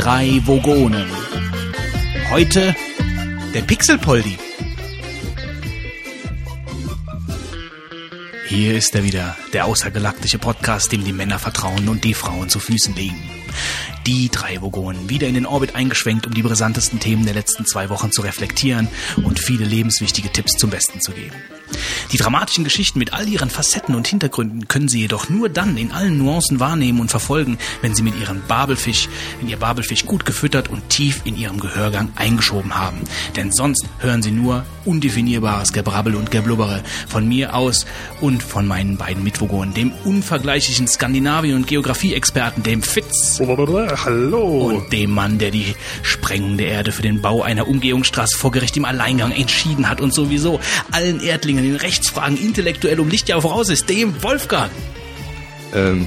drei Vogonen. Heute der Pixelpoldi. Hier ist er wieder, der außergalaktische Podcast, dem die Männer vertrauen und die Frauen zu Füßen legen. Die drei Vogonen, wieder in den Orbit eingeschwenkt, um die brisantesten Themen der letzten zwei Wochen zu reflektieren und viele lebenswichtige Tipps zum Besten zu geben. Die dramatischen Geschichten mit all ihren Facetten und Hintergründen können Sie jedoch nur dann in allen Nuancen wahrnehmen und verfolgen, wenn Sie mit Ihrem Babelfisch, wenn Ihr Babelfisch gut gefüttert und tief in Ihrem Gehörgang eingeschoben haben. Denn sonst hören Sie nur undefinierbares Gebrabbel und Geblubbere von mir aus und von meinen beiden Mitwogonen, dem unvergleichlichen Skandinavien- und Geografie-Experten, dem Fitz Hallo. und dem Mann, der die Sprengung der Erde für den Bau einer Umgehungsstraße vor Gericht im Alleingang entschieden hat und sowieso allen Erdlingen in Rechtsfragen intellektuell um Lichtjahre voraus ist, dem Wolfgang. Ähm,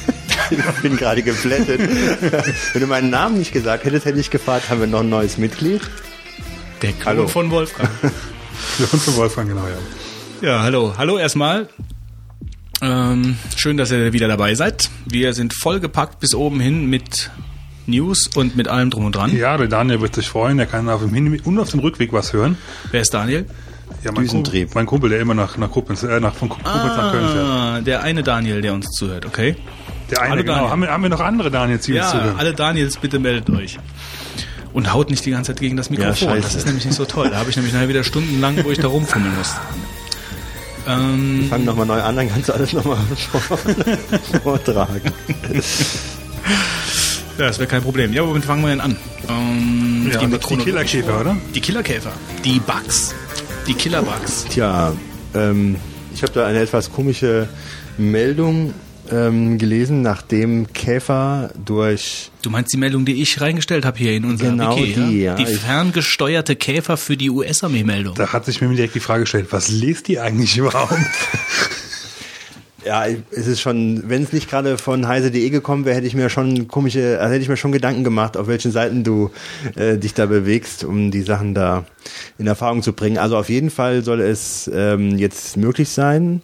ich bin gerade geblättet. Wenn du meinen Namen nicht gesagt hättest, hätte ich gefragt, haben wir noch ein neues Mitglied? Der Klon Hallo. von Wolfgang. Und von Wolfgang, genau, ja. Ja, hallo. Hallo erstmal. Ähm, schön, dass ihr wieder dabei seid. Wir sind vollgepackt bis oben hin mit News und mit allem drum und dran. Ja, der Daniel wird sich freuen, er kann auf dem Hin- und auf dem Rückweg was hören. Wer ist Daniel? Ja, mein Düsentrieb. Kumpel, mein Kumpel, der immer nach, nach Koblenz, äh, nach, von Koblenz nach Köln fährt. Ah, der eine Daniel, der uns zuhört, okay? Der eine, Hallo, genau. Daniel. Haben wir, haben wir noch andere Daniels, die uns Ja, zuhören? alle Daniels, bitte meldet euch. Und haut nicht die ganze Zeit gegen das Mikrofon. scheiße. das ist nämlich nicht so toll. Da habe ich nämlich nachher wieder stundenlang, wo ich da rumfummeln muss. Ähm, Fang nochmal neu an, dann kannst du alles nochmal vortragen. ja, das wäre kein Problem. Ja, womit fangen wir denn an? Ähm, Ja, wir die chronologisch Killerkäfer, oder? Die Killerkäfer. Die Bugs. Die Killerbugs. Tja, ähm, ich habe da eine etwas komische Meldung ähm, gelesen, nachdem Käfer durch Du meinst die Meldung, die ich reingestellt habe hier in unser Genau Wiki, die, ja? ja. Die ferngesteuerte Käfer für die US-Armee-Meldung. Da hat sich mir direkt die Frage gestellt, was lest die eigentlich überhaupt? Ja, es ist schon, wenn es nicht gerade von heise.de gekommen wäre, hätte ich mir schon komische, also hätte ich mir schon Gedanken gemacht, auf welchen Seiten du äh, dich da bewegst, um die Sachen da in Erfahrung zu bringen. Also auf jeden Fall soll es ähm, jetzt möglich sein,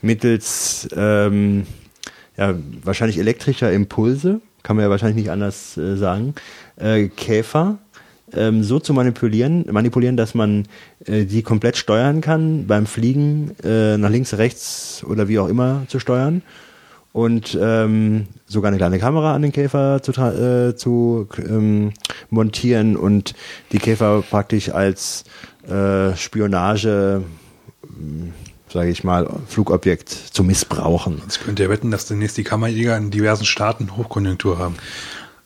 mittels ähm, ja, wahrscheinlich elektrischer Impulse, kann man ja wahrscheinlich nicht anders äh, sagen, äh, Käfer ähm, so zu manipulieren, manipulieren, dass man äh, die komplett steuern kann, beim Fliegen äh, nach links, rechts oder wie auch immer zu steuern und ähm, sogar eine kleine Kamera an den Käfer zu, äh, zu ähm, montieren und die Käfer praktisch als äh, Spionage, sage ich mal, Flugobjekt zu missbrauchen. Ich könnte ja wetten, dass demnächst die Kammerjäger in diversen Staaten Hochkonjunktur haben.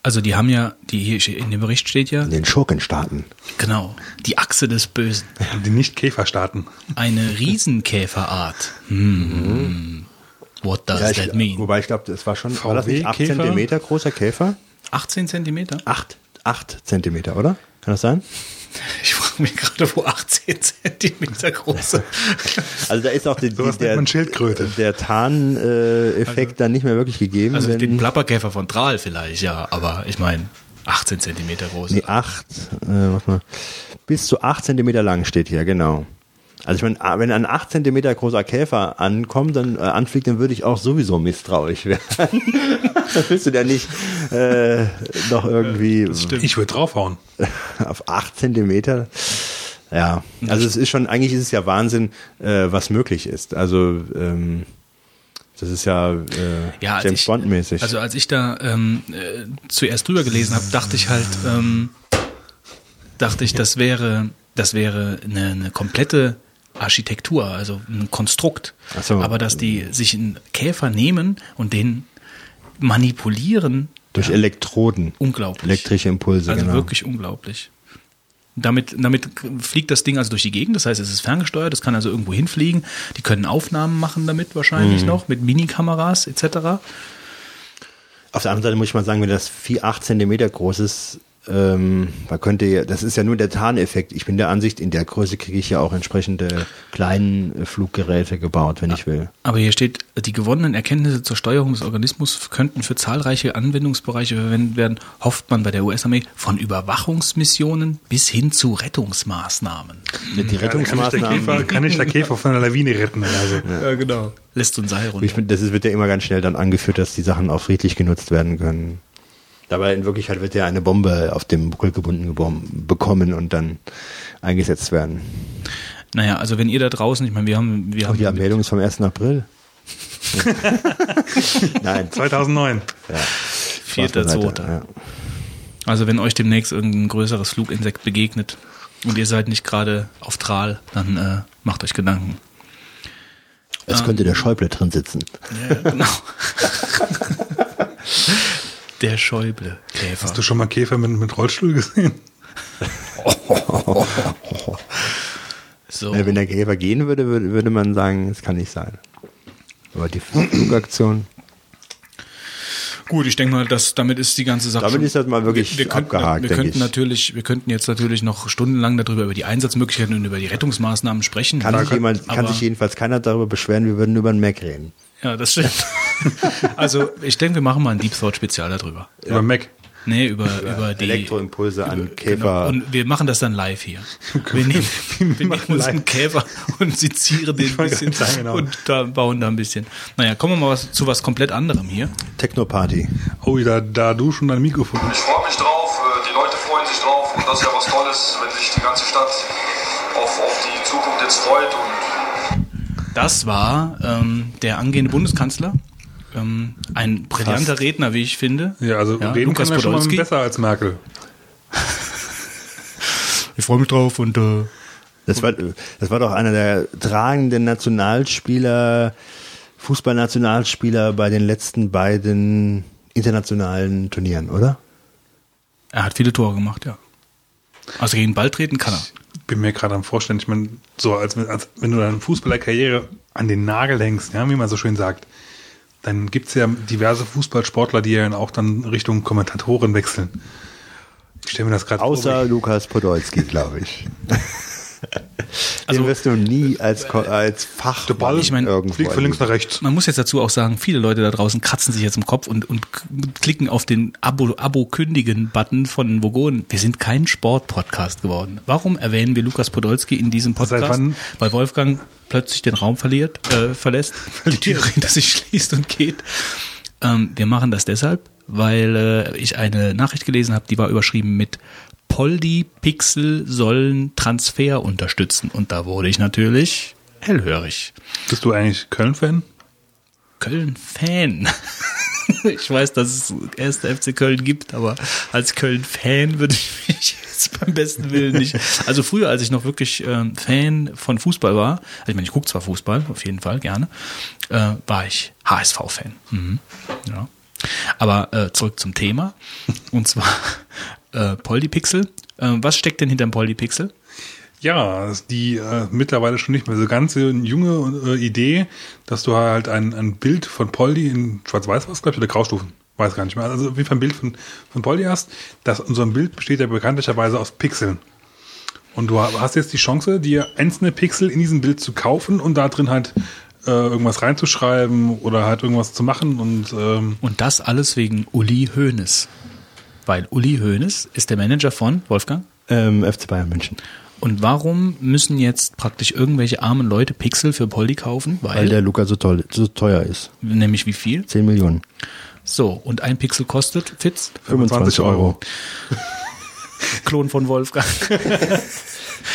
Also die haben ja, die hier in dem Bericht steht ja, In den Schurkenstaaten. genau, die Achse des Bösen. Die Nicht-Käferstaaten. Eine Riesenkäferart. Hm. What does Ja, ich, that mean? wobei ich glaube, das war schon, war das nicht 8 VW-Käfer? Zentimeter großer Käfer? 18 Zentimeter? 8, 8 Zentimeter, oder? Kann das sein? Ich frage mich gerade, wo 18 Zentimeter große. Also da ist auch die, die, der, der Tarn-Effekt dann nicht mehr wirklich gegeben. Also wenn, den Plapperkäfer von Tral vielleicht, ja, aber ich meine 18 Zentimeter groß. nee, 8, äh, warte mal, bis zu 8 Zentimeter lang steht hier, genau. Also ich meine, wenn ein 8 Zentimeter großer Käfer ankommt, dann äh, anfliegt, dann würde ich auch sowieso misstrauisch werden. dann willst du ja nicht äh, noch irgendwie Ich würde draufhauen. auf 8 Zentimeter. Ja, also es ist schon, eigentlich ist es ja Wahnsinn, äh, was möglich ist. Also ähm, das ist ja, äh, ja, James ich, Bond mäßig. Also als ich da ähm, äh, zuerst drüber gelesen habe, dachte ich halt, ähm, dachte ich, das wäre, das wäre eine, eine komplette Architektur, also ein Konstrukt. So. Aber dass die sich einen Käfer nehmen und den manipulieren, Durch Elektroden. unglaublich. Elektrische Impulse, Also genau. wirklich unglaublich. Damit, damit fliegt das Ding also durch die Gegend, das heißt, es ist ferngesteuert, es kann also irgendwo hinfliegen. Die können Aufnahmen machen damit wahrscheinlich Mhm. noch, mit Minikameras etc. Auf der anderen Seite muss ich mal sagen, wenn das Vieh 8 Zentimeter groß ist, ähm, man könnte ja, das ist ja nur der Tarneffekt. Ich bin der Ansicht, in der Größe kriege ich ja auch entsprechende kleinen äh, Fluggeräte gebaut, wenn ich will. Aber hier steht, die gewonnenen Erkenntnisse zur Steuerung des Organismus könnten für zahlreiche Anwendungsbereiche verwendet werden, hofft man bei der US-Armee von Überwachungsmissionen bis hin zu Rettungsmaßnahmen. Die Ja, dann kann, ich der Rettungsmaßnahmen. Käfer, kann ich der Käfer von der Lawine retten. Also. Ja, genau. Lässt uns Seil runter. Ich finde, das ist, wird ja immer ganz schnell dann angeführt, dass die Sachen auch friedlich genutzt werden können. Dabei in Wirklichkeit wird ja eine Bombe auf dem Buckel gebunden bekommen und dann eingesetzt werden. Naja, also wenn ihr da draußen, ich meine, wir haben, wir Oh, haben die Anmeldung ist vom 1. April. Nein. 2009. Ja. Vierter, zweiter. Ja. Also wenn euch demnächst irgendein größeres Fluginsekt begegnet und ihr seid nicht gerade auf Tral, dann äh, macht euch Gedanken. Es könnte der Schäuble drin sitzen. Ja, genau. Der Schäuble Käfer. Hast du schon mal Käfer mit, mit Rollstuhl gesehen? So. Wenn der Käfer gehen würde, würde, würde man sagen, es kann nicht sein. Aber die Flugaktion, Gut, ich denke mal, dass damit ist die ganze Sache. Damit schon- ist das mal wirklich wir, wir könnten, abgehakt, Wir denke könnten ich. natürlich, wir könnten jetzt natürlich noch stundenlang darüber über die Einsatzmöglichkeiten und über die Rettungsmaßnahmen sprechen. kann, sich, jemand, kann sich jedenfalls keiner darüber beschweren, wir würden über einen Mac reden. Ja, das stimmt. also ich denke, wir machen mal ein Deep Thought Spezial darüber. Über Mac. Nee, über, über die Elektroimpulse an Genau. Käfer. Und wir machen das dann live hier. Wir nehmen, wir nehmen machen uns live. einen Käfer und sezieren den ein bisschen sagen, genau. und da bauen da ein bisschen. Naja, kommen wir mal was, zu was komplett anderem hier. Technoparty. Oh, da, da du schon dein Mikrofon. Ich freue mich drauf, äh, die Leute freuen sich drauf und das ist ja was Tolles, wenn sich die ganze Stadt auf, auf die Zukunft jetzt freut und Das war ähm, der angehende Bundeskanzler. Ähm, ein brillanter Fast. Redner, wie ich finde. Ja, also Ja, reden Lukas kann er schon mal besser als Merkel. Ich freue mich drauf und äh, Das war, das war doch einer der tragenden Nationalspieler, Fußballnationalspieler bei den letzten beiden internationalen Turnieren, oder? er hat viele Tore gemacht, ja. Also gegen den Ball treten kann er. bin mir gerade am Vorstellen, ich meine, so als, als wenn du deine Fußballerkarriere an den Nagel hängst, ja, wie man so schön sagt, dann gibt's ja diverse Fußballsportler, die ja dann auch dann Richtung Kommentatoren wechseln. Ich stelle mir das gerade Außer vor. Lukas Podolski, glaube ich. Also- Den wirst du nie als, Ko- als Fach Der Ball Ich mein, irgendwo fliegt von links nach rechts. Man muss jetzt dazu auch sagen, viele Leute da draußen kratzen sich jetzt im Kopf und, und klicken auf den Abo, Abo-Kündigen-Button von Vogon. Wir sind kein Sport-Podcast geworden. Warum erwähnen wir Lukas Podolski in diesem Podcast? Weil Wolfgang plötzlich den Raum verliert, äh, verlässt, die Tür hinter sich schließt und geht. Ähm, wir machen das deshalb, weil äh, ich eine Nachricht gelesen habe, die war überschrieben mit Poldi Pixel sollen Transfer unterstützen. Und da wurde ich natürlich hellhörig. Bist du eigentlich Köln-Fan? Köln-Fan. Ich weiß, dass es erst FC Köln gibt, aber als Köln-Fan würde ich mich jetzt beim besten Willen nicht. Also früher, als ich noch wirklich ähm, Fan von Fußball war, also ich meine, ich gucke zwar Fußball, auf jeden Fall gerne, äh, war ich HSV-Fan. Mhm. Ja. Aber äh, zurück zum Thema. Und zwar äh, Polypixel. Äh, was steckt denn hinterm Polypixel? Ja, die äh, mittlerweile schon nicht mehr so ganz junge äh, Idee, dass du halt ein, ein Bild von Poldi in Schwarz-Weiß was, glaube ich, oder Graustufen. Weiß gar nicht mehr. Also auf jeden Fall ein Bild von, von Poldi hast. Das, ein Bild besteht ja bekanntlicherweise aus Pixeln. Und du hast jetzt die Chance, dir einzelne Pixel in diesem Bild zu kaufen und da drin halt äh, irgendwas reinzuschreiben oder halt irgendwas zu machen. Und ähm, Und das alles wegen Uli Hoeneß. Weil Uli Hoeneß ist der Manager von Wolfgang. Ähm, FC Bayern München. Und warum müssen jetzt praktisch irgendwelche armen Leute Pixel für Poldi kaufen? Weil, Weil der Luca so, toll, so teuer ist. nämlich wie viel? 10 Millionen. So, und ein Pixel kostet, Fitz, 25 Euro. Klon von Wolfgang.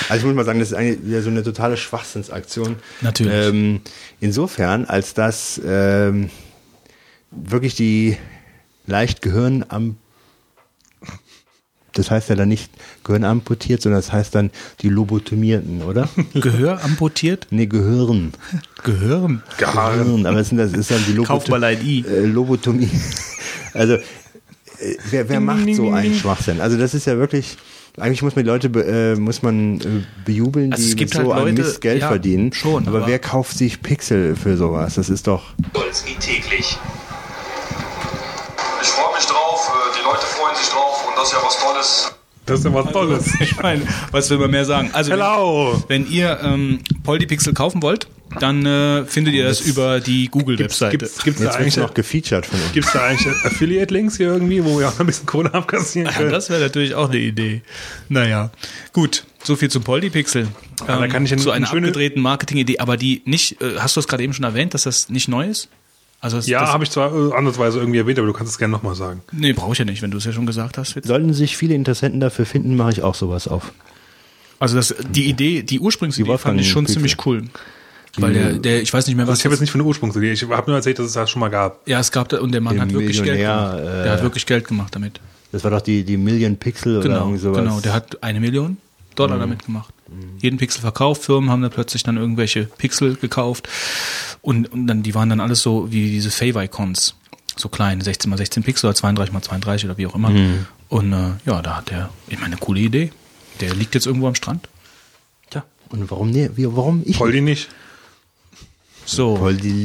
Also ich muss mal sagen, das ist eigentlich wieder so eine totale Schwachsinnsaktion. Natürlich. Ähm, insofern, als dass ähm, wirklich die leicht Gehirn am das heißt ja dann nicht Gehirn amputiert, sondern das heißt dann die Lobotomierten, oder? Gehör amputiert? Nee, Gehirn. Gehirn. Gehirn, aber das, sind, das ist dann die Kauf mal ein I. äh, Lobotomie. Also, äh, wer, wer macht so einen Schwachsinn? Also, das ist ja wirklich, eigentlich muss man die Leute, äh, muss man äh, bejubeln, Also die es gibt mit so halt an Leute- Mist Geld ja, verdienen. schon, aber, aber- wer kauft sich Pixel für sowas? Das ist doch, wie täglich. Das ist ja was Tolles. das ist ja was Tolles. Ich meine, was will man mehr sagen? Also, Hello! wenn, wenn ihr ähm, Polypixel kaufen wollt, dann äh, findet ihr das über die Google-Webseite. Gibt's, gibt's, da jetzt eigentlich noch gefeatured von uns. Gibt's da eigentlich Affiliate-Links hier irgendwie, wo wir auch noch ein bisschen Kohle abkassieren Ja, können? das wäre natürlich auch eine Idee. Naja, gut. So viel zum Polypixel. Ja, da kann ich ja zu eine einer schöne- abgedrehten Marketingidee, aber die nicht, äh, hast du es gerade eben schon erwähnt, dass das nicht neu ist? Also Ja, habe ich zwar äh, andersweise irgendwie erwähnt, aber du kannst es gerne nochmal sagen. Nee, brauche ich ja nicht, wenn du es ja schon gesagt hast. Fitz. Sollten sich viele Interessenten dafür finden, mache ich auch sowas auf. Also das, die Idee, die Ursprungsidee Die fand ich schon Wolfgang ziemlich cool. Weil der, der, ich weiß nicht mehr, Also was ich habe jetzt nicht von der Ursprungsidee. Ich habe nur erzählt, dass es das schon mal gab. Ja, es gab da, und der Mann Den hat wirklich Geld gemacht. äh, der hat wirklich Geld gemacht damit. Das war doch die, die Million Pixel oder Genau, irgendwie sowas. genau. Der hat eine Million Dollar damit gemacht. Jeden Pixel verkauft. Firmen haben da plötzlich dann irgendwelche Pixel gekauft. Und, und dann, die waren dann alles so wie diese Favicons. So klein, 16 mal 16 Pixel oder 32 mal 32 oder wie auch immer. Und äh, ja, da hat der, ich meine, eine coole Idee. Der liegt jetzt irgendwo am Strand. Tja, und warum nee, wie, warum ich? Voll die nicht. So.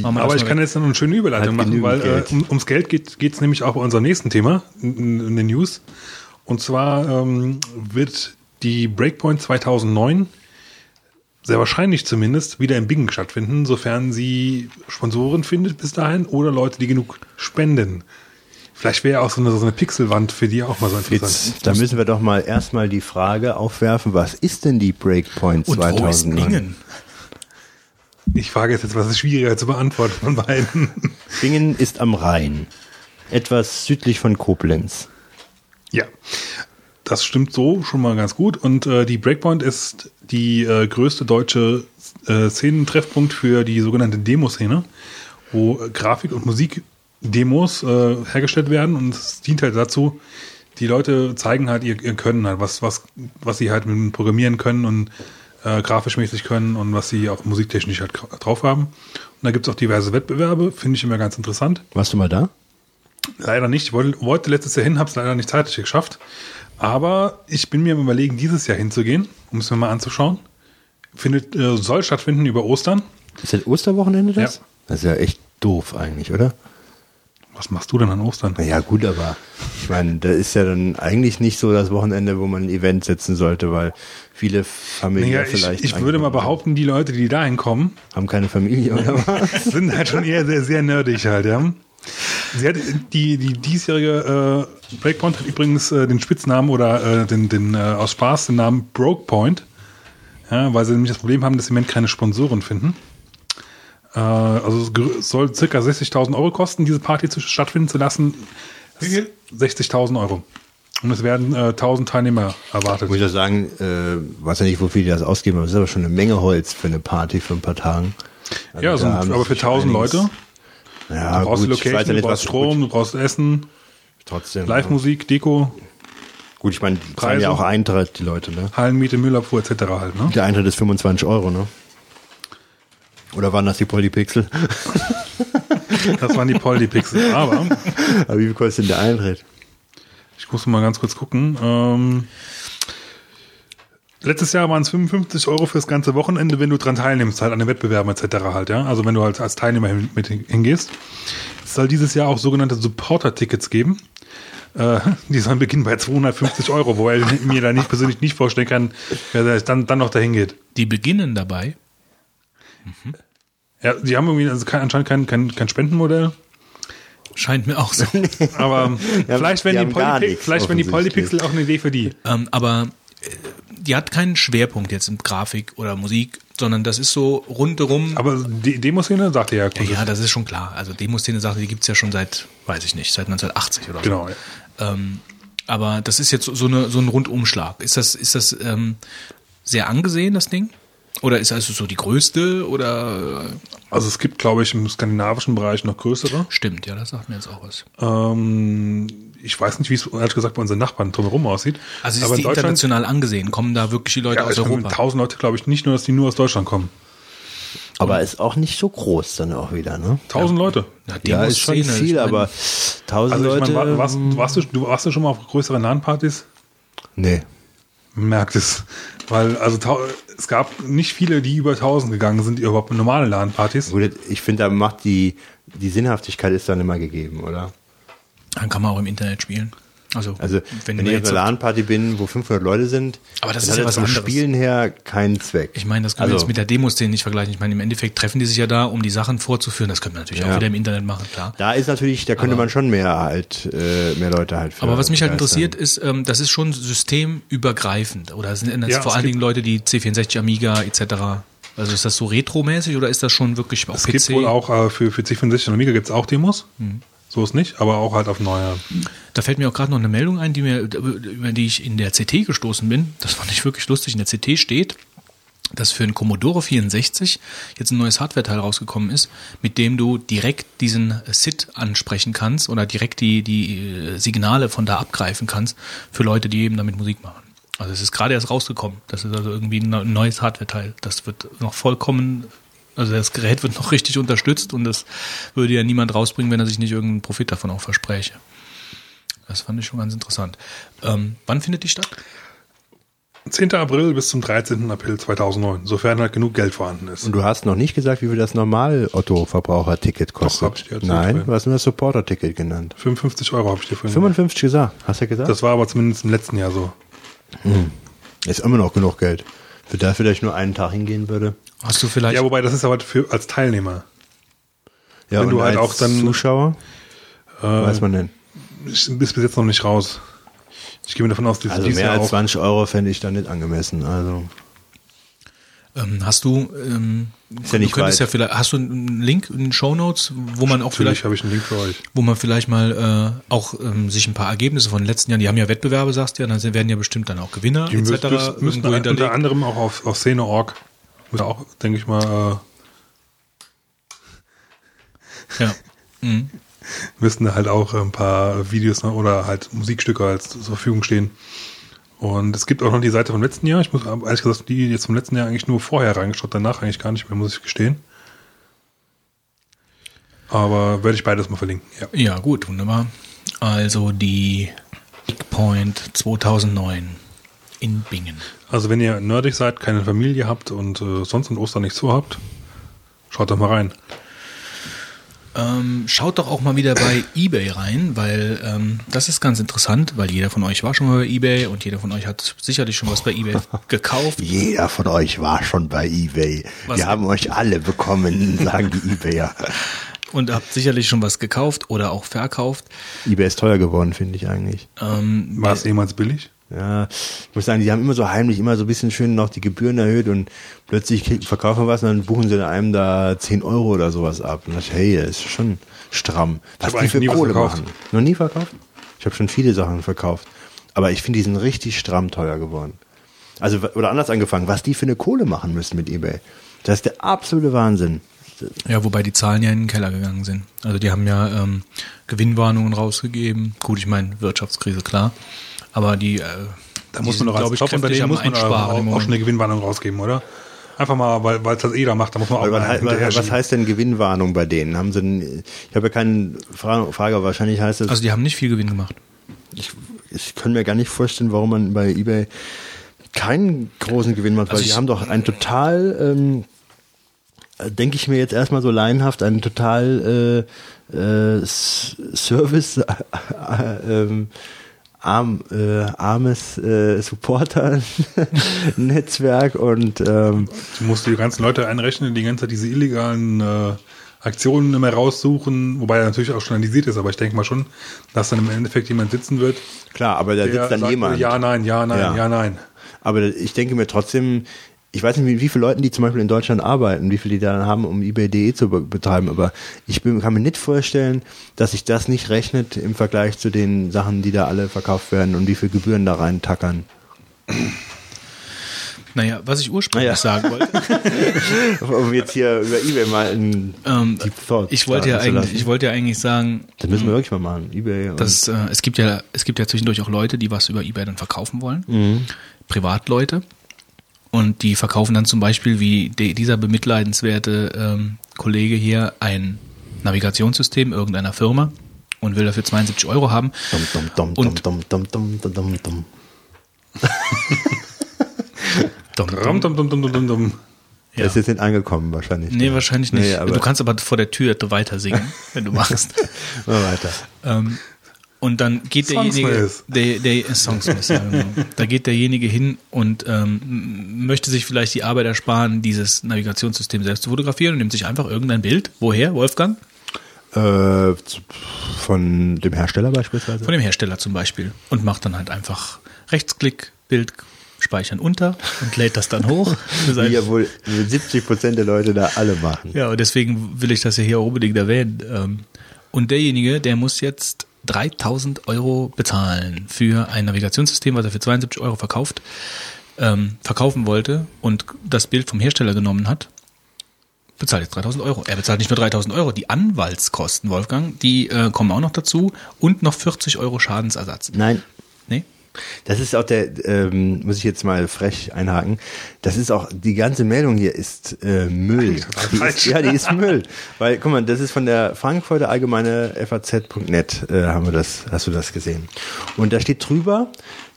Aber ich kann jetzt noch eine schöne Überleitung machen, weil äh, Geld. um, ums Geld geht es nämlich auch bei unserem nächsten Thema in, in den News. Und zwar ähm, wird die Breakpoint 2009 sehr wahrscheinlich zumindest wieder in Bingen stattfinden, sofern sie Sponsoren findet bis dahin oder Leute, die genug spenden. Vielleicht wäre auch so eine, so eine Pixelwand für die auch mal so interessant. Jetzt, da müssen wir doch mal erstmal die Frage aufwerfen, was ist denn die Breakpoint Und wo ist 2009? Bingen? Ich frage jetzt etwas schwieriger zu beantworten von beiden. Bingen ist am Rhein, etwas südlich von Koblenz. Ja, das stimmt so schon mal ganz gut. Und äh, die Breakpoint ist die äh, größte deutsche äh, Szenentreffpunkt für die sogenannte Demoszene, wo Grafik- und Musikdemos äh, hergestellt werden. Und es dient halt dazu, die Leute zeigen halt ihr, ihr Können, halt, was, was, was sie halt mit Programmieren können und äh, grafisch mäßig können und was sie auch musiktechnisch halt drauf haben. Und da gibt's auch diverse Wettbewerbe, finde ich immer ganz interessant. Warst du mal da? Leider nicht. Ich wollte, wollte letztes Jahr hin, habe es leider nicht zeitlich geschafft. Aber ich bin mir am überlegen, dieses Jahr hinzugehen, um es mir mal anzuschauen. Findet, äh, soll stattfinden über Ostern. Ist das Osterwochenende das? Ja. Das ist ja echt doof eigentlich, oder? Was machst du denn an Ostern? Naja, gut, aber ich meine, da ist ja dann eigentlich nicht so das Wochenende, wo man ein Event setzen sollte, weil viele Familien Naja, ich, vielleicht. ich würde mal behaupten, die Leute, die da hinkommen, Haben keine Familie oder was? sind halt schon eher sehr, sehr nerdig halt, ja. Sie hat, die, die diesjährige äh, Breakpoint hat übrigens äh, den Spitznamen oder äh, den, den äh, aus Spaß den Namen Broke Point, ja, weil sie nämlich das Problem haben, dass sie im Moment keine Sponsoren finden. Äh, also es soll circa 60.000 Euro kosten, diese Party zu, stattfinden zu lassen. Wie viel? 60.000 Euro. Und es werden äh, 1000 Teilnehmer erwartet. Muss ich ja sagen, äh, weiß ja nicht, wofür die das ausgeben, aber es ist aber schon eine Menge Holz für eine Party für ein paar Tagen. Also ja, so, aber für sich 1000 einiges- Leute. Ja, Du brauchst gut, Location, ja du brauchst Strom, du brauchst Essen, Gut, trotzdem. Live-Musik, Deko, Gut, ich meine, die zahlen ja auch Eintritt, die Leute, ne? Hallenmiete, Müllabfuhr etc. halt. Ne? Der Eintritt ist 25 Euro, ne? Oder waren das die Polypixel? Das waren die Poldi-Pixel. Aber aber wie viel kostet denn der Eintritt? ich muss mal ganz kurz gucken. Ähm, letztes Jahr waren es 55 Euro fürs ganze Wochenende, wenn du dran teilnimmst, halt an den Wettbewerben etc. halt, ja. Also wenn du halt als Teilnehmer hin- mit hin- hingehst. Es soll dieses Jahr auch sogenannte Supporter-Tickets geben. Äh, die sollen beginnen bei 250 Euro, wobei ich mir da nicht persönlich nicht vorstellen kann, wer da dann, dann noch dahin geht. Die beginnen dabei. Ja, die haben irgendwie also kein, anscheinend kein, kein, kein Spendenmodell. Scheint mir auch so. Aber Ja, vielleicht die werden die, haben gar Polypi nichts, vielleicht werden die. Polypixel auch eine Idee für die. ähm, aber äh, die hat keinen Schwerpunkt jetzt in Grafik oder Musik, sondern das ist so rundherum. Aber die Demoszene sagt ja, ja, ja, das ist schon klar. Also Demoszene-Sache, die gibt's ja schon seit, weiß ich nicht, seit 1980 oder so. Genau. Ja. Ähm, aber das ist jetzt so, so, eine, so ein Rundumschlag. Ist das, ist das ähm, sehr angesehen, das Ding? Oder ist also so die größte oder äh, Also es gibt, glaube ich, im skandinavischen Bereich noch größere. stimmt, ja, das sagt mir jetzt auch was. Ähm, ich weiß nicht, wie es ehrlich gesagt bei unseren Nachbarn drumherum aussieht. Also ist Aber die in Deutschland, international angesehen? Kommen da wirklich die Leute ja, aus Europa? tausend Leute, glaube ich, nicht nur, dass die nur aus Deutschland kommen. Aber ist auch nicht so groß dann auch wieder, ne? Tausend Leute. Ja, Ja, ist schon Demoszene, viel, ich mein, aber tausend Also ich Leute. meine, war, warst, warst du, du warst du schon mal auf größeren LAN-Partys? nee. Merkt es. Weil, also es gab nicht viele, die über 1000 gegangen sind, überhaupt in normale LAN-Partys. Gut, ich finde, da macht die, die Sinnhaftigkeit ist dann immer gegeben, oder? Dann kann man auch im Internet spielen. Also, Also, wenn, wenn, ich wir auf jetzt einer LAN-Party bin, wo 500 Leute sind, Aber das dann ist hat ja das was zum anderes. Spielen her keinen Zweck. Ich meine, das können wir Also- jetzt mit der Demoszene nicht vergleichen. Ich meine, im Endeffekt treffen die sich ja da, um die Sachen vorzuführen. Das können wir natürlich Ja. auch wieder im Internet machen, klar. Da ist natürlich, da könnte man schon mehr halt, äh, mehr Leute halt für Aber was mich halt interessiert, ist, ähm, das ist schon systemübergreifend. Oder sind das Ja, vor es allen Dingen Leute, die C64 Amiga etc. Also ist das so retromäßig oder ist das schon wirklich auf Es PC? gibt wohl auch äh, für, für C64 und Amiga gibt es auch Demos. Hm. So ist nicht, aber auch halt auf neue. Da fällt mir auch gerade noch eine Meldung ein, die mir, über die ich in der CT gestoßen bin. Das fand ich wirklich lustig. In der CT steht, dass für einen Commodore 64 jetzt ein neues Hardware-Teil rausgekommen ist, mit dem du direkt diesen SID ansprechen kannst oder direkt die, die äh, Signale von da abgreifen kannst für Leute, die eben damit Musik machen. Also es ist gerade erst rausgekommen. Das ist also irgendwie ein neu- neues Hardware-Teil. Das wird noch vollkommen, also das Gerät wird noch richtig unterstützt und das würde ja niemand rausbringen, wenn er sich nicht irgendeinen Profit davon auch verspräche. Das fand ich schon ganz interessant. Ähm, wann findet die statt? 10. April bis zum 13. April 2009, sofern halt genug Geld vorhanden ist. Und du hast noch nicht gesagt, wie viel das Normal-Otto-Verbraucher-Ticket kostet. hab ich dir erzählt, Nein, ja. du hast nur das Supporter-Ticket genannt. 55 Euro habe ich dir vorhin 55 gesagt, hast du gesagt? Das war aber zumindest im letzten Jahr so. ist immer noch genug Geld. Für das vielleicht nur einen Tag hingehen würde. Hast du vielleicht Ja, wobei das ist aber für, als Teilnehmer. Ja, Wenn und du halt als auch dann- Zuschauer, Äh, weiß man denn. ist bis bis jetzt noch nicht raus. Ich gehe mir davon aus, dass Also mehr als auch 20 Euro fände ich da nicht angemessen. Also ähm, hast du ähm, Ist ja nicht du könntest weit. ja vielleicht hast du einen Link in den Show Notes, wo man auch Natürlich vielleicht habe ich einen Link für euch. wo man vielleicht mal äh, auch ähm, sich ein paar Ergebnisse von den letzten Jahren, die haben ja Wettbewerbe, sagst du ja, dann werden ja bestimmt dann auch Gewinner Die etc. müssen, müssen, unter anderem auch auf, auf Szene.org. Müssen auch, denke ich mal, Ja. Mhm. äh, müssten da halt auch ein paar Videos noch oder halt Musikstücke als zur Verfügung stehen. Und es gibt auch noch die Seite vom letzten Jahr. Ich muss ehrlich gesagt die jetzt vom letzten Jahr eigentlich nur vorher reingeschaut, danach eigentlich gar nicht mehr, muss ich gestehen. Aber werde ich beides mal verlinken. Ja. Ja, gut, wunderbar. Also die Big Point 2009 in Bingen. Also wenn ihr nerdig seid, keine Familie habt und äh, sonst an Ostern nichts vorhabt, schaut doch mal rein. Ähm, schaut doch auch mal wieder bei eBay rein, weil ähm, das ist ganz interessant, weil jeder von euch war schon mal bei eBay und jeder von euch hat sicherlich schon was bei eBay gekauft. jeder von euch war schon bei eBay. Was- Wir haben euch alle bekommen, sagen die eBayer. und habt sicherlich schon was gekauft oder auch verkauft. eBay ist teuer geworden, finde ich eigentlich. Ähm, War es jemals billig? Ja, ich muss sagen, die haben immer so heimlich immer so ein bisschen schön noch die Gebühren erhöht und plötzlich verkaufen wir was und dann buchen sie einem da 10 Euro oder sowas ab. Und ich, hey, das ist schon stramm. Was die für nie Kohle verkauft. machen. Noch nie verkauft? Ich habe schon viele Sachen verkauft. Aber ich finde, die sind richtig stramm teuer geworden. Also, oder anders angefangen, was die für eine Kohle machen müssen mit eBay. Das ist der absolute Wahnsinn. Ja, wobei die Zahlen ja in den Keller gegangen sind. Also die haben ja ähm, Gewinnwarnungen rausgegeben. Gut, ich meine, Wirtschaftskrise, klar. Aber die, äh, Da muss man doch als glaube ich, kräftig Top-Unternehmen am muss man auch, auch schon eine Gewinnwarnung rausgeben, oder? Einfach mal, weil weil es das jeder macht, da muss man auch Aber mal was, heißt denn Gewinnwarnung bei denen? Haben sie denn, ich habe ja keine Frage, Frage, aber wahrscheinlich heißt es, Also die haben nicht viel Gewinn gemacht. ich, ich kann mir gar nicht vorstellen, warum man bei eBay keinen großen Gewinn macht, weil Also die ich- haben doch ein total, ähm, äh, denke ich mir jetzt erstmal so laienhaft, ein total äh, äh, Service äh, ähm, arm, äh, armes äh, Supporter-Netzwerk und ähm, Du musst die ganzen Leute einrechnen, die die ganze Zeit diese illegalen äh, Aktionen immer raussuchen, wobei er natürlich auch journalisiert ist, aber ich denke mal schon, dass dann im Endeffekt jemand sitzen wird, klar, aber da der sitzt dann sagt, jemand. ja, nein, ja, nein, Ja. ja, nein. Aber ich denke mir trotzdem, ich weiß nicht, mit wie vielen Leuten die zum Beispiel in Deutschland arbeiten, wie viele die da haben, um eBay.de zu be betreiben, aber ich bin, kann mir nicht vorstellen, dass sich das nicht rechnet im Vergleich zu den Sachen, die da alle verkauft werden und wie viel Gebühren da rein tackern. Naja, was ich ursprünglich Naja. sagen wollte. Um jetzt hier über eBay mal in Ähm, die Thoughts ich wollte ja eigentlich, ich wollte ja eigentlich sagen, Das müssen wir wirklich mal machen. eBay. und- dass äh, es gibt ja, es gibt ja zwischendurch auch Leute, die was über eBay dann verkaufen wollen. Mhm. Privatleute. Und die verkaufen dann zum Beispiel, wie de, dieser bemitleidenswerte ähm, Kollege hier, ein Navigationssystem irgendeiner Firma und will dafür 72 Euro haben. Dum, dum, dum, Und- dum, dum, dum, dum, dum, dum. Dum, Dum, dum, dum, dum, dum, dum, dum. Ja. Das ist jetzt nicht angekommen wahrscheinlich. Nee, wahrscheinlich nicht. Nee, aber du kannst aber vor der Tür weiter singen, wenn du magst. mal weiter. Ähm, und dann geht derjenige, der, der Songsmith, ja, genau. da geht derjenige hin und ähm, möchte sich vielleicht die Arbeit ersparen, dieses Navigationssystem selbst zu fotografieren und nimmt sich einfach irgendein Bild. Woher, Wolfgang? Äh, von dem Hersteller beispielsweise? Von dem Hersteller zum Beispiel. Und macht dann halt einfach Rechtsklick, Bild speichern unter und lädt das dann hoch. Wie ja wohl 70 Prozent der Leute da alle machen. Ja, und deswegen will ich das ja hier unbedingt erwähnen. Ähm, Und derjenige, der muss jetzt 3000 Euro bezahlen für ein Navigationssystem, was er für 72 Euro verkauft, ähm, verkaufen wollte und das Bild vom Hersteller genommen hat, bezahlt jetzt 3000 Euro. Er bezahlt nicht nur 3000 Euro, die Anwaltskosten, Wolfgang, die äh, kommen auch noch dazu und noch 40 Euro Schadensersatz. Nein? Das ist auch der, ähm, muss ich jetzt mal frech einhaken, das ist auch, die ganze Meldung hier ist äh, Müll. Die ist, ja, die ist Müll. Weil, guck mal, das ist von der Frankfurter Allgemeine FAZ.net, äh, haben wir das, hast du das gesehen. Und da steht drüber,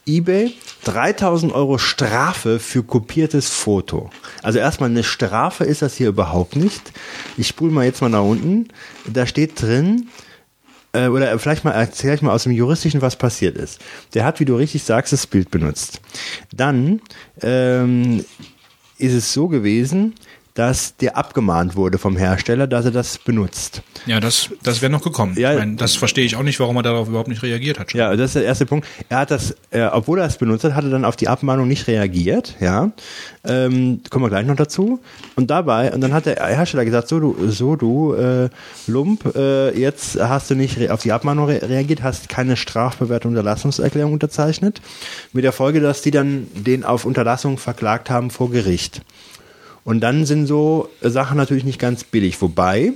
eBay 3000 Euro Strafe für kopiertes Foto. Also erstmal eine Strafe ist das hier überhaupt nicht. Ich spule mal jetzt mal nach unten. Da steht drin, äh, oder vielleicht mal erzähle ich mal aus dem Juristischen, was passiert ist. Der hat, wie du richtig sagst, das Bild benutzt. Dann ähm, ist es so gewesen, dass der abgemahnt wurde vom Hersteller, dass er das benutzt. Ja, das, das wäre noch gekommen. Ja. ich meine, das verstehe ich auch nicht, warum er darauf überhaupt nicht reagiert hat. schon. Ja, das ist der erste Punkt. Er hat das, äh, obwohl er es benutzt hat, hat er dann auf die Abmahnung nicht reagiert. Ja, ähm, kommen wir gleich noch dazu. Und dabei, und dann hat der Hersteller gesagt, so du, so du äh, Lump, äh, jetzt hast du nicht auf die Abmahnung re reagiert, hast keine strafbewährte Unterlassungserklärung unterzeichnet, mit der Folge, dass die dann den auf Unterlassung verklagt haben vor Gericht. Und dann sind so Sachen natürlich nicht ganz billig. Wobei,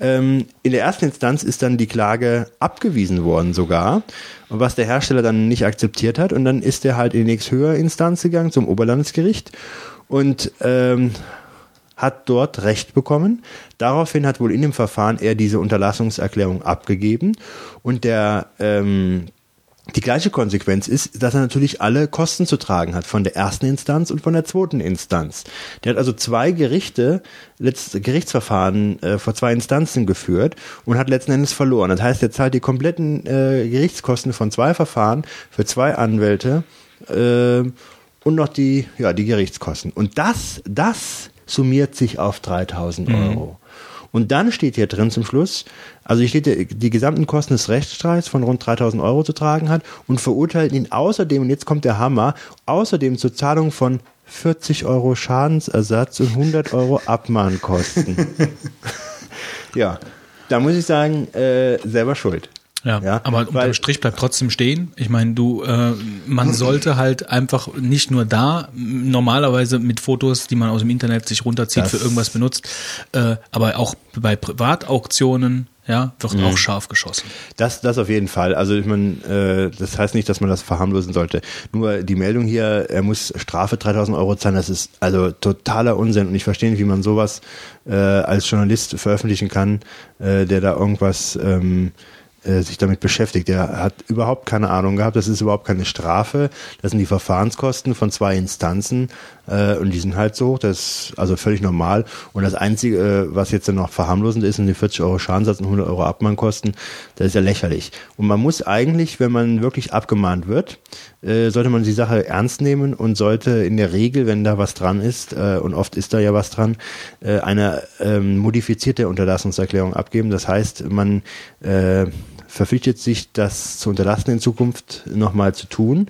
ähm, in der ersten Instanz ist dann die Klage abgewiesen worden sogar, was der Hersteller dann nicht akzeptiert hat. Und dann ist er halt in die nächsthöhere Instanz gegangen, zum Oberlandesgericht. Und ähm, hat dort Recht bekommen. Daraufhin hat wohl in dem Verfahren er diese Unterlassungserklärung abgegeben. Und der ähm, die gleiche Konsequenz ist, dass er natürlich alle Kosten zu tragen hat, von der ersten Instanz und von der zweiten Instanz. Der hat also zwei Gerichte, letzte Gerichtsverfahren äh, vor zwei Instanzen geführt und hat letzten Endes verloren. Das heißt, er zahlt die kompletten äh, Gerichtskosten von zwei Verfahren für zwei Anwälte äh, und noch die, ja, die Gerichtskosten. Und das, das summiert sich auf 3000 Euro. Und dann steht hier drin zum Schluss, also hier steht, der- die gesamten Kosten des Rechtsstreits von rund 3000 Euro zu tragen hat und verurteilt ihn außerdem, und jetzt kommt der Hammer, außerdem zur Zahlung von 40 Euro Schadensersatz und 100 Euro Abmahnkosten. ja, da muss ich sagen, äh, selber schuld. Ja, Ja, aber weil- unterm Strich bleibt trotzdem stehen. Ich meine, du, äh, man sollte halt einfach nicht nur da normalerweise mit Fotos, die man aus dem Internet sich runterzieht, für irgendwas benutzt, äh, aber auch bei Privatauktionen, ja, wird Mhm. auch scharf geschossen. Das, das auf jeden Fall. Also ich meine, äh, das heißt nicht, dass man das verharmlosen sollte. Nur die Meldung hier, er muss Strafe 3000 Euro zahlen, das ist also totaler Unsinn. Und ich verstehe nicht, wie man sowas äh, als Journalist veröffentlichen kann, äh, der da irgendwas ähm, äh, sich damit beschäftigt. Der hat überhaupt keine Ahnung gehabt. Das ist überhaupt keine Strafe. Das sind die Verfahrenskosten von zwei Instanzen äh, und die sind halt so. Das ist also völlig normal. Und das Einzige, äh, was jetzt dann noch verharmlosend ist, sind die 40 Euro Schadenssatz und 100 Euro Abmahnkosten. Das ist ja lächerlich. Und man muss eigentlich, wenn man wirklich abgemahnt wird, äh, sollte man die Sache ernst nehmen und sollte in der Regel, wenn da was dran ist, äh, und oft ist da ja was dran, äh, eine ähm, modifizierte Unterlassungserklärung abgeben. Das heißt, man äh, verpflichtet sich, das zu unterlassen in Zukunft nochmal zu tun,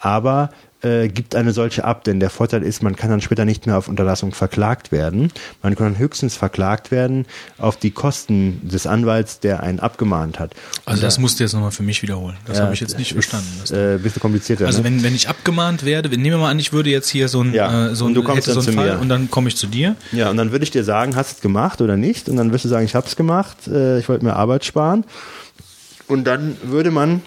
aber äh, gibt eine solche ab, denn der Vorteil ist, man kann dann später nicht mehr auf Unterlassung verklagt werden. Man kann höchstens verklagt werden auf die Kosten des Anwalts, der einen abgemahnt hat. Also Und das da- musst du jetzt nochmal für mich wiederholen. Das ja, habe ich jetzt nicht ist, verstanden. Das Äh, bisschen komplizierter. Also ne? wenn, wenn ich abgemahnt werde, wenn- nehmen wir mal an, ich würde jetzt hier so ein, Ja, äh, so und ein, du kommst hätte so einen zu Fall mir. und dann komme ich zu dir. Ja, und dann würde ich dir sagen, hast du es gemacht oder nicht? Und dann wirst du sagen, ich habe es gemacht, äh, ich wollte mir Arbeit sparen. Und dann würde man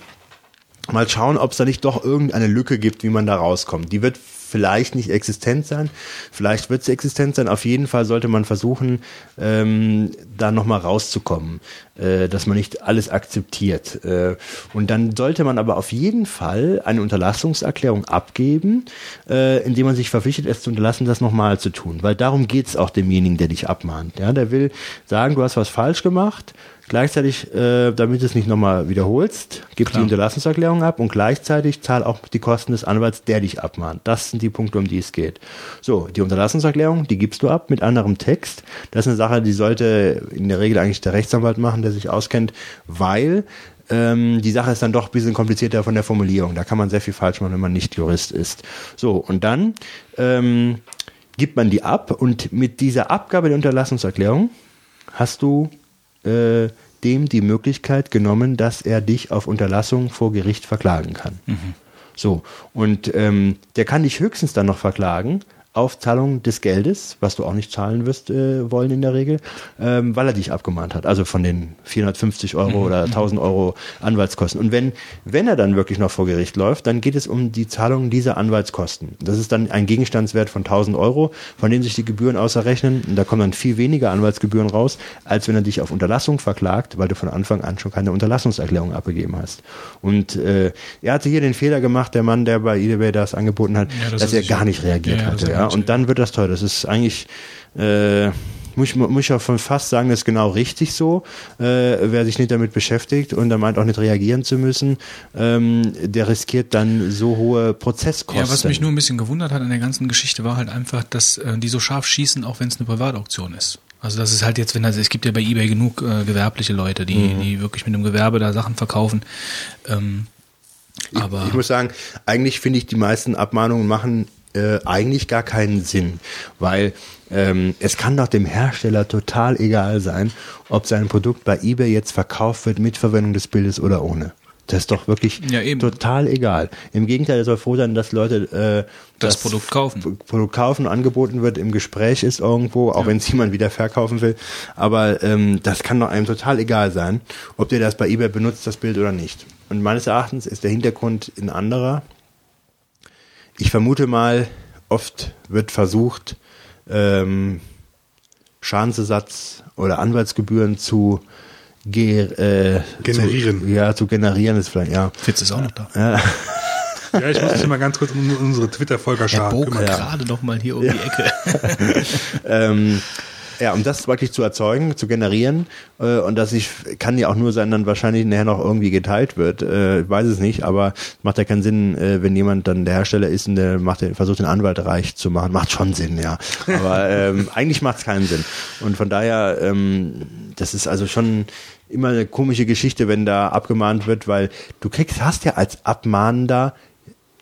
mal schauen, ob es da nicht doch irgendeine Lücke gibt, wie man da rauskommt. Die wird vielleicht nicht existent sein, vielleicht wird sie existent sein. Auf jeden Fall sollte man versuchen, ähm, da nochmal rauszukommen, äh, dass man nicht alles akzeptiert. Äh, und dann sollte man aber auf jeden Fall eine Unterlassungserklärung abgeben, äh, indem man sich verpflichtet, es zu unterlassen, das nochmal zu tun. Weil darum geht es auch demjenigen, der dich abmahnt. Ja, der will sagen, du hast was falsch gemacht. Gleichzeitig, äh, damit du es nicht nochmal wiederholst, gib die Unterlassungserklärung ab und gleichzeitig zahl auch die Kosten des Anwalts, der dich abmahnt. Das sind die Punkte, um die es geht. So, die Unterlassungserklärung, die gibst du ab mit anderem Text. Das ist eine Sache, die sollte in der Regel eigentlich der Rechtsanwalt machen, der sich auskennt, weil ähm, die Sache ist dann doch ein bisschen komplizierter von der Formulierung. Da kann man sehr viel falsch machen, wenn man nicht Jurist ist. So, und dann ähm, gibt man die ab und mit dieser Abgabe der Unterlassungserklärung hast du äh, dem die Möglichkeit genommen, dass er dich auf Unterlassung vor Gericht verklagen kann. So, und ähm, der kann dich höchstens dann noch verklagen auf Zahlung des Geldes, was du auch nicht zahlen wirst äh, wollen in der Regel, ähm, weil er dich abgemahnt hat. Also von den 450 Euro oder 1000 Euro Anwaltskosten. Und wenn, wenn er dann wirklich noch vor Gericht läuft, dann geht es um die Zahlung dieser Anwaltskosten. Das ist dann ein Gegenstandswert von 1000 Euro, von dem sich die Gebühren außerrechnen. Und da kommen dann viel weniger Anwaltsgebühren raus, als wenn er dich auf Unterlassung verklagt, weil du von Anfang an schon keine Unterlassungserklärung abgegeben hast. Und äh, er hatte hier den Fehler gemacht, der Mann, der bei eBay das angeboten hat, Ja, das dass er gar nicht reagiert Ja, hatte. ist Ja? Und dann wird das teuer. Das ist eigentlich, äh, muss, ich- muss ich auch von fast sagen, das ist genau richtig so. Äh, wer sich nicht damit beschäftigt und da meint auch nicht reagieren zu müssen, ähm, der riskiert dann so hohe Prozesskosten. Ja, was mich nur ein bisschen gewundert hat an der ganzen Geschichte war halt einfach, dass äh, die so scharf schießen, auch wenn es eine Privatauktion ist. Also das ist halt jetzt, wenn also es gibt ja bei eBay genug äh, gewerbliche Leute, die, Mhm. die wirklich mit einem Gewerbe da Sachen verkaufen. Ähm, aber Ich muss sagen, eigentlich finde ich, die meisten Abmahnungen machen äh, eigentlich gar keinen Sinn, weil ähm, es kann doch dem Hersteller total egal sein, ob sein Produkt bei eBay jetzt verkauft wird mit Verwendung des Bildes oder ohne. Das ist doch wirklich Ja, total egal. Im Gegenteil, er soll froh sein, dass Leute äh, Das Produkt kaufen. Produkt kaufen, angeboten wird, im Gespräch ist irgendwo, auch wenn es jemand wieder verkaufen will. Aber ähm, das kann doch einem total egal sein, ob der das bei eBay benutzt, das Bild oder nicht. Und meines Erachtens ist der Hintergrund ein anderer. Ich vermute mal, oft wird versucht, ähm, Schadensersatz oder Anwaltsgebühren zu ge äh, Generieren. Zu, ja, zu generieren ist vielleicht, ja. Fitz ist auch noch da. Ja, ich muss mich mal ganz kurz um unsere Twitter-Folgerschar Er bog kümmern. gerade noch mal hier um die Ecke. ähm, ja, um das wirklich zu erzeugen, zu generieren äh, und das ich kann ja auch nur sein, dann wahrscheinlich nachher noch irgendwie geteilt wird. Äh, ich weiß es nicht, aber macht ja keinen Sinn, äh, wenn jemand dann der Hersteller ist und der macht den, versucht den Anwalt reich zu machen. Macht schon Sinn, ja. Aber ähm, eigentlich macht es keinen Sinn. Und von daher, ähm, das ist also schon immer eine komische Geschichte, wenn da abgemahnt wird, weil du kriegst, hast ja als Abmahnender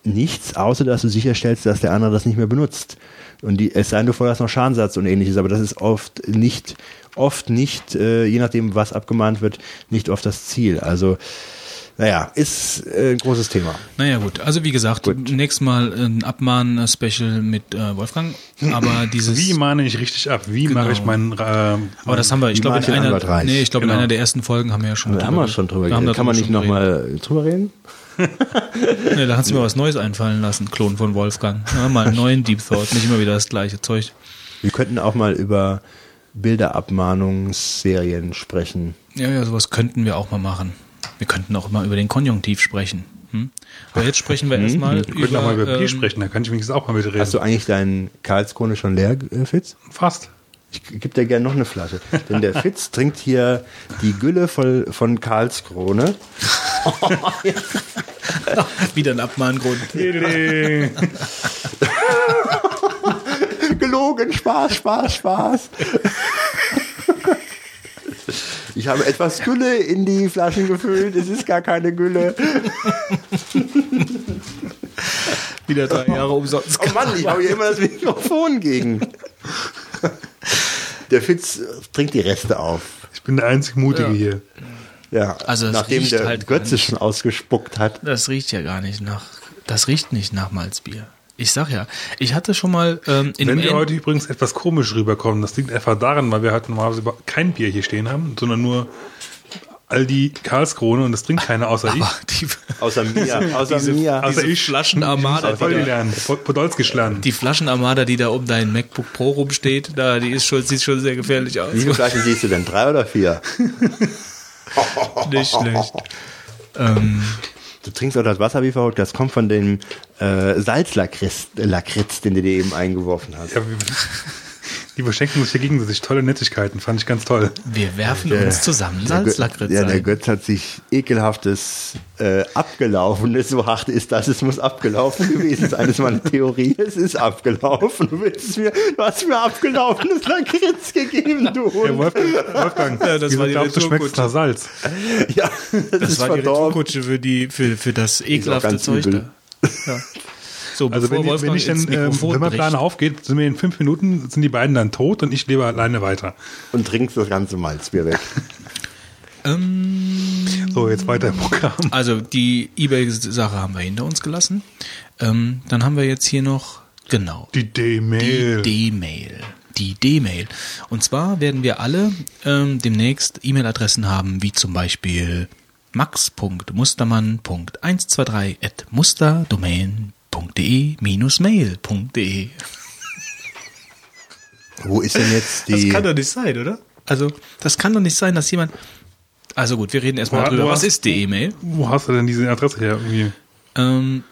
nichts, außer dass du sicherstellst, dass der andere das nicht mehr benutzt. Und die, es sei denn, du forderst noch Schadensersatz und ähnliches, aber das ist oft nicht, oft nicht, äh, je nachdem, was abgemahnt wird, nicht oft das Ziel. Also, naja, ist äh, ein großes Thema. Naja gut, also wie gesagt, nächstes Mal ein Abmahn-Special mit äh, Wolfgang, aber dieses... Wie mahne ich richtig ab? Wie Genau. mache ich meinen. Äh, aber das haben wir, ich glaube in einer, nee, ich glaube Genau. in einer der ersten Folgen haben wir ja schon Da haben wir schon drüber geredet. Kann man nicht nochmal drüber reden? Nee, da hat sie mir was Neues einfallen lassen, Klon von Wolfgang. Ja, mal einen neuen Deep Thought, nicht immer wieder das gleiche Zeug. Wir könnten auch mal über Bilderabmahnungsserien sprechen. Ja, ja, sowas könnten wir auch mal machen. Wir könnten auch mal über den Konjunktiv sprechen. Hm? Aber jetzt sprechen wir erstmal wir könnten auch mal über Bier ähm, sprechen, da kann ich wenigstens auch mal mitreden. Hast du eigentlich deinen Karlskrone schon leer, äh, Fitz? Fast. Ich gebe dir gerne noch eine Flasche. Denn der Fitz trinkt hier die Gülle voll von Karlskrone. wieder ein Abmahngrund. Gelogen, Spaß, Spaß, Spaß. Ich habe etwas Gülle in die Flaschen gefüllt. Es ist gar keine Gülle. Wieder drei Jahre umsonst. Oh Mann, ich hau hier immer das Mikrofon gegen. Der Fitz trinkt die Reste auf. Ich bin der einzig Mutige Ja. hier. Ja, Also es nachdem der halt Götze schon ausgespuckt hat. Das riecht ja gar nicht nach. Das riecht nicht nach Malzbier. Ich sag ja, ich hatte schon mal ähm, in Wenn wir heute übrigens etwas komisch rüberkommen, das liegt einfach daran, weil wir halt normalerweise überhaupt kein Bier hier stehen haben, sondern nur Aldi Karlskrone und das trinkt keiner außer aber ich. die, Außer mir, außer mir. Außer diese ich. Flaschenarmada, Voll die die Flaschenarmada, die da um dein MacBook Pro rumsteht, da die ist schon sieht schon sehr gefährlich aus. Wie viele Flaschen siehst du denn? Drei oder vier? Nicht schlecht. Ähm, Du trinkst auch das Wasser wie verrückt. Das kommt von dem äh, Salzlakritz, Lakritz, den du dir eben eingeworfen hast. Ja, wie- Die beschenken sich ja gegenseitig tolle Nettigkeiten, fand ich ganz toll. Wir werfen Der- uns zusammen Salzlakritz Ja, der. Götz hat sich ekelhaftes äh, abgelaufenes, so hart ist das, es muss abgelaufen gewesen sein. Das ist meine Theorie. Es ist abgelaufen. Du, willst mir, du hast mir abgelaufenes Lakritz gegeben, du Ja, Hund. Wolfgang, Wolfgang Ja, das war die glaubst du, schmeckst nach Salz? Ja, das, Das ist war die verdorben. Retourkutsche für, die, für, für das ekelhafte Zeug da. Ja. So, Also bevor wenn, Wolfgang wenn ich dann, ähm, wenn mein Plan aufgeht, sind wir in fünf Minuten, sind die beiden dann tot und ich lebe alleine weiter. Und trinkst das ganze Malzbier weg. Ähm, So, jetzt weiter im Programm. also die Ebay-Sache haben wir hinter uns gelassen. Ähm, dann haben wir jetzt hier noch, genau, Die D-Mail. Die D-Mail. Die D-Mail. Und zwar werden wir alle ähm, demnächst E-Mail-Adressen haben, wie zum Beispiel max.mustermann.123 at musterdomain.de-mail.de. Wo ist denn jetzt Das die... kann doch nicht sein, oder? Also, das kann doch nicht sein, dass jemand. Also gut, wir reden erstmal Wo- drüber. wo Was hast- ist die E-Mail? Wo hast du denn diese Adresse her? Irgendwie? Ähm,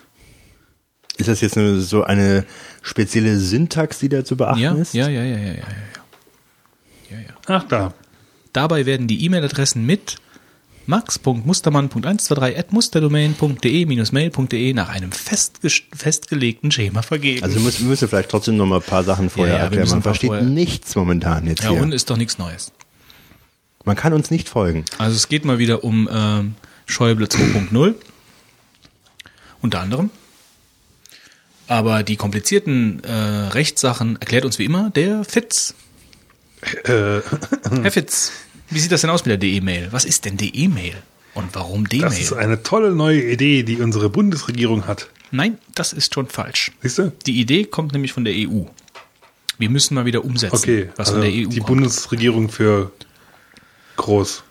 Ist das jetzt eine, so eine spezielle Syntax, die da zu beachten ja, ist? ja, ja, ja, ja, ja. Ja, ja. Ach, da. Dabei werden die E-Mail-Adressen mit max.mustermann.123.musterdomain.de-mail.de nach einem festges- festgelegten Schema vergeben. Also wir müssen, wir müssen vielleicht trotzdem noch mal ein paar Sachen vorher Ja, ja, wir erklären. Man versteht vorher- nichts momentan jetzt ja, hier. und ist doch nichts Neues. Man kann uns nicht folgen. Also es geht mal wieder um ähm, Schäuble 2.0. Unter anderem. Aber die komplizierten äh, Rechtssachen erklärt uns wie immer der Fitz. Äh, Herr Fitz, wie sieht das denn aus mit der DE-Mail? Was ist denn DE-Mail? Und warum das ist eine tolle neue Idee, die unsere Bundesregierung hat. Nein, das ist schon falsch. Siehst du? Die Idee kommt nämlich von der EU. Wir müssen mal wieder umsetzen, Okay, was also von der EU die kommt. Bundesregierung für groß.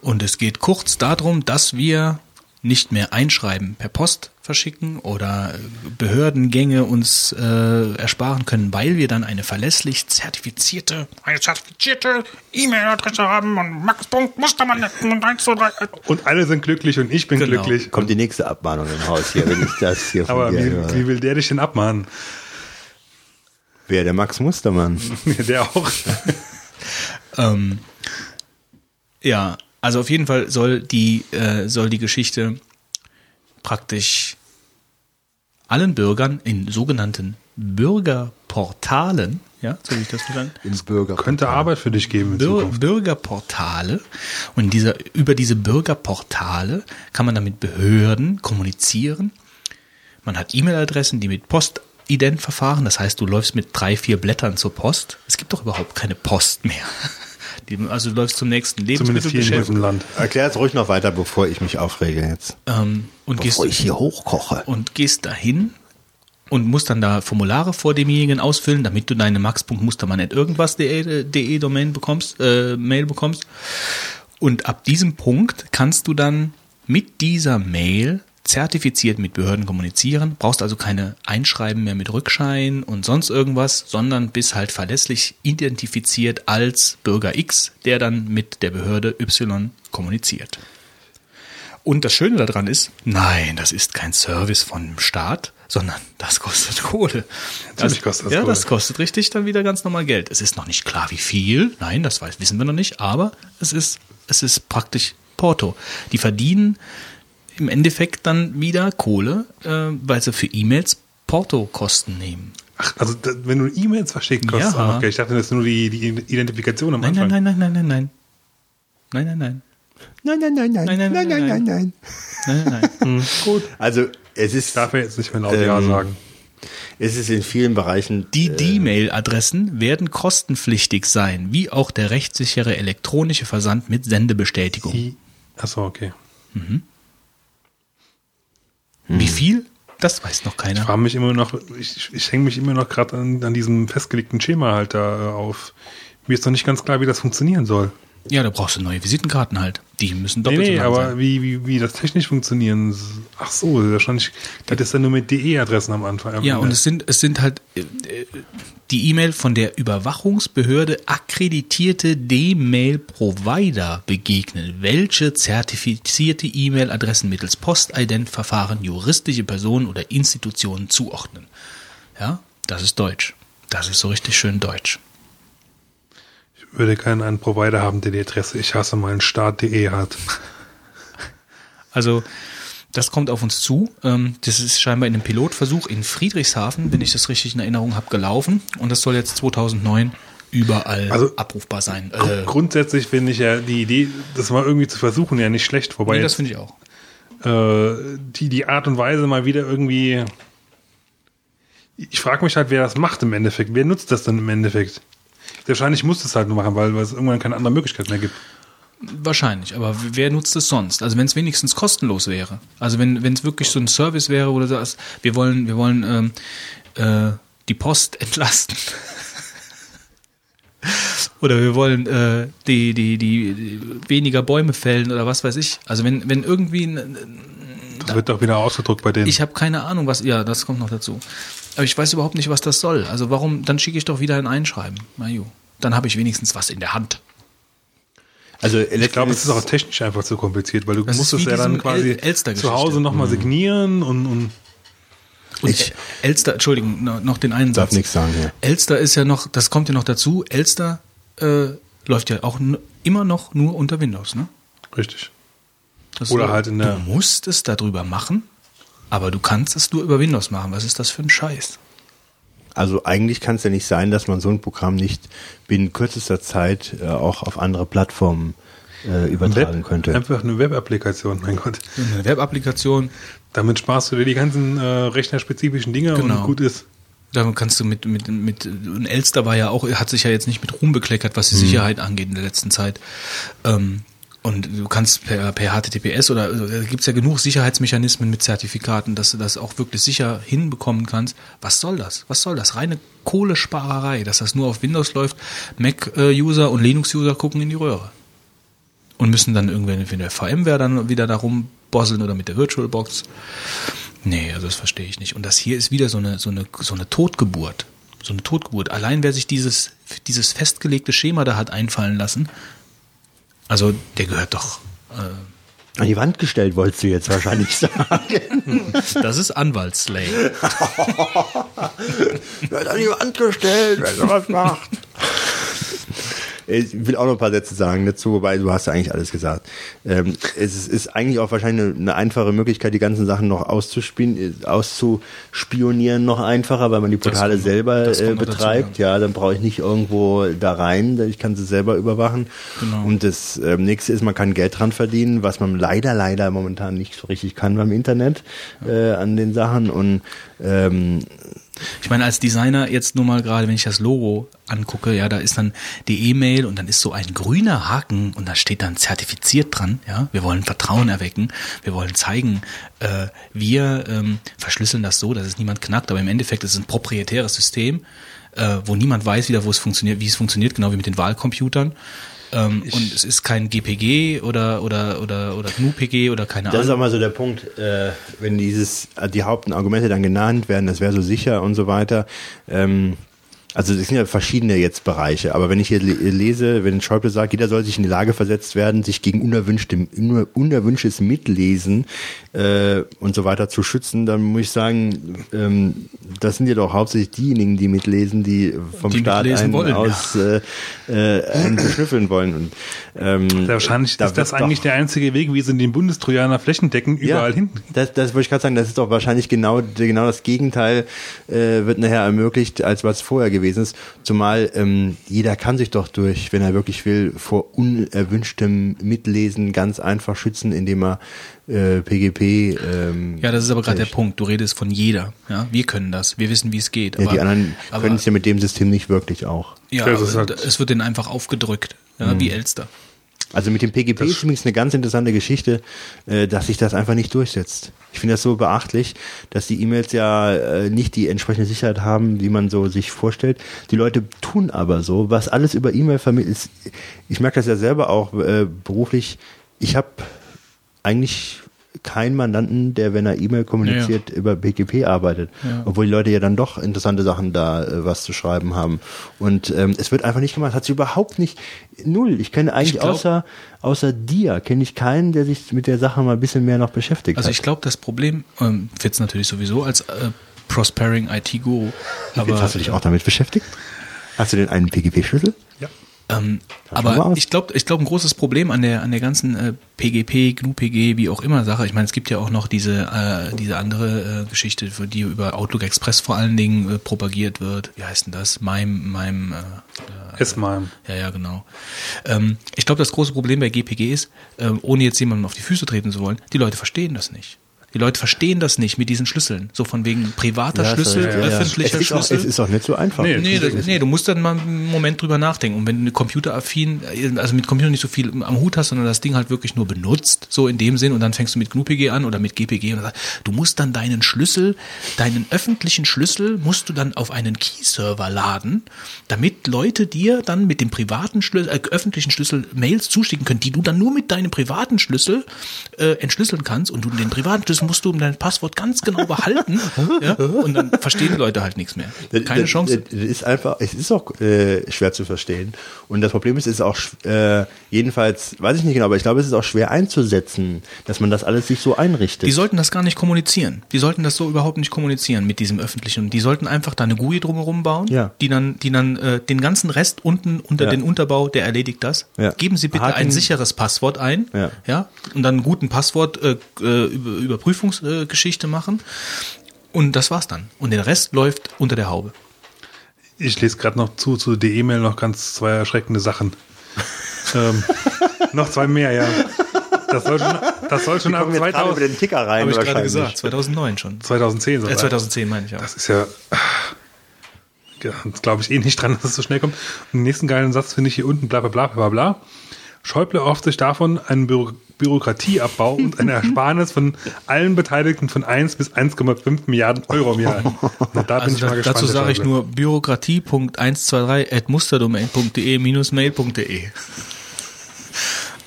Und es geht kurz darum, dass wir nicht mehr einschreiben per Post verschicken oder Behördengänge uns äh, ersparen können, weil wir dann eine verlässlich zertifizierte eine zertifizierte E-Mail-Adresse haben und max.mustermann.123 Und alle sind glücklich und ich bin Genau. glücklich. Kommt die nächste Abmahnung im Haus hier, wenn ich das hier von Aber dir wie, höre. wie will der dich denn abmahnen? Wer, der Max Mustermann? der auch. Ähm, ja, also auf jeden Fall soll die, äh, soll die Geschichte praktisch allen Bürgern in sogenannten Bürgerportalen, ja, so wie ich das verstanden Ins Bürger. Könnte Arbeit für dich geben in Bür Zukunft. Bürgerportale und dieser, über diese Bürgerportale kann man dann mit Behörden kommunizieren. Man hat E-Mail-Adressen, die mit Postident verfahren. Das heißt, du läufst mit drei, vier Blättern zur Post. Es gibt doch überhaupt keine Post mehr. Die, also du läufst zum nächsten Zumindest hier in Lebensmittelgeschäft diesem Land. Erklär es ruhig noch weiter, bevor ich mich aufrege jetzt. ähm, und, gehst, Bevor ich hier hochkoche. und gehst dahin und musst dann da Formulare vor demjenigen ausfüllen, damit du deine max.mustermann irgendwas.de de Domain bekommst, äh, Mail bekommst. Und ab diesem Punkt kannst du dann mit dieser Mail zertifiziert mit Behörden kommunizieren, brauchst also keine Einschreiben mehr mit Rückschein und sonst irgendwas, sondern bist halt verlässlich identifiziert als Bürger X, der dann mit der Behörde Y kommuniziert. Und das Schöne daran ist, nein, das ist kein Service vom Staat, sondern das kostet Kohle. Natürlich kostet das ja, Kohle. das kostet richtig dann wieder ganz normal Geld. Es ist noch nicht klar, wie viel. Nein, das weiß, wissen wir noch nicht. Aber es ist, es ist praktisch Porto. Die verdienen im Endeffekt dann wieder Kohle, äh, weil sie für E-Mails Portokosten nehmen. Ach, also da, wenn du E-Mails verschicken kostet Ja. auch noch Geld. Ich dachte, das ist nur die, die Identifikation am Nein, Anfang. nein, nein, nein, nein, nein, nein. Nein, nein, nein. Nein, nein, nein, nein, Nein, nein, nein, nein, nein, nein. nein, nein. Nein, nein, nein. Gut. Also es ist, Ich darf ja jetzt nicht mehr laut Ja Ähm, sagen. es ist in vielen Bereichen Die D-Mail-Adressen werden kostenpflichtig sein, wie auch der rechtssichere elektronische Versand mit Sendebestätigung. Achso, okay. Wie viel? Das weiß noch Ich keiner. frage mich immer noch, ich, ich hänge mich immer noch gerade an, an diesem festgelegten Schema halt da äh, auf. Mir ist noch nicht ganz klar, wie das funktionieren soll. Ja, da brauchst du neue Visitenkarten halt. Die müssen Nee, doppelt so nee, lang aber sein. wie, wie, wie das technisch funktionieren. Ach so, wahrscheinlich das dann nur mit DE-Adressen am Anfang. Ja, und es sind, es sind halt äh, äh, die E-Mail von der Überwachungsbehörde akkreditierte D-Mail-Provider begegnen, welche zertifizierte E-Mail-Adressen mittels Postident-Verfahren juristische Personen oder Institutionen zuordnen. Ja, das ist Deutsch. Das ist so richtig schön Deutsch. Würde gerne einen Provider haben, der die Adresse ich hasse meinen Staat.de hat. Also das kommt auf uns zu. Ähm, das ist scheinbar in einem Pilotversuch in Friedrichshafen, wenn ich das richtig in Erinnerung habe, gelaufen. Und das soll jetzt 2009 überall Also, abrufbar sein. Gru- Äh, Grundsätzlich finde ich ja die Idee, das mal irgendwie zu versuchen, ja nicht schlecht. Wobei nee, das finde ich auch. äh, die, die Art und Weise mal wieder irgendwie. Ich frage mich halt, wer das macht im Endeffekt. Wer nutzt das dann im Endeffekt? Wahrscheinlich muss das halt nur machen, weil, weil es irgendwann keine andere Möglichkeit mehr gibt. Wahrscheinlich, aber wer nutzt es sonst? Also wenn es wenigstens kostenlos wäre. Also wenn es wirklich so ein Service wäre, wo du sagst, wir wollen wir wollen ähm, äh, die Post entlasten. oder wir wollen äh, die, die, die, die weniger Bäume fällen oder was weiß ich. Also wenn wenn irgendwie ein, Das wird doch wieder ausgedruckt bei denen. ich habe keine Ahnung, was ja, das kommt noch dazu. Aber ich weiß überhaupt nicht, was das soll. Also warum dann schicke ich doch wieder ein Einschreiben. Na ju, dann habe ich wenigstens was in der Hand. Also ich glaube, es ist auch technisch einfach zu kompliziert, weil du Das musst es ja dann quasi El- zu Hause nochmal signieren und, und Und Ich- Elster, Entschuldigung, no- noch den einen darf Satz. nichts sagen hier. Elster ist ja noch, das kommt ja noch dazu, Elster äh, läuft ja auch immer noch nur unter Windows, ne? richtig. Das Oder halt in der- Du musst es darüber machen, aber du kannst es nur über Windows machen. Was ist das für ein Scheiß? Also eigentlich kann es ja nicht sein, dass man so ein Programm nicht binnen kürzester Zeit äh, auch auf andere Plattformen äh, übertragen könnte. Einfach eine Web-Applikation, mein Gott. Eine Webapplikation, Damit sparst du dir die ganzen äh, rechnerspezifischen Dinge Genau. und gut ist. da kannst du mit, mit, mit, und Elster war ja auch, hat sich ja jetzt nicht mit Ruhm bekleckert, was die Sicherheit angeht in der letzten Zeit. Ähm, und du kannst per, per HTTPS oder also, da gibt's ja genug Sicherheitsmechanismen mit Zertifikaten, dass du das auch wirklich sicher hinbekommen kannst. Was soll das? Was soll das? Reine Kohlesparerei, dass das nur auf Windows läuft. Mac-User und Linux-User gucken in die Röhre. Und müssen dann irgendwann mit der VMware dann wieder da rumbosseln oder mit der VirtualBox. Nee, also das verstehe ich nicht. Und das hier ist wieder so eine, so eine, so eine Totgeburt. So eine Totgeburt. Allein wer sich dieses, dieses festgelegte Schema da hat einfallen lassen, also der gehört doch. Äh, An die Wand gestellt, wolltest du jetzt wahrscheinlich sagen. das ist Anwaltslay. Wird an die Wand gestellt, wenn sowas macht. Ich will auch noch ein paar Sätze sagen dazu, wobei du hast ja eigentlich alles gesagt. Ähm, es ist, eigentlich auch wahrscheinlich eine, eine einfache Möglichkeit, die ganzen Sachen noch auszuspielen, auszuspionieren, noch einfacher, weil man die Portale noch- selber das äh, noch dazu, betreibt. ja. dann brauche ich nicht irgendwo da rein, ich kann sie selber überwachen. Genau. Und das ähm, nächste ist, man kann Geld dran verdienen, was man leider, leider momentan nicht so richtig kann beim Internet äh, an den Sachen. Und ähm, Ich meine, als Designer jetzt nur mal gerade, wenn ich das Logo angucke, ja, da ist dann die E-Mail und dann ist so ein grüner Haken und da steht dann zertifiziert dran, ja. Wir wollen Vertrauen erwecken, wir wollen zeigen, äh, wir ähm, verschlüsseln das so, dass es niemand knackt, aber im Endeffekt ist es ein proprietäres System, äh, wo niemand weiß wieder, wo es funktioniert, wie es funktioniert, genau wie mit den Wahlcomputern. Ähm, und es ist kein GPG oder oder oder oder GNU-PG oder keine Das ist auch Ahnung. mal so der Punkt, äh, wenn dieses, die Hauptargumente dann genannt werden, das wäre so sicher und so weiter. Ähm, also es sind ja verschiedene jetzt Bereiche, aber wenn ich hier le- lese, wenn Schäuble sagt, jeder soll sich in die Lage versetzt werden, sich gegen unerwünschtem, uner- unerwünschtes Mitlesen äh, und so weiter zu schützen, dann muss ich sagen, ähm, das sind ja doch hauptsächlich diejenigen, die mitlesen, die vom Die Staat einen wollen, ja. aus äh, äh, einen beschnüffeln wollen. Und, ähm, Ja, wahrscheinlich da ist das eigentlich der einzige Weg, wie sie den Bundestrojaner flächendeckend überall hinten. Das, das wollte ich gerade sagen, das ist doch wahrscheinlich genau, genau das Gegenteil äh, wird nachher ermöglicht, als was vorher gewesen ist. Zumal ähm, jeder kann sich doch durch, wenn er wirklich will, vor unerwünschtem Mitlesen ganz einfach schützen, indem er äh, PGP. Ähm, Ja, das ist aber gerade der. Punkt. Du redest von jeder. Ja, wir können das. Wir wissen, wie es geht. Ja, aber, die anderen können es ja mit dem System nicht wirklich auch. Ja, halt- es wird denen einfach aufgedrückt. Ja, Mhm. wie Elster. Also mit dem PGP ist übrigens eine ganz interessante Geschichte, äh, dass sich das einfach nicht durchsetzt. Ich finde das so beachtlich, dass die E-Mails ja äh, nicht die entsprechende Sicherheit haben, wie man so sich vorstellt. Die Leute tun aber so, was alles über E-Mail vermittelt ist. Ich merke das ja selber auch äh, beruflich. Ich habe eigentlich keinen Mandanten, der, wenn er E-Mail kommuniziert, über PGP arbeitet. Ja. Obwohl die Leute ja dann doch interessante Sachen da äh, was zu schreiben haben. Und ähm, es wird einfach nicht gemacht. Hat sie überhaupt nicht null. Ich kenne eigentlich Ich glaub- außer außer dir kenne ich keinen, der sich mit der Sache mal ein bisschen mehr noch beschäftigt Also hat. ich glaube, das Problem, ähm, Fitz natürlich sowieso als äh, Prospering IT-Guru, Jetzt aber hast du dich auch damit beschäftigt? Hast du denn einen PGP-Schlüssel? Ähm, aber ich glaube, ich glaube, ein großes Problem an der an der ganzen äh, PGP, GNU-PG, wie auch immer Sache. Ich meine, es gibt ja auch noch diese äh, diese andere äh, Geschichte, für die über Outlook Express vor allen Dingen äh, propagiert wird. Wie heißt denn das? Mime, Mime. Äh, S-MIME. ja, ja, genau. Ähm, ich glaube, das große Problem bei GPG ist, ähm, ohne jetzt jemandem auf die Füße treten zu wollen, die Leute verstehen das nicht. Die Leute verstehen das nicht mit diesen Schlüsseln. So von wegen privater Ja, Schlüssel, ja, ja. öffentlicher es ist auch, Schlüssel. Es ist auch nicht so einfach. Nee, Nee, das, nee, du musst dann mal einen Moment drüber nachdenken. Und wenn du computeraffin, also mit Computer nicht so viel am Hut hast, sondern das Ding halt wirklich nur benutzt, so in dem Sinn, und dann fängst du mit GNU-PG an oder mit GPG und sagst, du musst dann deinen Schlüssel, deinen öffentlichen Schlüssel, musst du dann auf einen Key-Server laden, damit Leute dir dann mit dem privaten Schlüssel, äh, öffentlichen Schlüssel Mails zuschicken können, die du dann nur mit deinem privaten Schlüssel äh, entschlüsseln kannst. Und du den privaten Schlüssel musst du um dein Passwort ganz genau behalten. ja, und dann verstehen die Leute halt nichts mehr. Keine das, Chance. Das ist einfach, es ist auch äh, schwer zu verstehen. Und das Problem ist, es ist auch äh, jedenfalls, weiß ich nicht genau, aber ich glaube, es ist auch schwer einzusetzen, dass man das alles sich so einrichtet. Die sollten das gar nicht kommunizieren. Die sollten das so überhaupt nicht kommunizieren mit diesem öffentlichen. Die sollten einfach da eine GUI drumherum bauen, Ja. die dann, die dann äh, den ganzen Rest unten unter Ja. den Unterbau, der erledigt das. Ja. Geben Sie bitte Haken- ein sicheres Passwort ein, Ja. und dann einen guten Passwort äh, äh, über, Überprüfungsgeschichte äh, machen. Und das war's dann. Und der Rest läuft unter der Haube. Ich lese gerade noch zu, zu der E-Mail noch ganz zwei erschreckende Sachen. ähm, noch zwei mehr, ja. Das soll schon, das soll schon ab kommen jetzt gerade über 2000, den Ticker rein Habe ich gerade wahrscheinlich. gesagt. 2009 schon. 2010 Äh, sogar. 2010 meine ich ja. Das ist ja, glaube ich eh nicht dran, dass es so schnell kommt. Und den nächsten geilen Satz finde ich hier unten, bla bla bla bla bla. Schäuble erhofft sich davon einen Büro Bürokratieabbau und eine Ersparnis von allen Beteiligten von 1 bis 1,5 Milliarden Euro im Jahr. Na, da bin Also ich mal da, gespannt. dazu sage ich nur bürokratie.123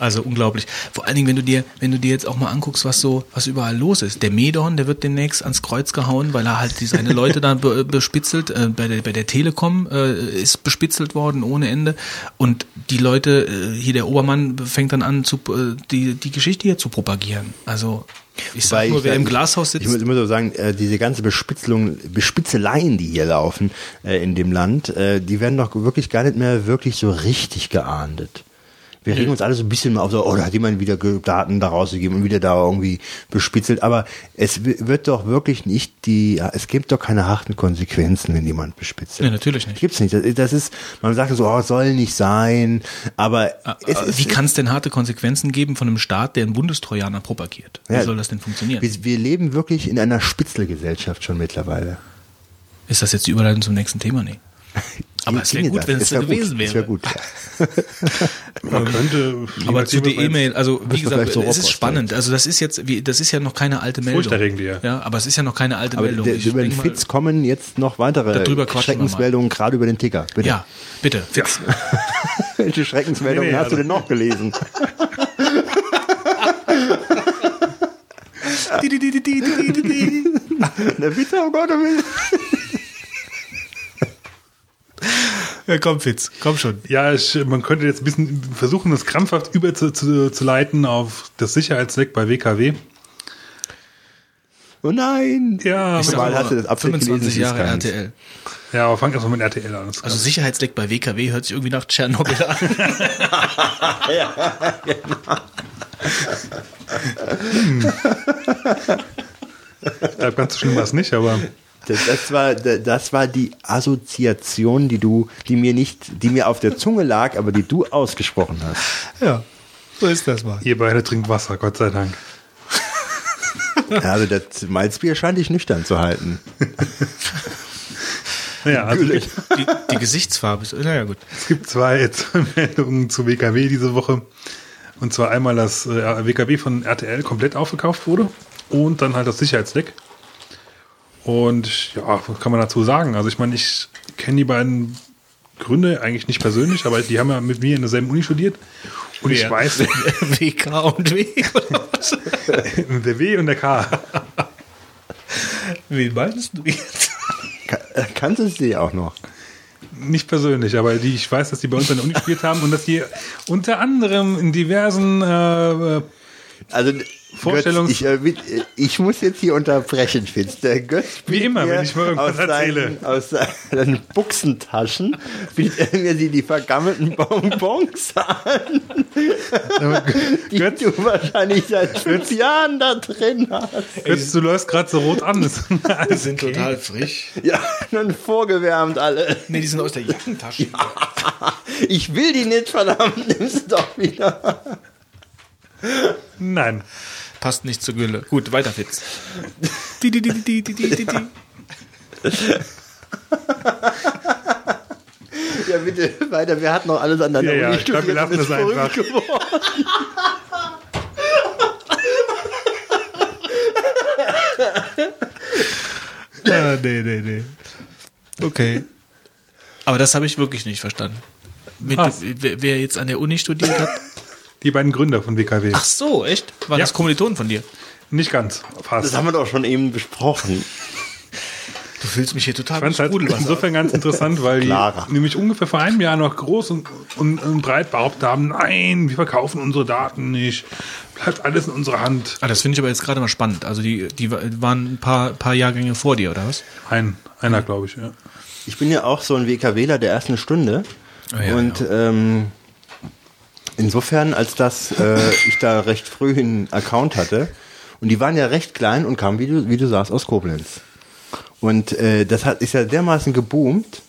Also unglaublich. Vor allen Dingen, wenn du dir, wenn du dir jetzt auch mal anguckst, was so, was überall los ist. Der Medon, der wird demnächst ans Kreuz gehauen, weil er halt seine Leute da be, bespitzelt. Äh, bei der, bei der Telekom äh, ist bespitzelt worden ohne Ende. Und die Leute, äh, hier der Obermann fängt dann an, zu, äh, die, die Geschichte hier zu propagieren. Also ich sag Wobei nur, ich wer im Glashaus Ich sitzt. muss immer so sagen, äh, diese ganze Bespitzelung, Bespitzeleien, die hier laufen äh, in dem Land, äh, die werden doch wirklich gar nicht mehr wirklich so richtig geahndet. Wir regen uns alle so ein bisschen mal auf, so, oh, da hat jemand wieder Daten da rausgegeben und wieder da irgendwie bespitzelt. Aber es wird doch wirklich nicht die, es gibt doch keine harten Konsequenzen, wenn jemand bespitzelt. Nee, natürlich nicht. Gibt's nicht. Das, das ist, man sagt so, oh, soll nicht sein. Aber es Äh, ist, Wie kann es denn harte Konsequenzen geben von einem Staat, der einen Bundestrojaner propagiert? Wie Ja. soll das denn funktionieren? wir, wir leben wirklich in einer Spitzelgesellschaft schon mittlerweile. Ist das jetzt die Überleitung zum nächsten Thema? Nee. Aber es wäre gut, das? wenn es so gewesen gut. Es wäre. wär gut. Man könnte, Aber zu der E-Mail, also wie gesagt, vielleicht so es ist spannend. Also das ist jetzt, wie, das ist ja noch keine alte Meldung. Furchterregend, ja. Ja, aber es ist ja noch keine alte Aber Meldung. der, über den Fitz kommen jetzt noch weitere. Schreckensmeldungen, gerade über den Ticker. Bitte. Ja, bitte. Fitz. Welche Schreckensmeldungen Nee, nee, hast du also- denn noch gelesen? Der Witz, oh Gott, oh Gott. Ja, komm, Fitz, komm schon. Ja, ich, man könnte jetzt ein bisschen versuchen, das krampfhaft über zu, zu, zu leiten auf das Sicherheitsleck bei WKW. Oh nein. Ja, Ich Mal du das Abschnitt 25 gelesen, Jahre. RTL. ja, aber fang erstmal mit RTL an. Also Sicherheitsleck bei WKW hört sich irgendwie nach Tschernobyl an. da ganz so schlimm war es nicht, aber Das, das, war, das war die Assoziation, die du, die mir nicht, die mir auf der Zunge lag, aber die du ausgesprochen hast. ja, so ist das mal. ihr beide trinkt Wasser, Gott sei Dank. Also das Malzbier scheint dich nüchtern zu halten. Naja, also Die, die Gesichtsfarbe ist, naja gut. es gibt zwei, zwei Meldungen zu WKW diese Woche. Und zwar einmal, dass äh, WKW von RTL komplett aufgekauft wurde und dann halt das Sicherheitsleck. Und ja, was kann man dazu sagen? Also ich meine, ich kenne die beiden Gründe eigentlich nicht persönlich, aber die haben ja mit mir in derselben Uni studiert. Und ich Wer? weiß, WK und W. oder was? der W und der K. Wen meinst du jetzt? Äh, Kannst du sie auch noch? Nicht persönlich, aber die, ich weiß, dass die bei uns an der Uni studiert haben und dass die unter anderem in diversen äh, Also Vorstellungs... Götz, ich, äh, mit- äh, ich muss jetzt hier unterbrechen, Fitz. Der Götz Wie bietet immer, mir wenn ich mal irgendwas aus erzähle. Seinen, aus seinen Buchsentaschen bietet er mir die, die vergammelten Bonbons an, die Götz, du wahrscheinlich seit fünf Jahren da drin hast. Götz, du läufst gerade so rot an. Die sind okay. total frisch. Ja, dann vorgewärmt alle. Nee, die sind aus der Jackentasche. Ich will die nicht, verdammt, nimm sie doch wieder. Nein. Passt nicht zur Gülle. Gut, weiter Fitz. Die, die, die, die, die, die, die, die. Ja, bitte, weiter. Wer hat noch alles an der Ja, ja, Uni ich glaub, wir lassen das einfach. Ah, nee, nee, nee. Okay. Aber das habe ich wirklich nicht verstanden. Mit, wer jetzt an der Uni studiert hat. Die beiden Gründer von WKW. Ach so, echt? Waren Ja. das Kommilitonen von dir? Nicht ganz. Fast. Das haben wir doch schon eben besprochen. Du fühlst mich hier total Ich fand es halt insofern ganz interessant, weil die nämlich ungefähr vor einem Jahr noch groß und, und, und breit behauptet haben, nein, wir verkaufen unsere Daten nicht, bleibt alles in unserer Hand. Ah, das finde ich aber jetzt gerade mal spannend. Also die, die waren ein paar, paar Jahrgänge vor dir, oder was? Ein, einer, glaube ich, ja. Ich bin ja auch so ein WKWler der ersten Stunde. Ah, ja, und Ähm, insofern, als dass äh, ich da recht früh einen Account hatte, und die waren ja recht klein und kamen, wie du, wie du sagst, aus Koblenz. Und äh, das hat, ist ja dermaßen geboomt,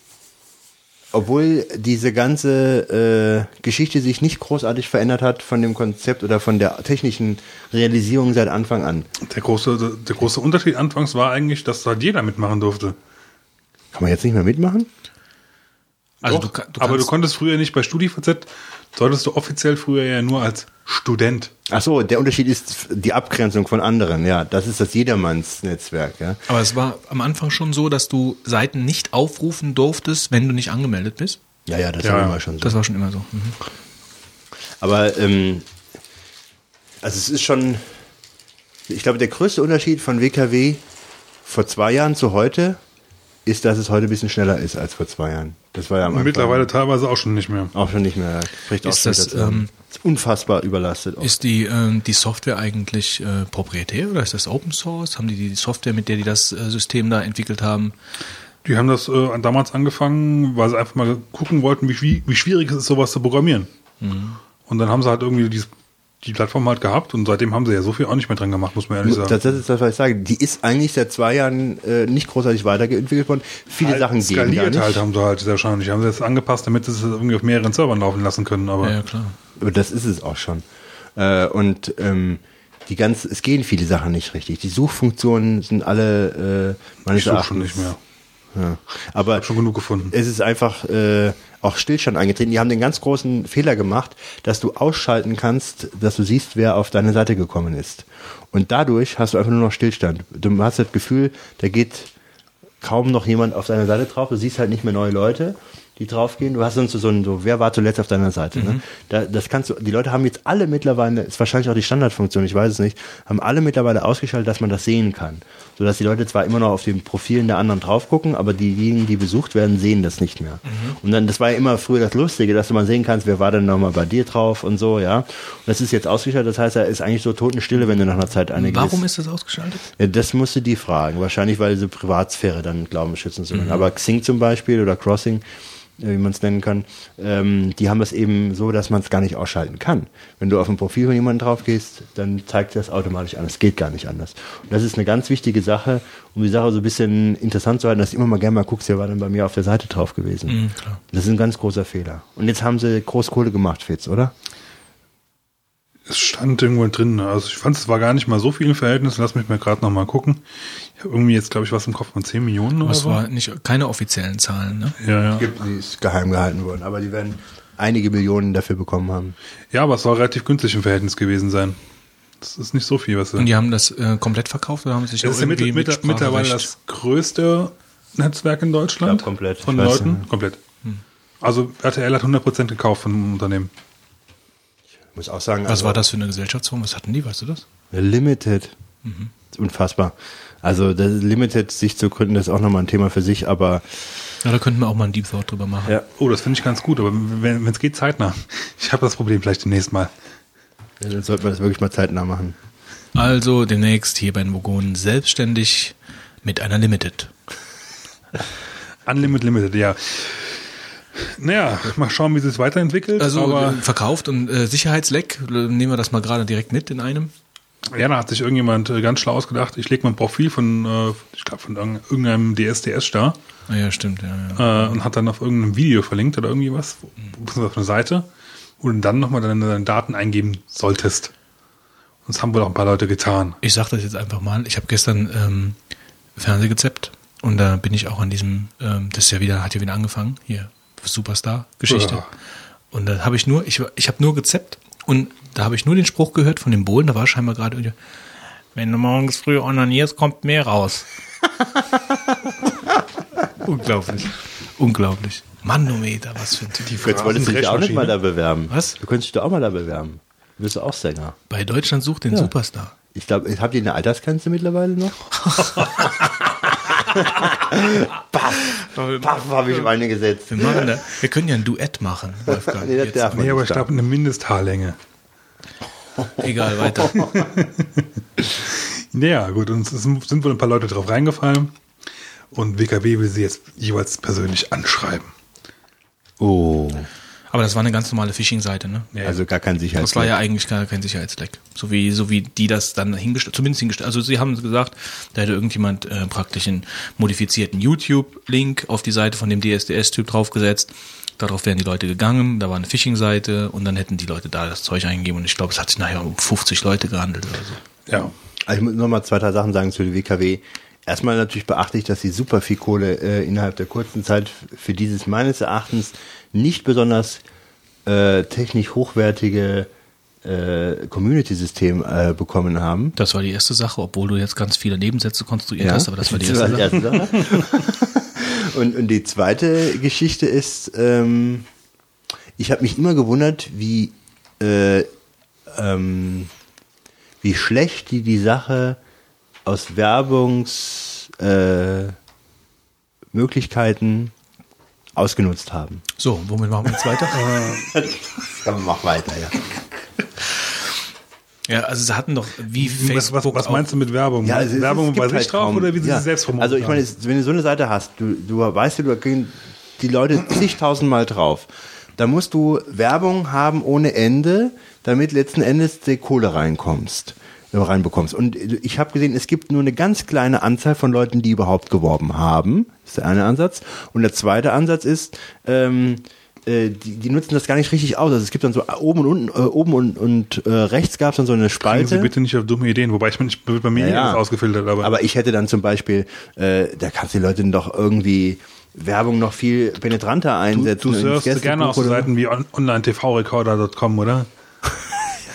obwohl diese ganze äh, Geschichte sich nicht großartig verändert hat von dem Konzept oder von der technischen Realisierung seit Anfang an. Der große, der große Unterschied anfangs war eigentlich, dass halt jeder mitmachen durfte. Kann man jetzt nicht mehr mitmachen? Also Doch, du, du aber du konntest früher nicht bei StudiVZ, solltest du offiziell früher ja nur als Student. Ach so, der Unterschied ist die Abgrenzung von anderen, ja. Das ist das Jedermanns-Netzwerk, ja. Aber es war am Anfang schon so, dass du Seiten nicht aufrufen durftest, wenn du nicht angemeldet bist. Ja, ja, das Ja, war ja. immer schon so. Das war schon immer so. Mhm. Aber ähm, also es ist schon, ich glaube, der größte Unterschied von WKW vor zwei Jahren zu heute ist, dass es heute ein bisschen schneller ist als vor zwei Jahren. Das war ja am Und Anfang mittlerweile teilweise auch schon nicht mehr. auch schon nicht mehr. Spricht Ist auch das, dazu. ähm, ist unfassbar überlastet. Auch. Ist die, ähm, die Software eigentlich äh, proprietär oder ist das Open Source? Haben die die Software, mit der die das äh, System da entwickelt haben? Die haben das äh, damals angefangen, weil sie einfach mal gucken wollten, wie, wie schwierig es ist, sowas zu programmieren. Und dann haben sie halt irgendwie die, die Plattform halt gehabt und seitdem haben sie ja so viel auch nicht mehr dran gemacht, muss man ehrlich sagen. das, das ist das, was ich sage. Die ist eigentlich seit zwei Jahren äh, nicht großartig weiterentwickelt worden. Viele Halt Sachen gehen gar skaliert nicht. halt haben sie halt sehr wahrscheinlich. Haben sie jetzt angepasst, damit sie es irgendwie auf mehreren Servern laufen lassen können. Aber Ja, ja klar. Aber das ist es auch schon. Äh, und ähm, die ganz, es gehen viele Sachen nicht richtig. Die Suchfunktionen sind alle äh, meines ich suche Erachtens. schon nicht mehr. Ja. Aber Hab schon genug gefunden. es ist einfach äh, auch Stillstand eingetreten. Die haben den ganz großen Fehler gemacht, dass du ausschalten kannst, dass du siehst, wer auf deine Seite gekommen ist. Und dadurch hast du einfach nur noch Stillstand. Du hast das Gefühl, da geht kaum noch jemand auf deine Seite drauf. Du siehst halt nicht mehr neue Leute, die draufgehen. Du hast sonst so ein, so, wer war zuletzt auf deiner Seite? Ne? Da, das kannst du, die Leute haben jetzt alle mittlerweile, ist wahrscheinlich auch die Standardfunktion, ich weiß es nicht, haben alle mittlerweile ausgeschaltet, dass man das sehen kann. Sodass die Leute zwar immer noch auf den Profilen der anderen drauf gucken, aber diejenigen, die besucht werden, sehen das nicht mehr. Und dann, das war ja immer früher das Lustige, dass du mal sehen kannst, wer war denn nochmal bei dir drauf und so, ja. Und das ist jetzt ausgeschaltet, das heißt, er ist eigentlich so Totenstille, wenn du nach einer Zeit eine Warum ist das ausgeschaltet? ja, das musst du die fragen. Wahrscheinlich, weil sie Privatsphäre dann glauben, schützen zu können. Aber Xing zum Beispiel oder Crossing, wie man es nennen kann, ähm, die haben das eben so, dass man es gar nicht ausschalten kann. Wenn du auf ein Profil von jemandem drauf gehst, dann zeigt das automatisch an. Es geht gar nicht anders. Und das ist eine ganz wichtige Sache, um die Sache so ein bisschen interessant zu halten, dass du immer mal gerne mal guckst, wer war denn bei mir auf der Seite drauf gewesen. klar. Das ist ein ganz großer Fehler. Und jetzt haben sie Großkohle gemacht, Fitz, oder? Es stand irgendwo drin. Also ich fand es war gar nicht mal so viel im Verhältnis. Lass mich mal gerade noch mal gucken. Irgendwie jetzt, glaube ich, was im Kopf von 10 Millionen oder Das so. war nicht keine offiziellen Zahlen, ne? Ja, ja. Gibt, die ist geheim gehalten worden. Aber die werden einige Millionen dafür bekommen haben. ja, aber es soll relativ günstig im Verhältnis gewesen sein. Das ist nicht so viel, was sie. Und die haben das äh, komplett verkauft oder haben sich das ist ja irgendwie mit, mittlerweile das größte Netzwerk in Deutschland. Ja, komplett. Von Ich weiß Leuten. nicht. Komplett. Also RTL hat 100% gekauft von einem Unternehmen. Ich muss auch sagen, Was also war das für eine Gesellschaftsform? Was hatten die, weißt du das? Limited. Ist Unfassbar. Also das Limited sich zu gründen, das ist auch nochmal ein Thema für sich, aber Ja, da könnten wir auch mal einen Deep Thought drüber machen. Ja. Oh, das finde ich ganz gut, aber wenn es geht, zeitnah. Ich habe das Problem vielleicht demnächst mal. dann sollte man das wirklich mal zeitnah machen. Also demnächst hier bei den Vogonen selbstständig mit einer Limited. Unlimited Limited, ja. Naja, mal schauen, wie sich es weiterentwickelt. Also aber äh, verkauft und äh, Sicherheitsleck, nehmen wir das mal gerade direkt mit in einem. Ja, da hat sich irgendjemand äh, ganz schlau ausgedacht. Ich lege mein Profil von, äh, ich glaube, von irgend- irgendeinem DSDS-Star Ah, ja, stimmt, ja, ja. äh, und hat dann auf irgendeinem Video verlinkt oder irgendwie was, beziehungsweise auf einer Seite, wo du dann nochmal deine, deine Daten eingeben solltest. Und das haben wohl auch ein paar Leute getan. Ich sag das jetzt einfach mal. Ich habe gestern ähm, Fernseh gezappt und da bin ich auch an diesem, ähm, das ist ja wieder, hat ja wieder angefangen, hier, Superstar-Geschichte. Ja. Und da habe ich nur, ich, ich habe nur gezappt und da habe ich nur den Spruch gehört von dem Bohlen, da war scheinbar gerade irgendwie, wenn du morgens früh onanierst, kommt mehr raus. Unglaublich. Unglaublich. Manometer, was für ein Typ. Jetzt wolltest du dich auch nicht mal da bewerben. Was? Du könntest dich doch auch mal da bewerben. Du bist auch Sänger. Bei Deutschland sucht den Ja. Superstar. Ich glaube, habt ihr eine Altersgrenze mittlerweile noch? Paff, paff, habe ich meine gesetzt. Wir, machen da, wir können ja ein Duett machen, Wolfgang. Nee, Nee, aber ich glaube, eine Mindesthaarlänge. Egal, weiter. Naja, gut, und es sind wohl ein paar Leute drauf reingefallen. Und WKW will sie jetzt jeweils persönlich anschreiben. Oh, Aber das war eine ganz normale Phishing-Seite, ne? also gar kein Das war Sicherheitsleck. ja eigentlich gar kein Sicherheitsleck. So wie, so wie die das dann hingestellt, zumindest hingestellt. Also sie haben gesagt, da hätte irgendjemand äh, praktisch einen modifizierten YouTube-Link auf die Seite von dem DSDS-Typ draufgesetzt. Darauf wären die Leute gegangen, da war eine Phishing-Seite und dann hätten die Leute da das Zeug eingegeben und ich glaube, es hat sich nachher um 50 Leute gehandelt oder so. Ja. Also ich muss noch mal zwei, drei Sachen sagen zu der WKW. Erstmal natürlich beachtlich, dass sie super viel Kohle äh, innerhalb der kurzen Zeit für dieses meines Erachtens nicht besonders äh, technisch hochwertige äh, Community-System äh, bekommen haben. Das war die erste Sache, obwohl du jetzt ganz viele Nebensätze konstruiert hast, aber das war die Das erste Sache. Sache. und, und die zweite Geschichte ist, ähm, ich habe mich immer gewundert, wie, äh, ähm, wie schlecht die die Sache aus Werbungs äh, ausgenutzt haben. So, womit machen wir jetzt weiter? Aber mach weiter, ja. Ja, also sie hatten doch wie Was, Facebook was, was meinst du mit Werbung? Ja, also Werbung bei sich halt drauf kaum- oder wie sie ja. sich selbst promoten? Also ich meine, wenn du so eine Seite hast, du, du weißt, du, da gehen die Leute zigtausendmal drauf. Da musst du Werbung haben ohne Ende, damit letzten Endes die Kohle reinkommst, äh, reinbekommst. Und ich habe gesehen, es gibt nur eine ganz kleine Anzahl von Leuten, die überhaupt geworben haben. Das ist der eine Ansatz. Und der zweite Ansatz ist, ähm, äh, die, die nutzen das gar nicht richtig aus. Also es gibt dann so oben und unten, äh, oben und, und äh, rechts gab es dann so eine Bringen Spalte. Sie bitte nicht auf dumme Ideen, wobei ich mich bei mir Ja, ja, ausgefiltert, aber, aber ich hätte dann zum Beispiel, äh, da kannst du die Leute doch irgendwie Werbung noch viel penetranter du, einsetzen. du ins surfst gerne auf so Seiten wie on online-tv-recorder.com, oder?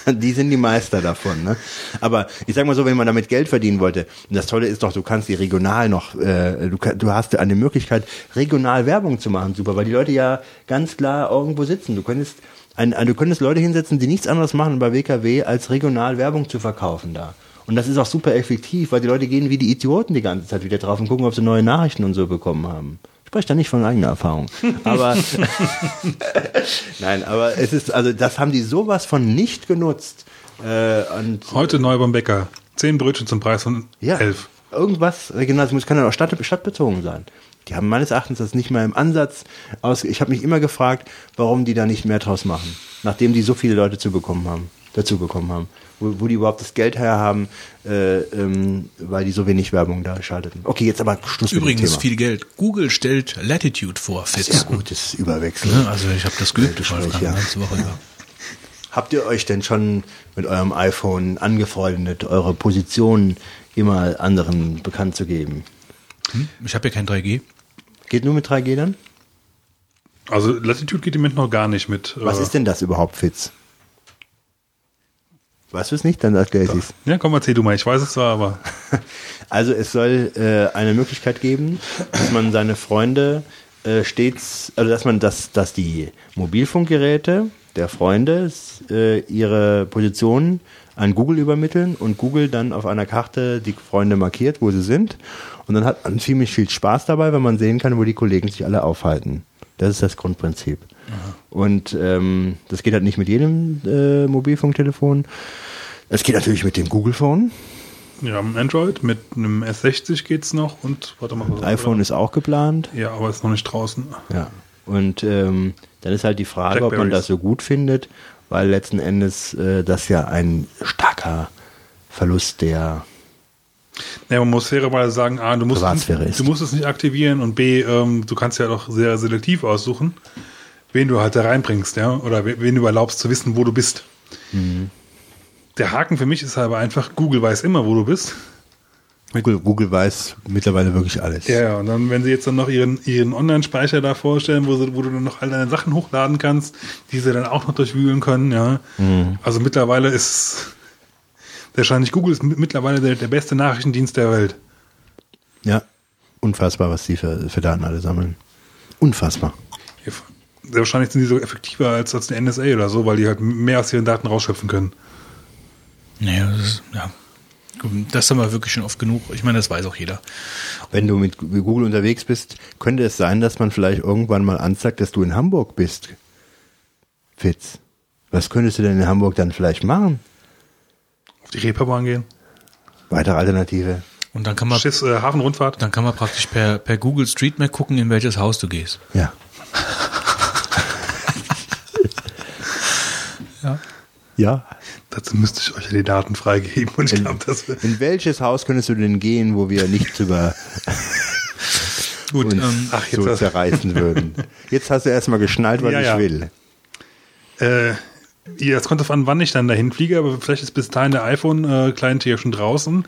Die sind die Meister davon. Ne? Aber ich sag mal so, wenn man damit Geld verdienen wollte, das Tolle ist doch, du kannst die regional noch, äh, du, du hast eine Möglichkeit, regional Werbung zu machen, super, weil die Leute ja ganz klar irgendwo sitzen. Du könntest, ein, ein, du könntest Leute hinsetzen, die nichts anderes machen bei WKW, als regional Werbung zu verkaufen da. Und das ist auch super effektiv, weil die Leute gehen wie die Idioten die ganze Zeit wieder drauf und gucken, ob sie neue Nachrichten und so bekommen haben. Ich spreche da nicht von eigener Erfahrung. Aber nein, aber es ist, also das haben die sowas von nicht genutzt. Äh, und Heute neu beim Bäcker. Zehn Brötchen zum Preis von ja, elf. irgendwas regional, das muss kann ja auch Stadt, stadtbezogen sein. Die haben meines Erachtens das nicht mal im Ansatz aus. Ich habe mich immer gefragt, warum die da nicht mehr draus machen, nachdem die so viele Leute zu bekommen haben, dazu bekommen haben, wo, wo die überhaupt das Geld her haben, äh, ähm, weil die so wenig Werbung da schalteten. Okay, jetzt aber Schluss Übrigens mit dem Thema. viel Geld. Google stellt Latitude vor, Fitz. Sehr gutes Überwechseln. Ne? Also ich habe das geübt, Gespräch, Wolfgang, ja. ganze Woche über. Habt ihr euch denn schon mit eurem iPhone angefreundet, eure Position immer anderen bekannt zu geben? Ich habe ja kein 3G. Geht nur mit 3G dann? Also Latitude geht im Moment noch gar nicht mit. Was äh, ist denn das überhaupt, Fitz? Weißt du es nicht? Dann erkläre ich es. Ja, komm, erzähl du mal. Ich weiß es zwar, aber Also es soll äh, eine Möglichkeit geben, dass man seine Freunde äh, stets, also dass man, dass, dass die Mobilfunkgeräte der Freunde äh, ihre Position an Google übermitteln und Google dann auf einer Karte die Freunde markiert, wo sie sind. Und dann hat man ziemlich viel Spaß dabei, wenn man sehen kann, wo die Kollegen sich alle aufhalten. Das ist das Grundprinzip. Und ähm, das geht halt nicht mit jedem äh, Mobilfunktelefon. Es geht natürlich mit dem Google Phone. Ja, mit Android, mit einem S60 geht's noch und warte mal. was- iPhone ist auch geplant. Ja, aber ist noch nicht draußen. Ja. Und ähm, dann ist halt die Frage, ob man das so gut findet, weil letzten Endes äh, das ja ein starker Verlust der Ja, man muss fairerweise sagen, A, du musst, ist. du musst es nicht aktivieren und B, ähm, du kannst ja doch sehr selektiv aussuchen, wen du halt da reinbringst, ja, oder we- wen du erlaubst zu wissen, wo du bist. Mhm. Der Haken für mich ist aber einfach, Google weiß immer, wo du bist. Google, Google weiß mittlerweile wirklich alles. Ja, ja, und dann, wenn sie jetzt dann noch ihren, ihren Online-Speicher da vorstellen, wo, sie, wo du dann noch all deine Sachen hochladen kannst, die sie dann auch noch durchwühlen können, ja. Mhm. Also mittlerweile ist wahrscheinlich Google ist mittlerweile der, der beste Nachrichtendienst der Welt. Ja. Unfassbar, was die für, für Daten alle sammeln. Unfassbar. Ja, Sehr wahrscheinlich sind die so effektiver als, als eine NSA oder so, weil die halt mehr aus ihren Daten rausschöpfen können. Naja, das ist, ja. Das haben wir wirklich schon oft genug. Ich meine, das weiß auch jeder. Wenn du mit Google unterwegs bist, könnte es sein, dass man vielleicht irgendwann mal anzeigt, dass du in Hamburg bist. Fitz. Was könntest du denn in Hamburg dann vielleicht machen? Die Reeperbahn gehen. Weitere Alternative. Und dann kann man, Schiss, äh, Hafenrundfahrt. dann kann man praktisch per, per Google Street Map gucken, in welches Haus du gehst. Ja. Ja. Ja. Dazu müsste ich euch ja die Daten freigeben und ich glaube, das wird In welches Haus könntest du denn gehen, wo wir nicht über Gut, uns ähm, Ach, jetzt so zerreißen würden? Jetzt hast du erstmal geschnallt, was Ja, ich ja. will. Äh, ja, es kommt darauf an, wann ich dann dahin fliege, aber vielleicht ist bis dahin der iPhone-Client schon draußen.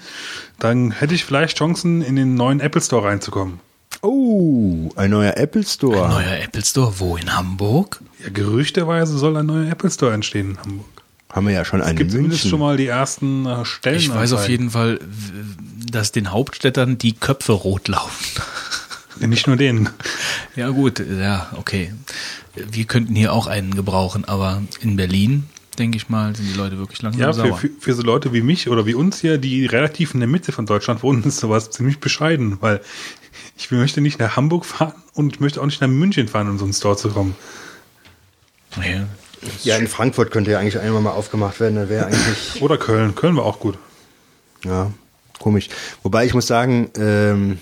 Dann hätte ich vielleicht Chancen, in den neuen Apple Store reinzukommen. Oh, ein neuer Apple Store. neuer Apple Store, wo in Hamburg? Ja, gerüchteweise soll ein neuer Apple Store entstehen in Hamburg. Haben wir ja schon Es einen gibt in zumindest schon mal die ersten äh, Stellen. Ich weiß auf jeden Fall, dass den Hauptstädtern die Köpfe rot laufen. Ja, nicht nur den. Ja gut, ja, okay. Wir könnten hier auch einen gebrauchen, aber in Berlin, denke ich mal, sind die Leute wirklich langsam Ja, für, sauer. für, für so Leute wie mich oder wie uns hier, die relativ in der Mitte von Deutschland wohnen, ist sowas ziemlich bescheiden, weil ich möchte nicht nach Hamburg fahren und ich möchte auch nicht nach München fahren, um so einen Store zu kommen. Ja, Ja, in Frankfurt könnte ja eigentlich einmal mal aufgemacht werden. Da wäre eigentlich, Oder Köln. Köln war auch gut. ja, komisch. Wobei ich muss sagen, ähm,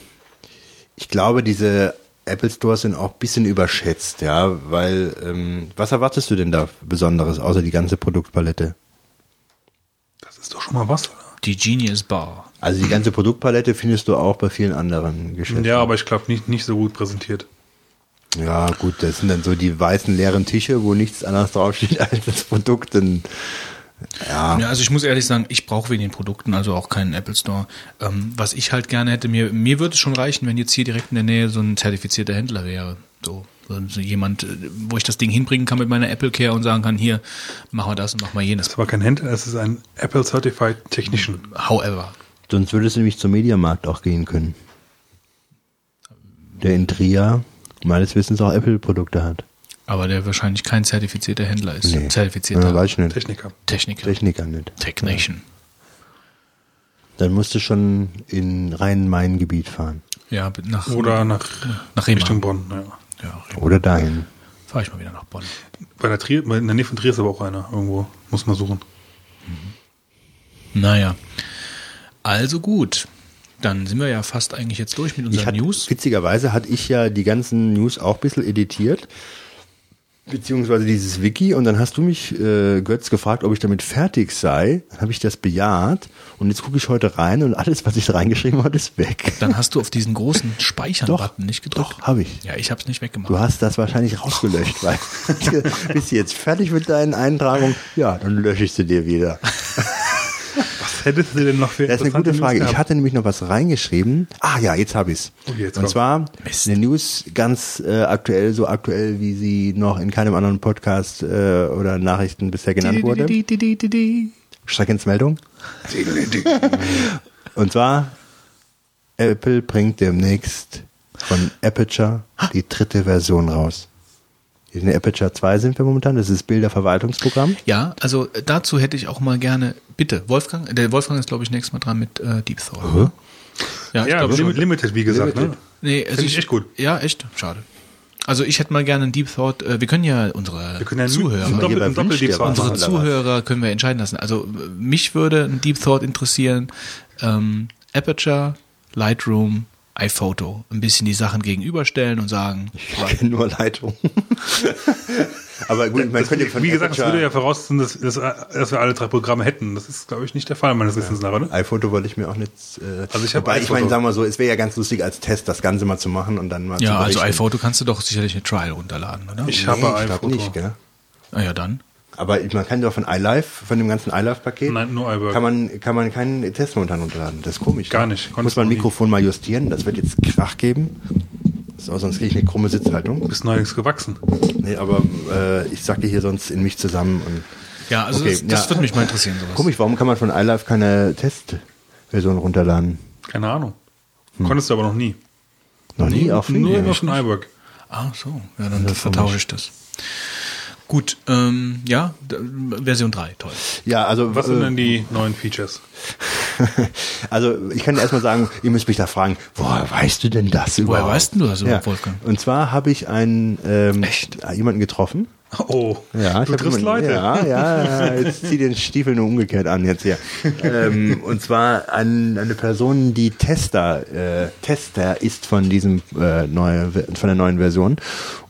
ich glaube, diese Apple Stores sind auch ein bisschen überschätzt, ja, weil, ähm, was erwartest du denn da Besonderes, außer die ganze Produktpalette? Das ist doch schon mal was, oder? die Genius Bar. Also die ganze Produktpalette findest du auch bei vielen anderen Geschäften. Ja, aber ich glaube nicht, nicht so gut präsentiert. Ja, gut, das sind dann so die weißen leeren Tische, wo nichts anderes draufsteht als das Produkt. Und, ja, Ja, also ich muss ehrlich sagen, ich brauche wegen den Produkten also auch keinen Apple Store. Ähm, was ich halt gerne hätte, mir, mir würde es schon reichen, wenn jetzt hier direkt in der Nähe so ein zertifizierter Händler wäre. So, so jemand, äh, wo ich das Ding hinbringen kann mit meiner Apple Care und sagen kann, hier, machen wir das und machen wir Das jenes. ist aber kein Händler, es ist ein Apple Certified Technician. However. sonst würdest du nämlich zum Mediamarkt auch gehen können. Der in Trier meines Wissens auch Apple-Produkte hat. Aber der wahrscheinlich kein zertifizierter Händler ist. Nee. Zertifizierter Ja, weiß ich nicht. Techniker. Techniker. Techniker nicht. Technician. Dann musst du schon in Rhein-Main-Gebiet fahren. Ja, nach, Oder nach, nach Rema. Richtung Bonn. Ja. Ja, Oder dahin. fahre ich mal wieder nach Bonn. Bei der Trier, in der Nähe von Trier ist aber auch einer irgendwo. Muss man suchen. Naja. Also gut. Dann sind wir ja fast eigentlich jetzt durch mit Ich unseren hat, News. Witzigerweise hatte ich ja die ganzen News auch ein bisschen editiert. Beziehungsweise dieses Wiki und dann hast du mich, äh, Götz, gefragt, ob ich damit fertig sei. Dann habe ich das bejaht und jetzt gucke ich heute rein und alles, was ich da reingeschrieben habe, ist weg. Dann hast du auf diesen großen Speichern-Button nicht gedrückt. Doch, habe ich. Ja, ich habe es nicht weggemacht. Du hast das wahrscheinlich rausgelöscht, weil bist du jetzt fertig mit deinen Eintragungen? Ja, dann lösche ich sie dir wieder. Was hättest du denn noch für Das ist eine gute Frage. Ich hatte nämlich noch was reingeschrieben. Ah ja, jetzt habe ich's. Okay, jetzt Und kommt's. zwar Mist. eine News ganz äh, aktuell, so aktuell, wie sie noch in keinem anderen Podcast äh, oder Nachrichten bisher genannt wurde. Schreckensmeldung. Und zwar, Apple bringt demnächst von Aperture die dritte Version raus. In der Aperture 2 sind wir momentan, das ist das Bilderverwaltungsprogramm. Ja, also äh, dazu hätte ich auch mal gerne, bitte, Wolfgang, der Wolfgang ist glaube ich nächstes Mal dran mit äh, Deep Thought. Ja, ich Ja, glaube lim. Limited, wie gesagt. Ne? Nee, also Finde ich echt gut. Ja, echt, schade. Also ich hätte mal gerne einen Deep Thought. Äh, wir können ja unsere Wir können ja Zuhörer, Doppel, Doppel dir was. unsere? Zuhörer können wir entscheiden lassen. Also äh, mich würde ein Deep Thought interessieren. Ähm, Aperture, Lightroom, iPhoto. Ein bisschen die Sachen gegenüberstellen und sagen, Ich kenne nur Leitung. Aber gut, man Das, könnte von wie gesagt, das Aperture- würde ja voraussetzen, dass, dass, dass wir alle drei Programme hätten. Das ist, glaube ich, nicht der Fall meines Wissens nach, oder? iPhoto wollte ich mir auch nicht. Äh, Also ich wobei ich meine, sagen wir so, es wäre ja ganz lustig als Test das Ganze mal zu machen und dann mal ja, zu also berichten. iPhoto kannst du doch sicherlich eine Trial runterladen, oder? Ich Nee, habe ich glaube iPhoto. nicht, gell? Na ja, dann. Aber man kann doch von iLife, von dem ganzen iLife-Paket, Nein, nur iWork. kann man, kann man keinen Test momentan runterladen. Das ist komisch. Gar nicht. Muss man nie. Mikrofon mal justieren. Das wird jetzt Krach geben. So, sonst kriege ich eine krumme Sitzhaltung. Du bist neuerdings gewachsen. Nee, aber äh, ich sacke hier sonst in mich zusammen. Und Ja, also Okay, das, das ja. würde mich mal interessieren, sowas. Komisch, warum kann man von iLife keine Testversion runterladen? Keine Ahnung. Konntest du aber noch nie. Noch nie, auch Nur immer von iWork. Ah, so. Ja, dann vertausche ich das. Gut, ähm, ja, Version 3, toll. Ja, also Was sind äh, denn die neuen Features? also ich kann erstmal sagen, ihr müsst mich da fragen, woher weißt du denn das überhaupt? weißt denn du das überhaupt, ja. Wolfgang? Und zwar habe ich einen ähm, Echt? jemanden getroffen. Oh, Ja, du triffst jemanden- Leute. Ja, ja, ja, jetzt zieh den Stiefel nur umgekehrt an jetzt hier. ähm, und zwar ein, eine Person, die Tester, äh, Tester ist von diesem äh, neue, von der neuen Version.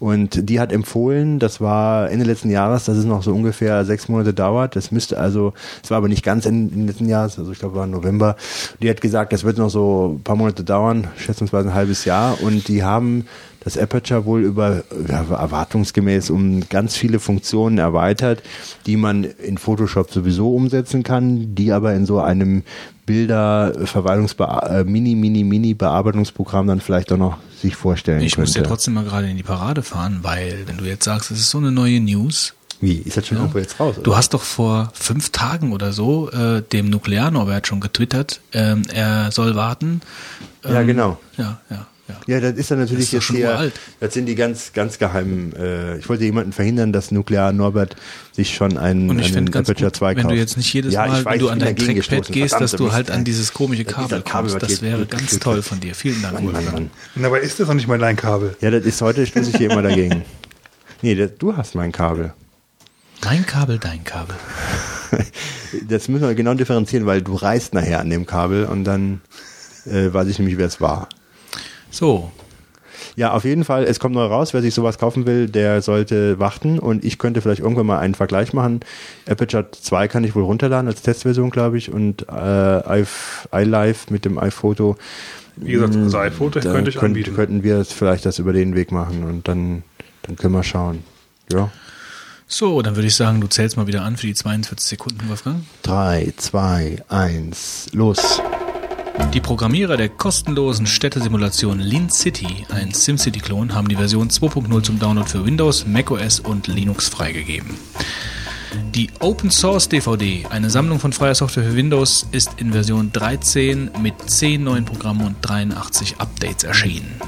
Und die hat empfohlen, das war Ende letzten Jahres, dass es noch so ungefähr sechs Monate dauert. Das müsste also, es war aber nicht ganz Ende letzten Jahres, also ich glaube war November. Die hat gesagt, das wird noch so ein paar Monate dauern, schätzungsweise ein halbes Jahr. Und die haben das Aperture wohl über ja, erwartungsgemäß um ganz viele Funktionen erweitert, die man in Photoshop sowieso umsetzen kann, die aber in so einem Bilderverwaltungs äh, Mini Mini Mini Bearbeitungsprogramm dann vielleicht auch noch sich vorstellen Ich muss könnte. ja trotzdem mal gerade in die Parade fahren, weil, wenn du jetzt sagst, es ist so eine neue News, Wie ist das schon irgendwo jetzt raus? Du oder? hast doch vor fünf Tagen oder so äh, dem Nuklear-Norbert schon getwittert, ähm, er soll warten. ja Ähm, genau. Ja, ja, ja. Ja, das ist dann natürlich Das ist jetzt schon hier, das sind die ganz, ganz geheimen, äh, ich wollte jemanden verhindern, dass Nuklear Norbert sich schon einen, Und ich einen finde ganz Aperture gut, 2 wenn kauft. du jetzt nicht jedes Ja, Mal, weiß, wenn du an dein Trackpad gestoßen. gehst, dass du halt an dieses komische Kabel Kabel, kommst. Das wäre ganz toll von dir. Vielen Dank, Mann, Mann. Mann. Und dabei ist das noch nicht mal dein Kabel. Ja, das ist heute, stoße ich hier immer dagegen. Nee, das, du hast mein Kabel. Mein Kabel, dein Kabel. Das müssen wir genau differenzieren, weil du reißt nachher an dem Kabel und dann äh, weiß ich nämlich, wer es war. So, Ja, auf jeden Fall, es kommt neu raus. Wer sich sowas kaufen will, der sollte warten und ich könnte vielleicht irgendwann mal einen Vergleich machen. Aperture 2 kann ich wohl runterladen als Testversion, glaube ich, und äh, iLife mit dem iPhoto. Wie gesagt, also iPhoto Da könnte ich könnt- anbieten. Könnten wir vielleicht das über den Weg machen und dann, dann können wir schauen. Ja. so, dann würde ich sagen, du zählst mal wieder an für die 42 Sekunden, Wolfgang. Drei, zwei, eins, los. Die Programmierer der kostenlosen Städtesimulation Lin City, ein SimCity-Klon, haben die Version 2.0 zum Download für Windows, macOS und Linux freigegeben. Die Open Source DVD, eine Sammlung von freier Software für Windows, ist in Version 13 mit 10 neuen Programmen und 83 Updates erschienen.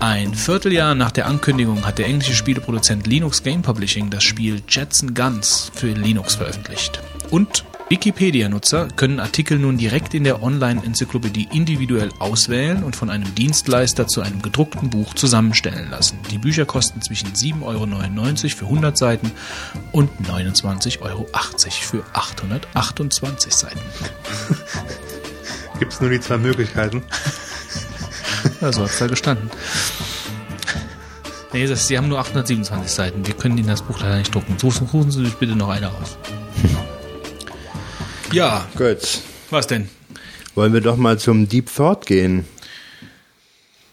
Ein Vierteljahr nach der Ankündigung hat der englische Spieleproduzent Linux Game Publishing das Spiel Jetson Guns für Linux veröffentlicht. Und Wikipedia-Nutzer können Artikel nun direkt in der Online-Enzyklopädie individuell auswählen und von einem Dienstleister zu einem gedruckten Buch zusammenstellen lassen. Die Bücher kosten zwischen 7,99 Euro für 100 Seiten und 29,80 Euro für 828 Seiten. Gibt es nur die zwei Möglichkeiten. Ja, so hat es da gestanden. Nee, das, Sie haben nur 827 Seiten. Wir können Ihnen das Buch leider nicht drucken. Suchen, suchen Sie sich bitte noch eine aus. Ja, Gut. was denn? Wollen wir doch mal zum Deep Thought gehen.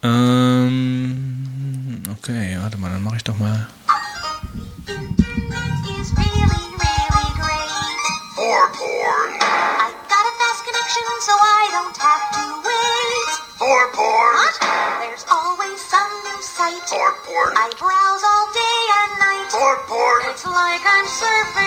Ähm, okay, warte mal, dann mache ich doch mal. is really, really great. For porn. I've got a fast connection, so I don't have to wait. For porn. What? There's always some new site. For porn. I browse all day and night. For porn. It's like I'm surfing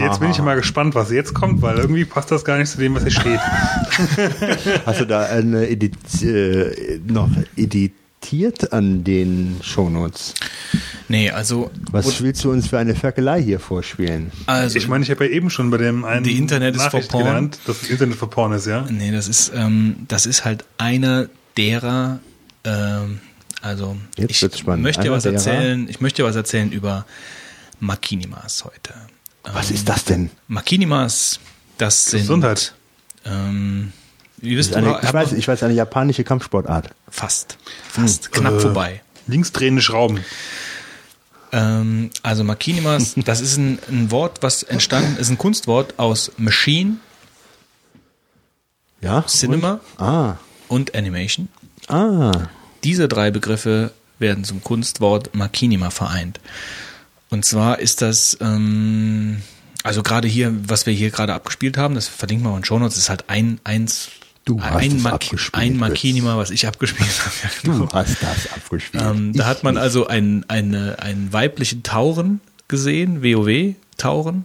Jetzt bin ich mal gespannt, was jetzt kommt, weil irgendwie passt das gar nicht zu dem, was hier steht. Hast du da eine Edit äh, noch editiert an den Shownotes. Nee, also, Was willst du uns für eine Ferkelei hier vorspielen? also Ich meine, ich habe ja eben schon bei dem einen Die Internet is for Nachricht porn. gelernt, dass das Internet for Porn ist, ja? Nee, das ist, ähm, das ist halt einer derer, ähm, also Jetzt ich möchte dir was derer? erzählen, ich möchte dir was erzählen über Makinimas heute. Was ist das denn? Makinimas, das sind Gesundheit. Ähm, wie wisst eine, ich, weiß, ich weiß, eine japanische Kampfsportart. fast, fast, knapp Äh, vorbei. Linksdrehende Schrauben. Ähm, also Makinimas, das ist ein, ein Wort, was entstanden ist, ein Kunstwort aus Machine, Ja? Cinema Ah. und Animation. Ah. Diese drei Begriffe werden zum Kunstwort Makinima vereint. Und zwar ist das, ähm, also gerade hier, was wir hier gerade abgespielt haben, das verlinken wir mal in den Show Notes, ist halt ein, eins, Du hast ein, abgespielt, ein. Makinima, was ich abgespielt habe. Ja, genau. Du hast das abgespielt. Ähm, da Ich hat man nicht. also einen, eine, einen weiblichen Tauren gesehen, WoW-Tauren,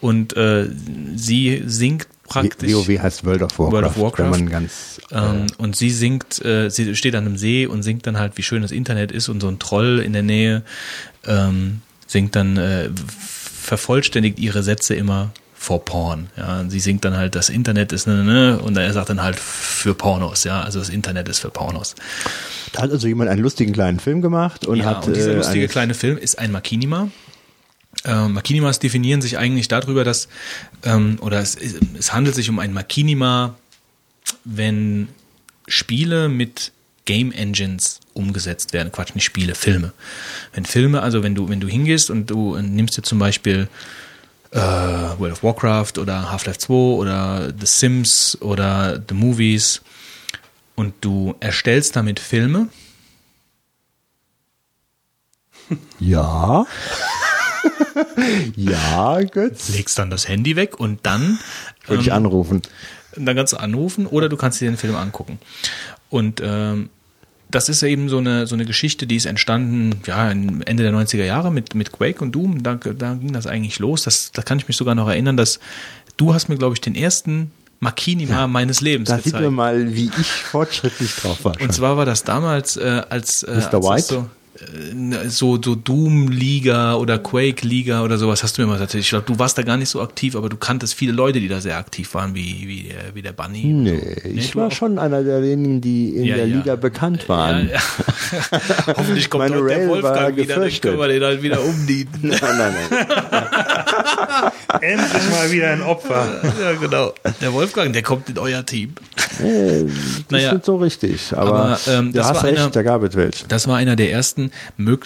und äh, sie singt praktisch. WoW heißt World of Warcraft. World of Warcraft. Wenn man ganz, Ähm, und sie singt, äh, sie steht an einem See und singt dann halt, wie schön das Internet ist und so ein Troll in der Nähe ähm, singt dann, äh, vervollständigt ihre Sätze immer vor Porn. Ja, sie singt dann halt, das Internet ist ne, ne, und er sagt dann halt für Pornos, ja, also das Internet ist für Pornos. da hat also jemand einen lustigen kleinen Film gemacht und ja, hat und dieser äh, lustige eine- kleine Film ist ein Makinima. Ähm, Makinimas definieren sich eigentlich darüber, dass, ähm, oder es, es handelt sich um ein Makinima, wenn Spiele mit Game Engines umgesetzt werden. Quatsch, nicht Spiele, Filme. Wenn Filme, also wenn du, wenn du hingehst und du nimmst dir zum Beispiel äh, World of Warcraft oder Half-Life 2 oder The Sims oder The Movies und du erstellst damit Filme, Ja. ja, Götz. legst dann das Handy weg und dann, Würde ich anrufen. dann kannst du anrufen oder du kannst dir den Film angucken. Und ähm, das ist eben so eine, so eine Geschichte, die ist entstanden, ja, Ende der 90er Jahre mit, mit Quake und Doom. Da, da ging das eigentlich los. Das, da kann ich mich sogar noch erinnern, dass du hast mir, glaube ich, den ersten Makinima meines Lebens Da sieht gezeigt. man mal, wie ich fortschrittlich drauf war. Und zwar war das damals äh, als, äh, Mr. als White? so, äh, so, so Doom-Liga oder Quake-Liga oder sowas hast du mir mal erzählt. Ich glaube, du warst da gar nicht so aktiv, aber du kanntest viele Leute, die da sehr aktiv waren, wie, wie, der, wie der Bunny. Nee, ich du war auch? schon einer derjenigen, die in Ja, der ja. Liga bekannt waren. Ja. Hoffentlich kommt Meine der Wolfgang wieder, dann gefürchtet. können wir den halt wieder umdienen. Nein, nein, nein. Endlich mal wieder ein Opfer. ja, genau. Der Wolfgang, der kommt in euer Team. Nee, das Naja. ist so richtig. Aber, Aber, ähm, du das hast war recht, einer- da gab es welche. Das war einer der ersten,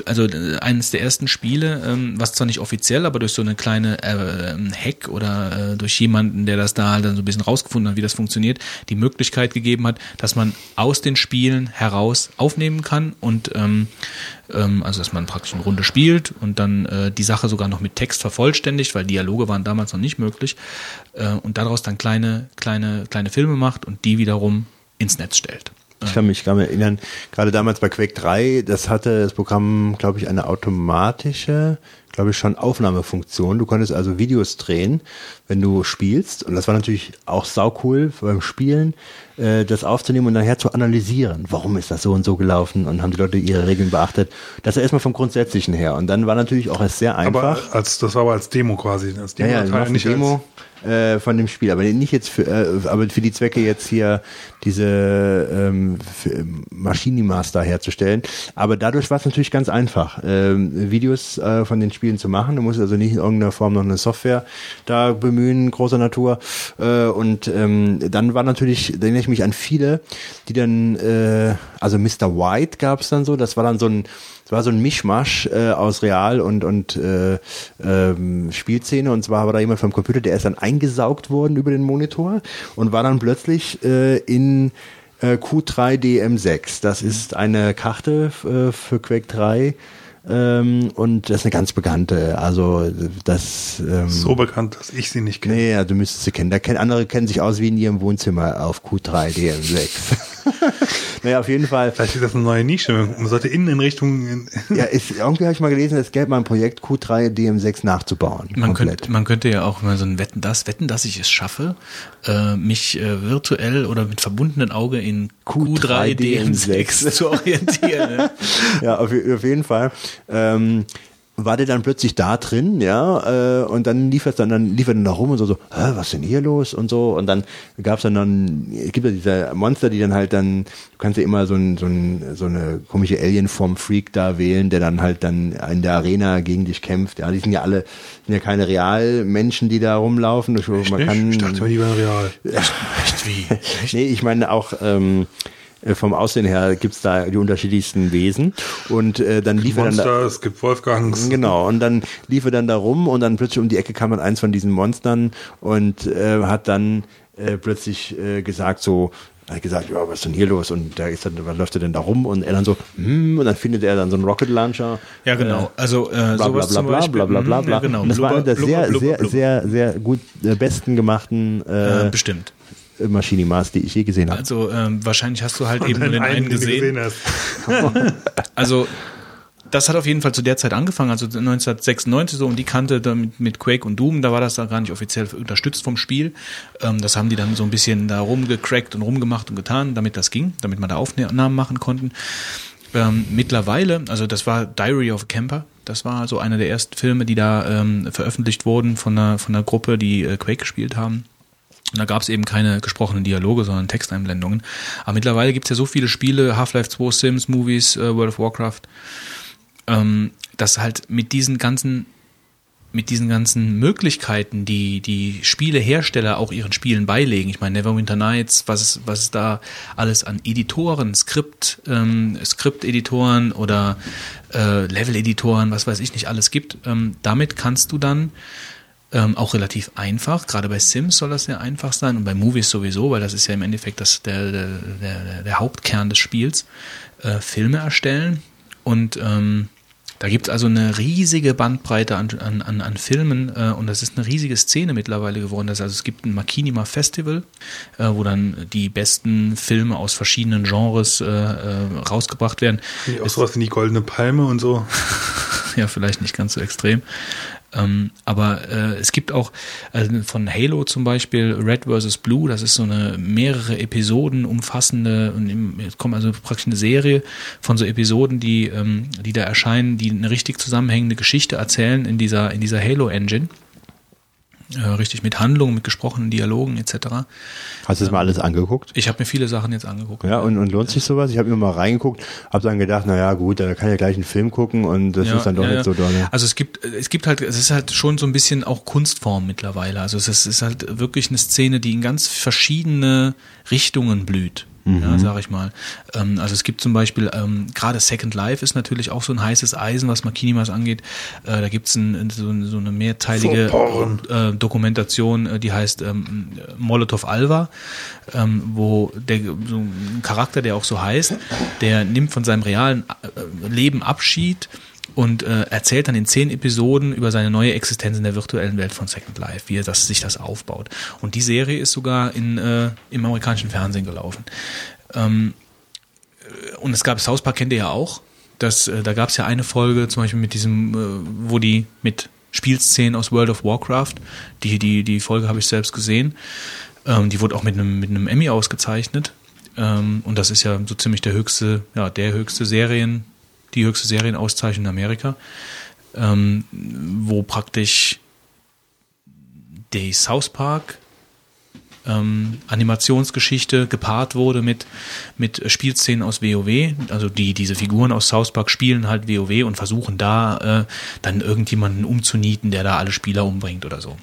also äh, eines der ersten Spiele, ähm, was zwar nicht offiziell, aber durch so eine kleine äh, Hack oder äh, durch jemanden, der das da halt dann so ein bisschen rausgefunden hat, wie das funktioniert, die Möglichkeit gegeben hat, dass man aus den Spielen heraus aufnehmen kann und ähm, ähm, also dass man praktisch eine Runde spielt und dann äh, die Sache sogar noch mit Text vervollständigt, weil Dialoge waren damals noch nicht möglich äh, und daraus dann kleine kleine kleine Filme macht und die wiederum ins Netz stellt. Ich kann mich gar nicht erinnern, gerade damals bei Quake 3, das hatte das Programm, glaube ich, eine automatische, glaube ich, schon Aufnahmefunktion. Du konntest also Videos drehen, wenn du spielst. Und das war natürlich auch saucool beim Spielen, äh, das aufzunehmen und nachher zu analysieren. Warum ist das so und so gelaufen? Und haben die Leute ihre Regeln beachtet? Das ist erstmal vom Grundsätzlichen her. Und dann war natürlich auch erst sehr einfach. Aber als, das war aber als Demo quasi. Als Ja, ja, eine nicht Demo äh, von dem Spiel, aber nicht jetzt für, äh, aber für die Zwecke jetzt hier diese ähm, für Maschinimaster herzustellen. Aber dadurch war es natürlich ganz einfach, ähm, Videos äh, von den Spielen zu machen. Du musst also nicht in irgendeiner Form noch eine Software da bemühen, großer Natur. Äh, und ähm, dann war natürlich, da erinnere ich mich an viele, die dann, äh, also Mr. White gab es dann so, das war dann so ein es war so ein Mischmasch äh, aus Real und, und äh, ähm, Spielszene. Und zwar war da jemand vom Computer, der ist dann eingesaugt worden über den Monitor und war dann plötzlich äh, in äh, Q3DM6. Das ist eine Karte äh, für Quake 3. Ähm, und das ist eine ganz bekannte. Also das ähm, so bekannt, dass ich sie nicht kenne. Nee, ja, du müsstest sie kennen. Da kennen andere kennen sich aus wie in ihrem Wohnzimmer auf Q3 DM6. naja, auf jeden Fall. Vielleicht ist das eine neue Nische. Man sollte Inneneinrichtungen. Ja, ist, irgendwie habe ich mal gelesen, es gäbe mal ein Projekt, Q3 DM6 nachzubauen. Man komplett. könnte, man könnte ja auch mal so ein Wetten, das, Wetten, dass ich es schaffe, äh, mich äh, virtuell oder mit verbundenen Auge in Q3 DM6 zu orientieren. ne? ja, auf, auf jeden Fall. Ähm, war der dann plötzlich da drin, ja, äh, und dann lief es dann, dann lief er dann da rum und so, so, Hä, was ist denn hier los? und so, und dann gab es dann, dann, es gibt ja diese Monster, die dann halt dann, du kannst ja immer so, ein, so, ein, so eine komische Alien-Form-Freak da wählen, der dann halt dann in der Arena gegen dich kämpft, ja, die sind ja alle, sind ja keine Realmenschen, die da rumlaufen, Ich- man kann, ich dachte, die waren real. Echt? Wie? Nee, ich meine auch ähm, äh, vom Aussehen her gibt's da die unterschiedlichsten Wesen. Und äh, dann lief er dann da, Monster, es gibt Wolfgangs. Genau, und dann lief er dann da rum und dann plötzlich um die Ecke kam dann eins von diesen Monstern und äh, hat dann äh, plötzlich äh, gesagt so, hat gesagt, ja, was ist denn hier los? Und da ist dann, was läuft er denn da rum? Und er dann so, hm, und dann findet er dann so einen Rocket Launcher. Ja, genau. Also äh, Bla bla sowas bla zum bla Beispiel. bla bla bla Mhm, bla. Ja, genau. Und das war Blubber, eine der blubber, sehr, blubber, sehr, blubber. sehr, sehr gut äh, besten gemachten äh, Äh, bestimmt. Machinimas, die ich je gesehen habe. Also ähm, wahrscheinlich hast du halt eben nur Den einen du gesehen. hast. Also das hat auf jeden Fall zu der Zeit angefangen, also 1996 so um die Kante damit mit Quake und Doom, da war das da gar nicht offiziell unterstützt vom Spiel. Ähm, das haben die dann so ein bisschen da rumgecrackt und rumgemacht und getan, damit das ging, damit man da Aufnahmen machen konnten. Ähm, mittlerweile, also das war Diary of a Camper, das war so einer der ersten Filme, die da ähm, veröffentlicht wurden von einer, von einer Gruppe, die äh, Quake gespielt haben. Und da gab es eben keine gesprochenen Dialoge, sondern Texteinblendungen. Aber mittlerweile gibt es ja so viele Spiele, Half-Life 2, Sims, Movies, äh, World of Warcraft, ähm, dass halt mit diesen ganzen mit diesen ganzen Möglichkeiten, die die Spielehersteller auch ihren Spielen beilegen. Ich meine, Neverwinter Nights, was es, was es da alles an Editoren, Skript, ähm, Skript-Editoren oder äh, Level-Editoren, was weiß ich nicht alles gibt. Ähm, damit kannst du dann ähm, auch relativ einfach. Gerade bei Sims soll das sehr einfach sein und bei Movies sowieso, weil das ist ja im Endeffekt das, der, der, der, der Hauptkern des Spiels. Äh, Filme erstellen und ähm, da gibt es also eine riesige Bandbreite an, an, an, an Filmen äh, und das ist eine riesige Szene mittlerweile geworden. Das, also es gibt ein Makinima Festival, äh, wo dann die besten Filme aus verschiedenen Genres äh, äh, rausgebracht werden. Auch sowas wie die Goldene Palme und so. ja, vielleicht nicht ganz so extrem. Ähm, aber äh, es gibt auch also von Halo zum Beispiel Red vs. Blue, das ist so eine mehrere Episoden umfassende, und im- kommt also praktisch eine Serie von so Episoden, die, ähm, die da erscheinen, die eine richtig zusammenhängende Geschichte erzählen in dieser, in dieser Halo-Engine. Äh, richtig mit Handlungen, mit gesprochenen Dialogen etc. Hast du das mal alles angeguckt? Ich habe mir viele Sachen jetzt angeguckt. Ja, und, und lohnt sich sowas? Ich habe mir mal reingeguckt, habe dann gedacht, na ja, gut, da kann ich ja gleich einen Film gucken und das ist dann doch nicht so doll. Also es gibt, es gibt halt, es ist halt schon so ein bisschen auch Kunstform mittlerweile. Also es ist, ist halt wirklich eine Szene, die in ganz verschiedene Richtungen blüht. Ja, sag ich mal. Ähm, also es gibt zum Beispiel, ähm, gerade Second Life ist natürlich auch so ein heißes Eisen, was Makinimas angeht. Äh, da gibt's ein, so, so eine mehrteilige äh, Dokumentation, äh, die heißt ähm, Molotov Alva, ähm, wo der so ein Charakter, der auch so heißt, der nimmt von seinem realen äh, Leben Abschied und äh, erzählt dann in zehn Episoden über seine neue Existenz in der virtuellen Welt von Second Life, wie er das, sich das aufbaut. Und die Serie ist sogar in, äh, im amerikanischen Fernsehen gelaufen. Ähm, äh, und es gab South Park kennt ihr ja auch. Das, äh, da gab es ja eine Folge, zum Beispiel mit diesem, äh, wo die mit Spielszenen aus World of Warcraft, die, die, die Folge habe ich selbst gesehen. Ähm, die wurde auch mit einem, mit Emmy ausgezeichnet. Ähm, und das ist ja so ziemlich der höchste, ja, der höchste Serien, die höchste Serienauszeichnung in Amerika, ähm, wo praktisch die South Park ähm, Animationsgeschichte gepaart wurde mit, mit Spielszenen aus WoW. Also die, diese Figuren aus South Park spielen halt WoW und versuchen da äh, dann irgendjemanden umzunieten, der da alle Spieler umbringt oder so.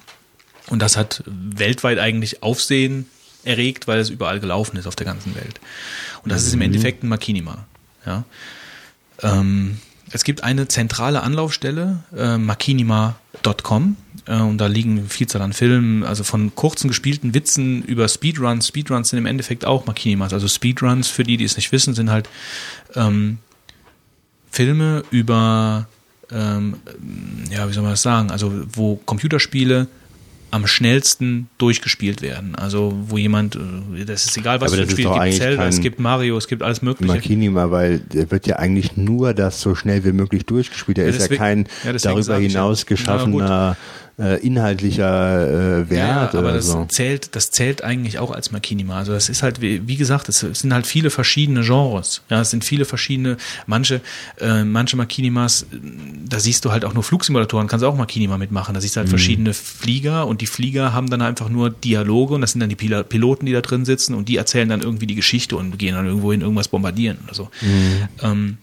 Und das hat weltweit eigentlich Aufsehen erregt, weil es überall gelaufen ist auf der ganzen Welt. Und das ist im Endeffekt ein Makinima. Ja. Ähm, es gibt eine zentrale Anlaufstelle, äh, makinima.com, äh, und da liegen eine Vielzahl an Filmen, also von kurzen gespielten Witzen über Speedruns. Speedruns sind im Endeffekt auch Makinimas. Also Speedruns, für die, die es nicht wissen, sind halt ähm, Filme über, ähm, ja, wie soll man das sagen, also wo Computerspiele am schnellsten durchgespielt werden. Also wo jemand, äh, das ist egal, was Aber für ein Spiel, es gibt Zelda, es gibt Mario, es gibt alles mögliche. Makinima, weil der wird ja eigentlich nur das so schnell wie möglich durchgespielt. Der Ja, ist ja kein ja, darüber hinaus Na geschaffener äh, inhaltlicher äh, Wert Ja, aber oder das so. zählt, das zählt eigentlich auch als Makinima. Also das ist halt, wie, wie gesagt, es sind halt viele verschiedene Genres. Ja, es sind viele verschiedene, manche, äh, manche Makinimas, äh, da siehst du halt auch nur Flugsimulatoren, kannst du auch Makinima mitmachen. Da siehst du Mhm. halt verschiedene Flieger und die Flieger haben dann einfach nur Dialoge und das sind dann die Pila- Piloten, die da drin sitzen und die erzählen dann irgendwie die Geschichte und gehen dann irgendwo hin irgendwas bombardieren oder so. Mhm. Ähm,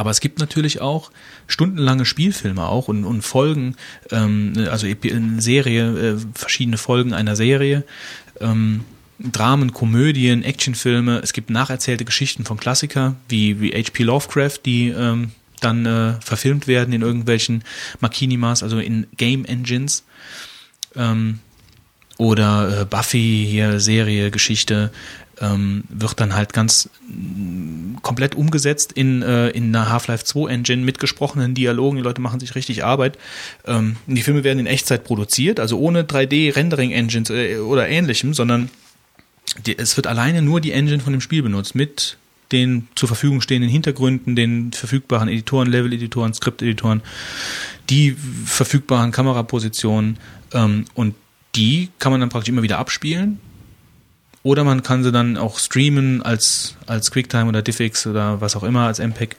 aber es gibt natürlich auch stundenlange Spielfilme auch und, und Folgen, ähm, also eine Serie, äh, verschiedene Folgen einer Serie, ähm, Dramen, Komödien, Actionfilme. Es gibt nacherzählte Geschichten von Klassiker wie, wie H.P. Lovecraft, die ähm, dann äh, verfilmt werden in irgendwelchen Makinimas, also in Game Engines. Ähm, oder äh, Buffy hier Serie Geschichte ähm, wird dann halt ganz komplett umgesetzt in äh, in einer Half-Life 2 Engine mit gesprochenen Dialogen. Die Leute machen sich richtig Arbeit. Ähm, die Filme werden in Echtzeit produziert, also ohne 3D Rendering Engines äh, oder ähnlichem, sondern die, es wird alleine nur die Engine von dem Spiel benutzt mit den zur Verfügung stehenden Hintergründen, den verfügbaren Editoren, Level-Editoren, Skript-Editoren, die verfügbaren Kamerapositionen ähm, und die kann man dann praktisch immer wieder abspielen. Oder man kann sie dann auch streamen als, als QuickTime oder DivX oder was auch immer, als MPEG,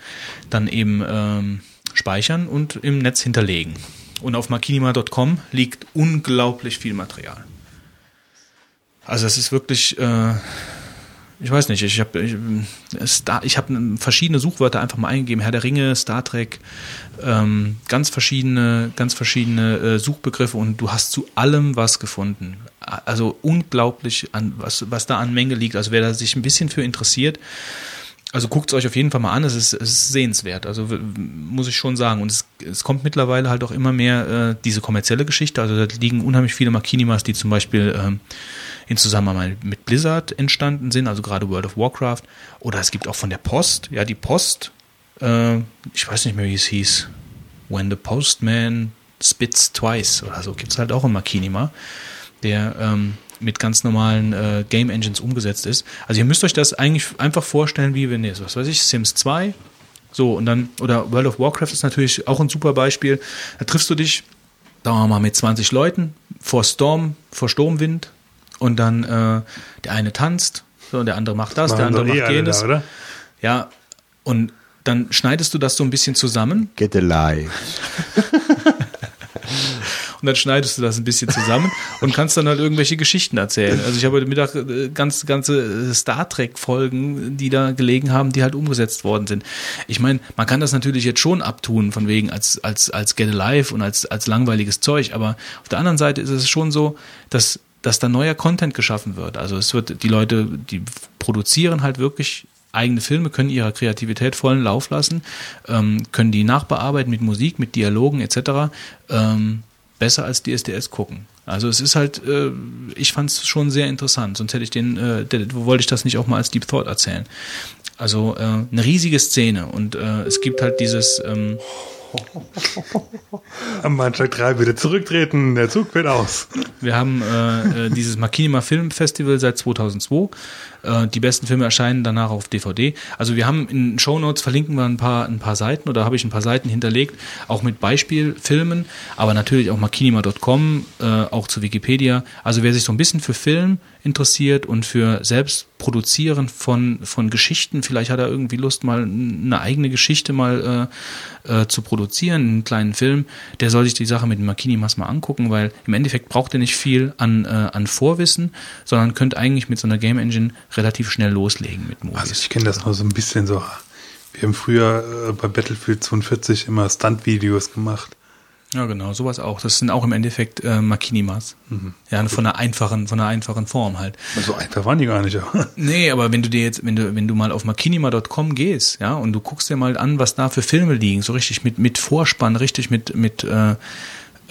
dann eben ähm, speichern und im Netz hinterlegen. Und auf makinima.com liegt unglaublich viel Material. Also es ist wirklich, äh, ich weiß nicht, ich habe ich, ich hab verschiedene Suchwörter einfach mal eingegeben, Herr der Ringe, Star Trek, ähm, ganz verschiedene, ganz verschiedene äh, Suchbegriffe und du hast zu allem was gefunden. Also unglaublich, an, was, was da an Menge liegt. Also wer da sich ein bisschen für interessiert, also guckt es euch auf jeden Fall mal an, es ist, es ist sehenswert, also muss ich schon sagen. Und es, es kommt mittlerweile halt auch immer mehr äh, diese kommerzielle Geschichte, also da liegen unheimlich viele Makinimas, die zum Beispiel ähm, in Zusammenarbeit mit Blizzard entstanden sind, also gerade World of Warcraft. Oder es gibt auch von der Post, ja die Post, äh, ich weiß nicht mehr, wie es hieß, When the Postman Spits Twice oder so, gibt es halt auch ein Makinima, der ähm, mit ganz normalen äh, Game Engines umgesetzt ist. Also ihr müsst euch das eigentlich einfach vorstellen, wie wenn ihr, was weiß ich, Sims 2, so und dann, oder World of Warcraft ist natürlich auch ein super Beispiel. Da triffst du dich, sagen wir mal, mit 20 Leuten vor Storm, vor Sturmwind und dann äh, der eine tanzt, so, und der andere macht das, der Machen andere doch eh macht alle jenes. Da, oder? Ja, und dann schneidest du das so ein bisschen zusammen Get alive. und dann schneidest du das ein bisschen zusammen und kannst dann halt irgendwelche Geschichten erzählen. Also ich habe heute Mittag äh, ganz ganze äh, Star Trek Folgen, die da gelegen haben, die halt umgesetzt worden sind. Ich meine, man kann das natürlich jetzt schon abtun von wegen als als als Get Alive und als als langweiliges Zeug, aber auf der anderen Seite ist es schon so, dass dass da neuer Content geschaffen wird. Also es wird die Leute, die produzieren halt wirklich eigene Filme, können ihrer Kreativität vollen Lauf lassen, ähm, können die nachbearbeiten mit Musik, mit Dialogen etc. Ähm, besser als DSDS gucken. Also es ist halt, äh, ich fand es schon sehr interessant, sonst hätte ich den, äh, wollte ich das nicht auch mal als Deep Thought erzählen. Also äh, eine riesige Szene und äh, es gibt halt dieses, ähm, Am Bahnsteig 3 bitte zurücktreten, der Zug fährt aus. Wir haben äh, äh, dieses Makinima Film Festival seit 2002. Äh, die besten Filme erscheinen danach auf DVD. Also wir haben in Show Notes verlinken wir ein paar ein paar Seiten oder habe ich ein paar Seiten hinterlegt, auch mit Beispielfilmen, aber natürlich auch makinima.com, äh, auch zu Wikipedia. Also wer sich so ein bisschen für Film interessiert und für selbst produzieren von von Geschichten, vielleicht hat er irgendwie Lust mal eine eigene Geschichte mal äh, äh, zu produzieren, einen kleinen Film, der soll sich die Sache mit den Makinimas mal angucken, weil im Endeffekt braucht er nicht viel an, äh, an Vorwissen, sondern könnte eigentlich mit so einer Game Engine relativ schnell loslegen mit Movies. Also ich kenne das noch so ein bisschen so. Wir haben früher äh, bei Battlefield 42 immer Stunt-Videos gemacht. ja, genau, sowas auch. Das sind auch im Endeffekt äh, Makinimas. Ja, von einer einfachen, von einer einfachen Form halt. So einfach waren die gar nicht. aber- Nee, aber wenn du dir jetzt, wenn du, wenn du mal auf makinima.com gehst, ja, und du guckst dir mal an, was da für Filme liegen, so richtig mit, mit Vorspann, richtig mit, mit, äh,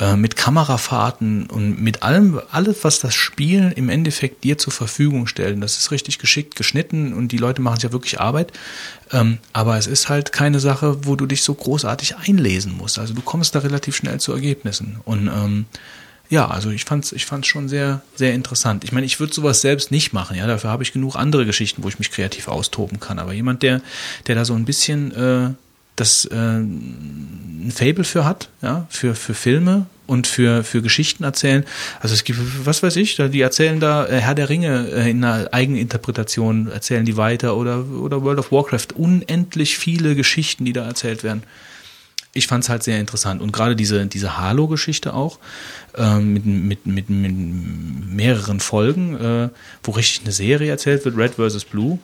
äh, mit Kamerafahrten und mit allem, alles, was das Spiel im Endeffekt dir zur Verfügung stellt. Das ist richtig geschickt geschnitten und die Leute machen ja wirklich Arbeit. Ähm, aber es ist halt keine Sache, wo du dich so großartig einlesen musst. Also du kommst da relativ schnell zu Ergebnissen. Und ähm, ja, also ich fand's, ich fand's schon sehr, sehr interessant. Ich meine, ich würde sowas selbst nicht machen, ja. Dafür habe ich genug andere Geschichten, wo ich mich kreativ austoben kann. Aber jemand, der, der da so ein bisschen äh, das äh, ein Fable für hat, ja, für, für Filme und für, für Geschichten erzählen. Also es gibt, was weiß ich, die erzählen da äh, Herr der Ringe äh, in einer Eigeninterpretation, erzählen die weiter oder, oder World of Warcraft. Unendlich viele Geschichten, die da erzählt werden ich fand es halt sehr interessant. Und gerade diese, diese Halo-Geschichte auch, ähm, mit, mit, mit, mit mehreren Folgen, äh, wo richtig eine Serie erzählt wird, Red vs. Blue.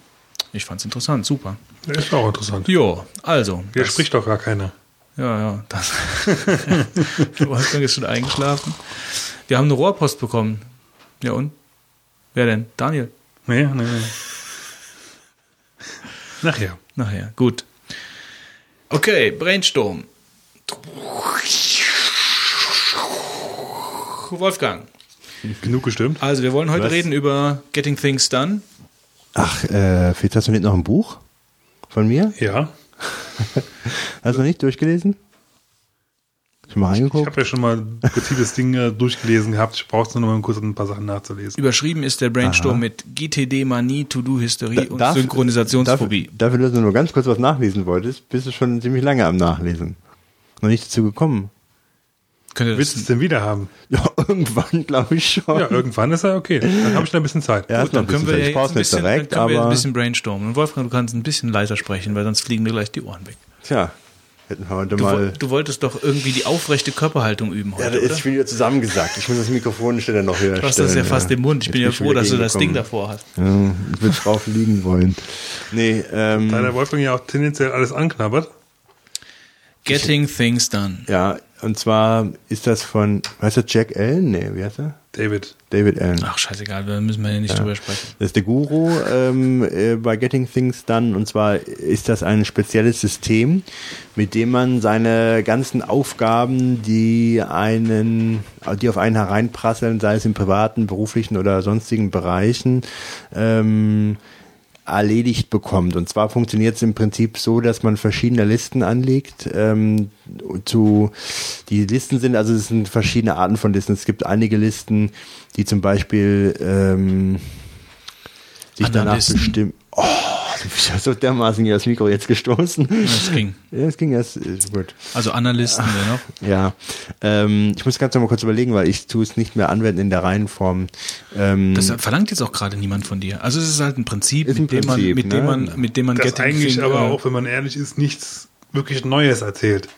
Ich fand es interessant, super. Ist auch interessant. Jo, also. Hier das- spricht doch gar keiner. Ja, ja. Das Wolfgang ist schon eingeschlafen. Wir haben eine Rohrpost bekommen. Ja und? Wer denn? Daniel? Nee, nee, nee. Nachher. Nachher, gut. Okay, Brainstorm. Wolfgang. Genug gestimmt. Also, wir wollen heute Was? reden über Getting Things Done. Ach, äh, Fitz, hast du nicht noch ein Buch von mir? Ja. Hast du noch nicht durchgelesen? Schon mal Ich reingeguckt? habe ja schon mal gezieltes Ding äh, durchgelesen gehabt. Ich brauche nur noch mal kurz ein paar Sachen nachzulesen. Überschrieben ist der Brainstorm Aha. mit GTD-Manie, To-Do-Hysterie und Darf- Synchronisationsphobie. Dafür, dafür, dass du nur ganz kurz was nachlesen wolltest, bist du schon ziemlich lange am Nachlesen. Noch nicht dazu gekommen. Könnt ihr Willst du es das, denn wieder haben? Ja, irgendwann glaube ich schon. Ja, irgendwann ist er okay. Dann habe ich noch ein bisschen Zeit. Ja, gut, dann können wir ja ich jetzt ein nicht bisschen, direkt, dann können wir jetzt ein bisschen brainstormen. Und Wolfgang, du kannst ein bisschen leiser sprechen, weil sonst fliegen mir gleich die Ohren weg. tja, hätten wir heute Du, mal. du wolltest doch irgendwie die aufrechte Körperhaltung üben ja, heute, das ist oder? schon wieder zusammengesagt. Ich muss das Mikrofon schneller noch höher Du hast stellen. das ja fast im Mund. Ich Jetzt bin ja froh, dass du das Ding davor hast. Ja, ich würde drauf liegen wollen. Nee, ähm, Da der Wolfgang ja auch tendenziell alles anknabbert. Getting Things Done. ja, und zwar ist das von, weißt du, Jack Allen? Nee, wie heißt er? David. David Allen. Ach, scheißegal, da müssen wir ja nicht drüber sprechen. Das ist der Guru ähm, äh, bei Getting Things Done und zwar ist das ein spezielles System, mit dem man seine ganzen Aufgaben, die einen, die auf einen hereinprasseln, sei es im privaten, beruflichen oder sonstigen Bereichen, ähm, erledigt bekommt. Und zwar funktioniert es im Prinzip so, dass man verschiedene Listen anlegt. Ähm, zu die Listen sind, also es sind verschiedene Arten von Listen. Es gibt einige Listen, die zum Beispiel ähm, sich danach Analysten. bestimmen. Oh, du bist ja so dermaßen hier das Mikro jetzt gestoßen. Das ging. Ja, es ging erst ist gut. Also Analysten noch. Ja, ähm, ich muss ganz noch mal kurz überlegen, weil ich tue es nicht mehr anwenden in der Reihenform. Ähm, Das verlangt jetzt auch gerade niemand von dir. Also es ist halt ein Prinzip, ein mit, dem man, Prinzip, mit dem ne? man, mit dem man Das Getting eigentlich aber äh, auch, wenn man ehrlich ist, nichts wirklich Neues erzählt.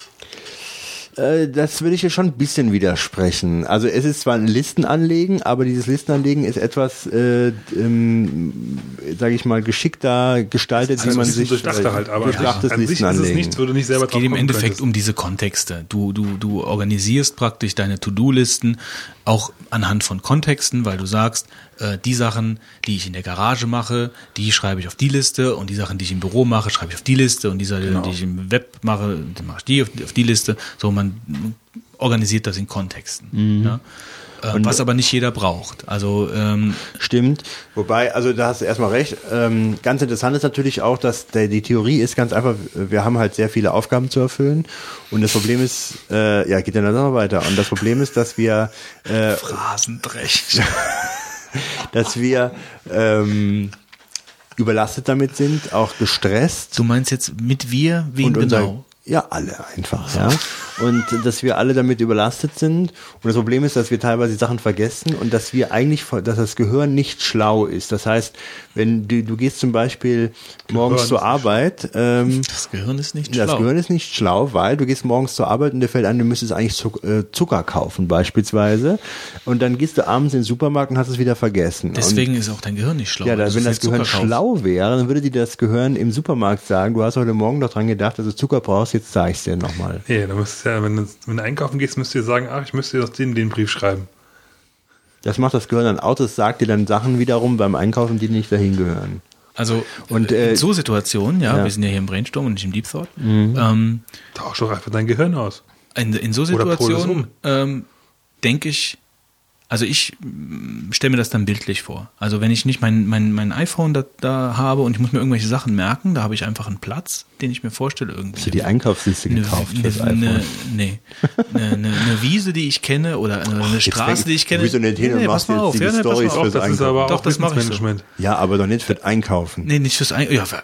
Äh, das würde ich hier schon ein bisschen widersprechen. Also es ist zwar ein Listenanlegen, aber dieses Listenanlegen ist etwas, äh, ähm, sage ich mal, geschickter gestaltet, Also wie man sich durchdachter halt, aber durchdachtes an sich ist es nicht selber Es geht im Endeffekt könntest. um diese Kontexte. Du, du, du organisierst praktisch deine To-Do-Listen auch anhand von Kontexten, weil du sagst, äh, die Sachen, die ich in der Garage mache, die schreibe ich auf die Liste und die Sachen, die ich im Büro mache, schreibe ich auf die Liste und die Sachen, Genau. die ich im Web mache, die mache ich die auf, auf die Liste. So, man organisiert das in Kontexten. Mhm. Ja? Äh, was aber nicht jeder braucht. Also ähm, Stimmt. Wobei, also da hast du erstmal recht. Ähm, ganz interessant ist natürlich auch, dass der, die Theorie ist ganz einfach, wir haben halt sehr viele Aufgaben zu erfüllen. Und das Problem ist, äh, ja, geht dann noch weiter. Und das Problem ist, dass wir äh, Rasendrecht. dass wir ähm, überlastet damit sind, auch gestresst. Du meinst jetzt mit wir, wen und genau? Ja, alle einfach, ja. Und dass wir alle damit überlastet sind. Und das Problem ist, dass wir teilweise Sachen vergessen und dass wir eigentlich, dass das Gehirn nicht schlau ist. Das heißt, wenn du, du gehst zum Beispiel morgens Gehirn zur Arbeit, ähm, Das Gehirn ist nicht das schlau. Gehirn ist nicht schlau, weil du gehst morgens zur Arbeit und dir fällt ein, du müsstest eigentlich äh, Zucker kaufen beispielsweise. Und dann gehst du abends in den Supermarkt und hast es wieder vergessen. Deswegen ist auch dein Gehirn nicht schlau. Ja, da, du wenn das Gehirn Zucker schlau wäre, dann würde dir das Gehirn im Supermarkt sagen, du hast heute Morgen doch dran gedacht, dass du Zucker brauchst, jetzt zeige ich dir nochmal. Ja, dann müsstest du ja, wenn du, wenn du einkaufen gehst, müsst ihr sagen, ach, ich müsste dir doch den, den Brief schreiben. Das macht das Gehirn dann auch, das sagt dir dann Sachen wiederum beim Einkaufen, die nicht dahin gehören. Also Und, und, äh, in so Situationen, ja, ja. wir sind ja hier im Brainstorm und nicht im Deep Thought, ähm, Tausch doch einfach dein Gehirn aus. in, in so Situationen um. ähm, denke ich also ich stelle mir das dann bildlich vor. Also wenn ich nicht mein, mein, mein iPhone da, da habe und ich muss mir irgendwelche Sachen merken, da habe ich einfach einen Platz, den ich mir vorstelle irgendwie. Hast du die Einkaufsliste gekauft eine, fürs iPhone? eine, nee, eine, eine, eine Wiese, die ich kenne oder eine, eine Straße, die ich kenne. Wieso nicht hin und machst jetzt auf. die Ja, nee, Storys fürs Das Einkaufen. aber Doch, auch das mach ich so. Ja, aber doch nicht für Einkaufen. Nee, nicht fürs Ein ja, für,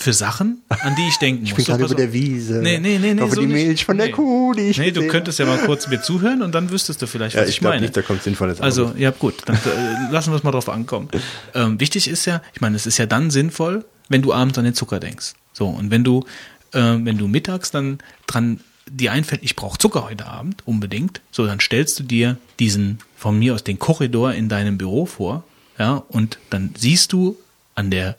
für Sachen, an die ich denken muss. Ich bin So, gerade über der. Wiese. Nee, nee, nee, nee. So die nicht. Milch von der nee. Kuh, die ich Nee, du könntest ja mal kurz mir zuhören und dann wüsstest du vielleicht, was Ja, ich, ich meine. nicht, da kommt Sinnvolles Also, ja gut, dann äh, lassen wir es mal drauf ankommen. Ähm, wichtig ist ja, ich meine, es ist ja dann sinnvoll, wenn du abends an den Zucker denkst. So, und wenn du, äh, wenn du mittags dann dran dir einfällt, ich brauche Zucker heute Abend, unbedingt, so, dann stellst du dir diesen, von mir aus, den Korridor in deinem Büro vor, ja, und dann siehst du an der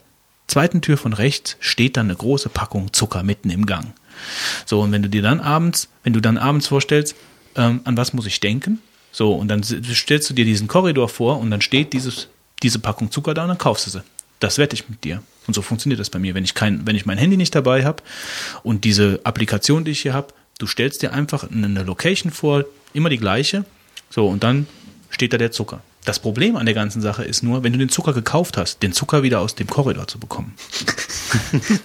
zweiten Tür von rechts steht dann eine große Packung Zucker mitten im Gang. So, und wenn du dir dann abends, wenn du dann abends vorstellst, ähm, an was muss ich denken? So, und dann stellst du dir diesen Korridor vor und dann steht dieses, diese Packung Zucker da und dann kaufst du sie. Das wette ich mit dir. Und so funktioniert das bei mir. Wenn ich kein, wenn ich mein Handy nicht dabei habe und diese Applikation, die ich hier habe, du stellst dir einfach eine Location vor, immer die gleiche. So, und dann steht da der Zucker. Das Problem an der ganzen Sache ist nur, wenn du den Zucker gekauft hast, den Zucker wieder aus dem Korridor zu bekommen.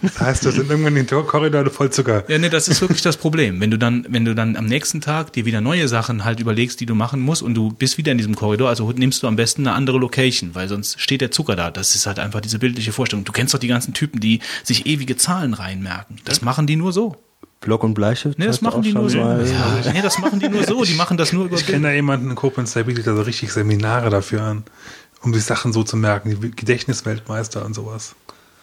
Das heißt, das sind irgendwann den Korridor voll Zucker. Ja, nee, das ist wirklich das Problem. Wenn du dann, wenn du dann am nächsten Tag dir wieder neue Sachen halt überlegst, die du machen musst und du bist wieder in diesem Korridor, also nimmst du am besten eine andere Location, weil sonst steht der Zucker da. Das ist halt einfach diese bildliche Vorstellung. Du kennst doch die ganzen Typen, die sich ewige Zahlen reinmerken. Das machen die nur so. Block und Bleistift? Nee, das machen die nur so. Ja, nee, das machen die nur so. Die machen das nur über Ich kenne da jemanden in Koblenz, der bietet da so richtig Seminare dafür an, um sich Sachen so zu merken, die Gedächtnisweltmeister und sowas.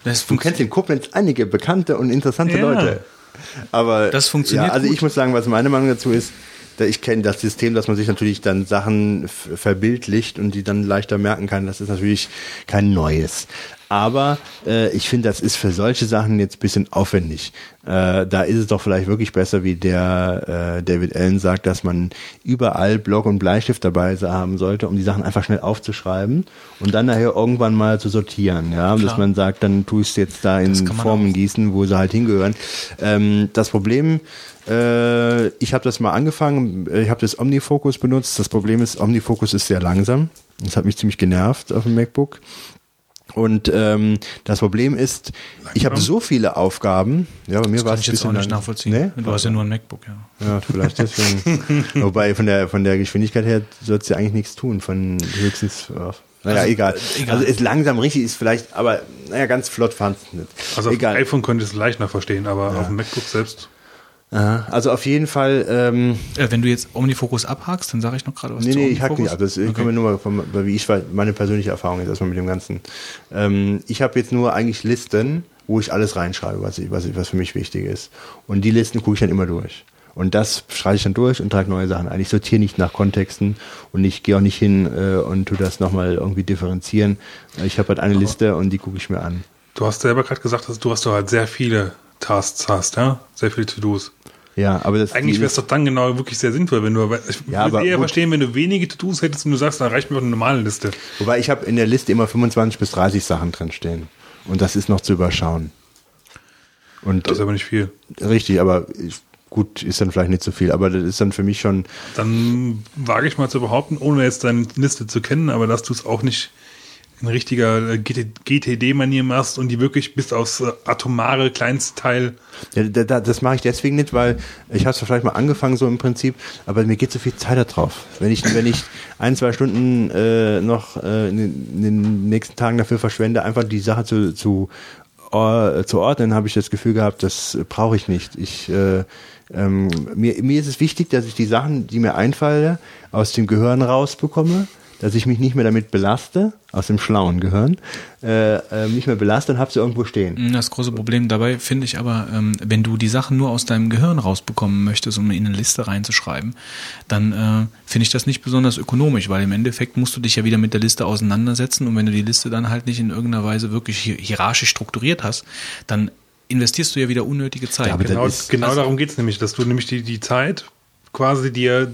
Das Du kennst in Koblenz einige bekannte und interessante Ja. Leute. Aber Das funktioniert Ja, also gut. ich muss sagen, was meine Meinung dazu ist, ich kenne das System, dass man sich natürlich dann Sachen verbildlicht und die dann leichter merken kann. Das ist natürlich kein Neues. Aber äh, ich finde, das ist für solche Sachen jetzt ein bisschen aufwendig. Äh, da ist es doch vielleicht wirklich besser, wie der äh, David Allen sagt, dass man überall Block und Bleistift dabei haben sollte, um die Sachen einfach schnell aufzuschreiben und dann nachher irgendwann mal zu sortieren. Ja, dass man sagt, dann tue ich es jetzt da in Formen gießen, wo sie halt hingehören. Ähm, das Problem, äh, ich habe das mal angefangen, äh, ich habe das Omnifocus benutzt. Das Problem ist, Omnifocus ist sehr langsam. Das hat mich ziemlich genervt auf dem MacBook. Und ähm, das Problem ist, ich habe so viele Aufgaben. Ja, bei mir war kann es ich jetzt auch nicht nachvollziehen. Nee? Du hast ja nur ein MacBook, ja. Ja, vielleicht deswegen. Wobei von der von der Geschwindigkeit her sollst du eigentlich nichts tun, von höchstens. Ja. Naja, Also, egal. egal. Also ist langsam richtig, ist vielleicht, aber naja, ganz flott fand es nicht. Also auf egal. dem iPhone könnte ich es leicht noch verstehen, aber auf dem MacBook selbst. Aha. Also auf jeden Fall, ähm, Äh, wenn du jetzt Omnifocus abhakst, dann sage ich noch gerade was nee, zu nee, ich hack Omnifocus. nicht ab. Das okay. können wir nur mal, von, wie ich war, meine persönliche Erfahrung jetzt erstmal mit dem Ganzen. Ähm, ich habe jetzt nur eigentlich Listen, wo ich alles reinschreibe, was, ich, was, ich, was für mich wichtig ist. Und die Listen gucke ich dann immer durch. Und das schreibe ich dann durch und trage neue Sachen ein. Ich sortiere nicht nach Kontexten und ich gehe auch nicht hin äh, und tu das nochmal irgendwie differenzieren. Ich habe halt eine Liste und die gucke ich mir an. Du hast selber gerade gesagt, dass du hast doch halt sehr viele Tasks hast, ja? Sehr viele To-Dos. Ja, aber das Eigentlich wäre es doch dann genau wirklich sehr sinnvoll, wenn du, ich Ja, würde eher gut. verstehen, wenn du wenige To-Dos hättest und du sagst, dann reicht mir auch eine normale Liste. Wobei ich habe in der Liste immer 25 bis 30 Sachen drin stehen. Und das ist noch zu überschauen. Und Das ist aber nicht viel. richtig, aber gut, ist dann vielleicht nicht so viel, aber das ist dann für mich schon, Dann wage ich mal zu behaupten, ohne jetzt deine Liste zu kennen, aber dass du es auch nicht in richtiger äh, GT GTD-Manier machst und die wirklich bis aufs äh, atomare kleinste Teil. ja, da, da, das mache ich deswegen nicht, weil ich habe es vielleicht mal angefangen so im Prinzip, aber mir geht so viel Zeit da drauf. Wenn ich, wenn ich ein, zwei Stunden äh, noch äh, in, den, nächsten Tagen dafür verschwende, einfach die Sache zu, zu, äh, zu ordnen, habe ich das Gefühl gehabt, das brauche ich nicht. Ich äh, ähm, mir, mir ist es wichtig, dass ich die Sachen, die mir einfallen, aus dem Gehirn rausbekomme, dass ich mich nicht mehr damit belaste, aus dem schlauen Gehirn, äh, äh, nicht mehr belaste und habe sie irgendwo stehen. Das große Problem dabei finde ich aber, ähm, wenn du die Sachen nur aus deinem Gehirn rausbekommen möchtest, um in eine Liste reinzuschreiben, dann äh, finde ich das nicht besonders ökonomisch, weil im Endeffekt musst du dich ja wieder mit der Liste auseinandersetzen und wenn du die Liste dann halt nicht in irgendeiner Weise wirklich hier- hierarchisch strukturiert hast, dann investierst du ja wieder unnötige Zeit. Ja, aber Genau, genau also- darum geht's nämlich, dass du nämlich die, die Zeit quasi dir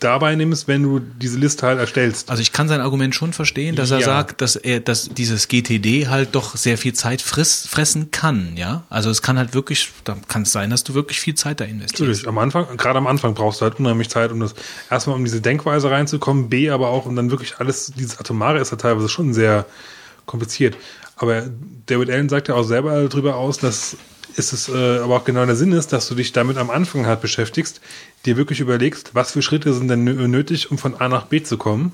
dabei nimmst, wenn du diese Liste halt erstellst. Also ich kann sein Argument schon verstehen, dass er Ja. sagt, dass er, dass dieses GTD halt doch sehr viel Zeit friss, fressen kann, ja. Also es kann halt wirklich, da kann es sein, dass du wirklich viel Zeit da investierst. Natürlich, am Anfang, gerade am Anfang brauchst du halt unheimlich Zeit, um das erstmal um diese Denkweise reinzukommen, B, aber auch um dann wirklich alles, dieses Atomare ist ja teilweise schon sehr kompliziert. Aber David Allen sagt ja auch selber darüber aus, dass ist es äh, aber auch genau der Sinn ist, dass du dich damit am Anfang halt beschäftigst, dir wirklich überlegst, was für Schritte sind denn nö- nötig, um von A nach B zu kommen.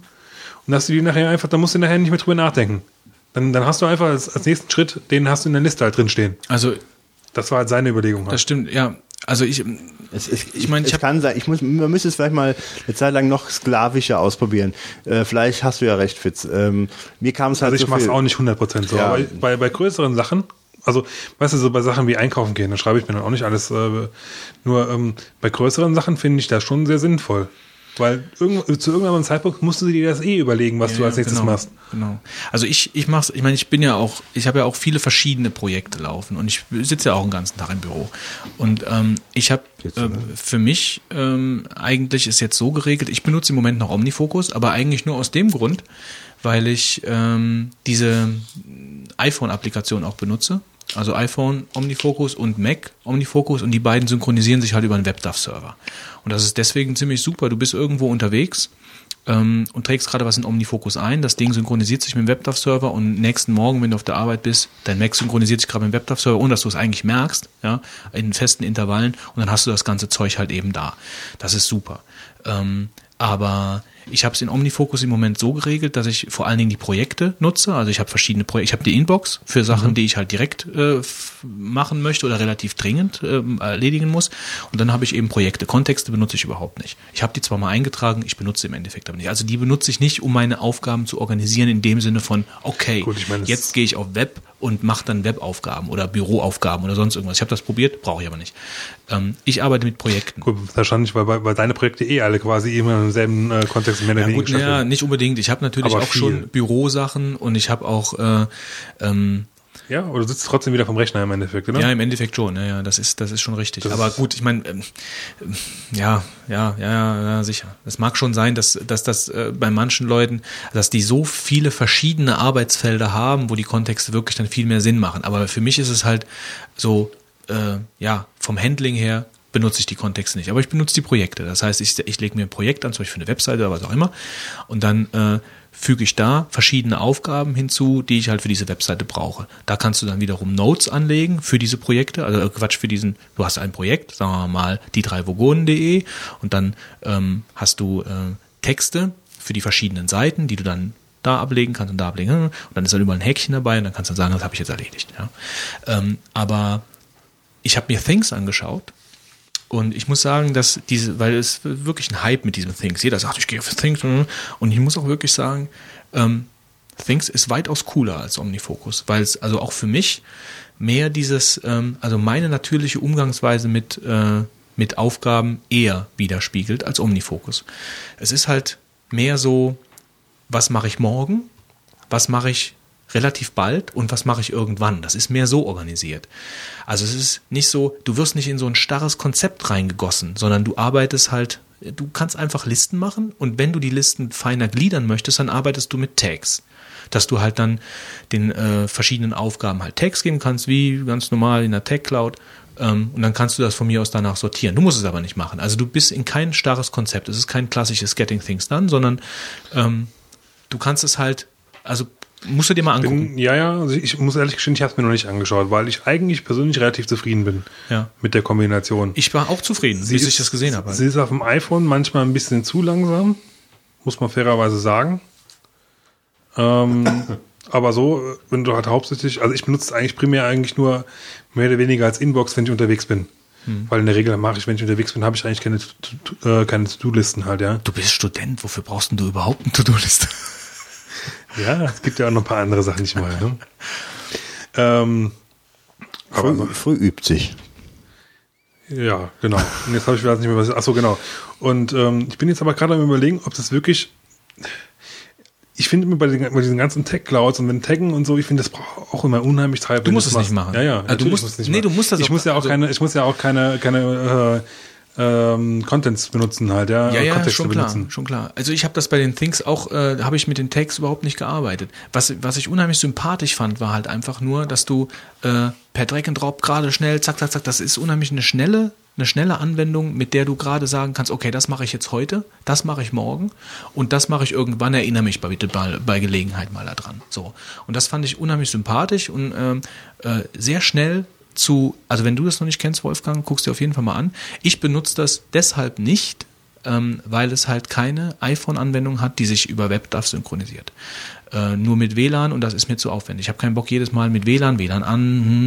Und dass du die nachher einfach, da musst du nachher nicht mehr drüber nachdenken. Dann, dann hast du einfach als, als nächsten Schritt, den hast du in der Liste halt drin stehen. Also Das war halt seine Überlegung. das Halt. stimmt, ja. Also ich, Es, es, Ich meine, ich es kann sein, ich muss, man müsste es vielleicht mal eine Zeit lang noch sklavischer ausprobieren. Äh, vielleicht hast du ja recht, Fitz. Ähm, mir kam es halt Also ich so mache es auch nicht 100% so, Ja. aber bei, bei größeren Sachen, also weißt du, so bei Sachen wie einkaufen gehen, da schreibe ich mir dann auch nicht alles, äh, nur ähm, bei größeren Sachen finde ich das schon sehr sinnvoll. Weil irgend, zu irgendeinem Zeitpunkt musst du dir das eh überlegen, was du Ja, als nächstes genau, machst. Genau. Also ich, ich mach's, ich meine, ich bin ja auch, ich habe ja auch viele verschiedene Projekte laufen und ich sitze ja auch den ganzen Tag im Büro. Und ähm, ich habe ähm, für mich ähm, eigentlich ist jetzt so geregelt, ich benutze im Moment noch Omnifocus, aber eigentlich nur aus dem Grund, weil ich ähm, diese iPhone-Applikation auch benutze. Also iPhone Omnifocus und Mac Omnifocus und die beiden synchronisieren sich halt über einen WebDAV-Server. Und das ist deswegen ziemlich super. Du bist irgendwo unterwegs ähm, und trägst gerade was in Omnifocus ein. Das Ding synchronisiert sich mit dem WebDAV-Server und nächsten Morgen, wenn du auf der Arbeit bist, dein Mac synchronisiert sich gerade mit dem WebDAV-Server, ohne dass du es eigentlich merkst, ja, in festen Intervallen und dann hast du das ganze Zeug halt eben da. Das ist super. Ähm, aber ich habe es in Omnifocus im Moment so geregelt, dass ich vor allen Dingen die Projekte nutze. Also ich habe verschiedene Projekte. Ich habe die Inbox für Sachen, die ich halt direkt äh, machen möchte oder relativ dringend ähm, erledigen muss. Und dann habe ich eben Projekte. Kontexte benutze ich überhaupt nicht. Ich habe die zwar mal eingetragen, ich benutze sie im Endeffekt aber nicht. Also die benutze ich nicht, um meine Aufgaben zu organisieren in dem Sinne von, okay, Gut, ich meine, das- jetzt gehe ich auf Web und mache dann Webaufgaben oder Büroaufgaben oder sonst irgendwas. Ich habe das probiert, brauche ich aber nicht. Ähm, ich arbeite mit Projekten. Gut, wahrscheinlich, weil, weil, deine Projekte eh alle quasi immer im selben äh, Kontext mehr oder Ja, weniger gut, stattfinden. nicht unbedingt. Ich habe natürlich Aber auch viel. schon Bürosachen und ich habe auch äh, ähm, Ja, oder du sitzt trotzdem wieder vom Rechner im Endeffekt, oder? ja im Endeffekt schon. Ja, ja, das ist das ist schon richtig. Aber ist- gut, ich meine, ähm, ähm, ja, ja, ja, ja, ja, sicher. Es mag schon sein, dass dass das äh, bei manchen Leuten, dass die so viele verschiedene Arbeitsfelder haben, wo die Kontexte wirklich dann viel mehr Sinn machen. Aber für mich ist es halt so, äh, ja, vom Handling her benutze ich die Kontexte nicht, aber ich benutze die Projekte. Das heißt, ich, ich lege mir ein Projekt an, zum Beispiel für eine Webseite oder was auch immer, und dann äh, füge ich da verschiedene Aufgaben hinzu, die ich halt für diese Webseite brauche. Da kannst du dann wiederum Notes anlegen für diese Projekte, also äh, Quatsch, für diesen, du hast ein Projekt, sagen wir mal, die drei Vogonen.de und dann ähm, hast du äh, Texte für die verschiedenen Seiten, die du dann da ablegen kannst und da ablegen. Und dann ist dann überall ein Häkchen dabei und dann kannst du dann sagen, das habe ich jetzt erledigt. Ja. Ähm, aber ich habe mir Things angeschaut und ich muss sagen, dass diese, weil es wirklich ein Hype mit diesem Things. Jeder sagt, ich gehe auf Things. Und ich muss auch wirklich sagen, ähm, Things ist weitaus cooler als Omnifocus, weil es also auch für mich mehr dieses, ähm, also meine natürliche Umgangsweise mit, äh, mit Aufgaben eher widerspiegelt als Omnifocus. Es ist halt mehr so, was mache ich morgen, was mache ich relativ bald und was mache ich irgendwann. Das ist mehr so organisiert. Also es ist nicht so, du wirst nicht in so ein starres Konzept reingegossen, sondern du arbeitest halt, du kannst einfach Listen machen und wenn du die Listen feiner gliedern möchtest, dann arbeitest du mit Tags. Dass du halt dann den äh, verschiedenen Aufgaben halt Tags geben kannst, wie ganz normal in der Tag Cloud. Ähm, und dann kannst du das von mir aus danach sortieren. Du musst es aber nicht machen. Also du bist in kein starres Konzept. Es ist kein klassisches Getting Things Done, sondern ähm, du kannst es halt, also musst du dir mal angucken. Bin, ja, ja, also ich muss ehrlich gestehen, ich habe es mir noch nicht angeschaut, weil ich eigentlich persönlich relativ zufrieden bin Ja. mit der Kombination. Ich war auch zufrieden, bis ich das gesehen habe. Sie ist auf dem iPhone manchmal ein bisschen zu langsam, muss man fairerweise sagen. Ähm, aber so, wenn du halt hauptsächlich, also ich benutze es eigentlich primär eigentlich nur mehr oder weniger als Inbox, wenn ich unterwegs bin. Hm. Weil in der Regel mache ich, wenn ich unterwegs bin, habe ich eigentlich keine, äh, keine To-Do-Listen halt, ja. Du bist Student, wofür brauchst denn du überhaupt eine To-Do-Liste? Ja, es gibt ja auch noch ein paar andere Sachen, die ich mache. Ne? Ähm, aber Früh, früh übt sich. Ja, genau. Und jetzt habe ich wieder nicht mehr was. Ach so, genau. Und ähm, ich bin jetzt aber gerade am überlegen, ob das wirklich. Ich finde immer bei, den, bei diesen ganzen Tech-Clouds und wenn Taggen und so, ich finde, das braucht auch immer unheimlich Zeit. Du musst es nicht machen. Ja, ja. Also du natürlich musst- muss es nee, du musst das ich auch- muss ja auch also- keine, ich muss ja auch keine, keine ähm, Contents benutzen halt, ja. Ja, ja, Kontexte schon klar, benutzen. schon klar. Also ich habe das bei den Things auch, äh, habe ich mit den Tags überhaupt nicht gearbeitet. Was, was ich unheimlich sympathisch fand, war halt einfach nur, dass du äh, per Drag and Drop gerade schnell, zack, zack, zack, das ist unheimlich eine schnelle, eine schnelle Anwendung, mit der du gerade sagen kannst, okay, das mache ich jetzt heute, das mache ich morgen und das mache ich irgendwann, erinnere mich bei, bitte bei, bei Gelegenheit mal daran. So. Und das fand ich unheimlich sympathisch und ähm, äh, sehr schnell zu, also wenn du das noch nicht kennst, Wolfgang, guckst dir auf jeden Fall mal an. Ich benutze das deshalb nicht, ähm, weil es halt keine iPhone-Anwendung hat, die sich über WebDAV synchronisiert. Äh, nur mit WLAN und das ist mir zu aufwendig. Ich habe keinen Bock jedes Mal mit WLAN, WLAN an,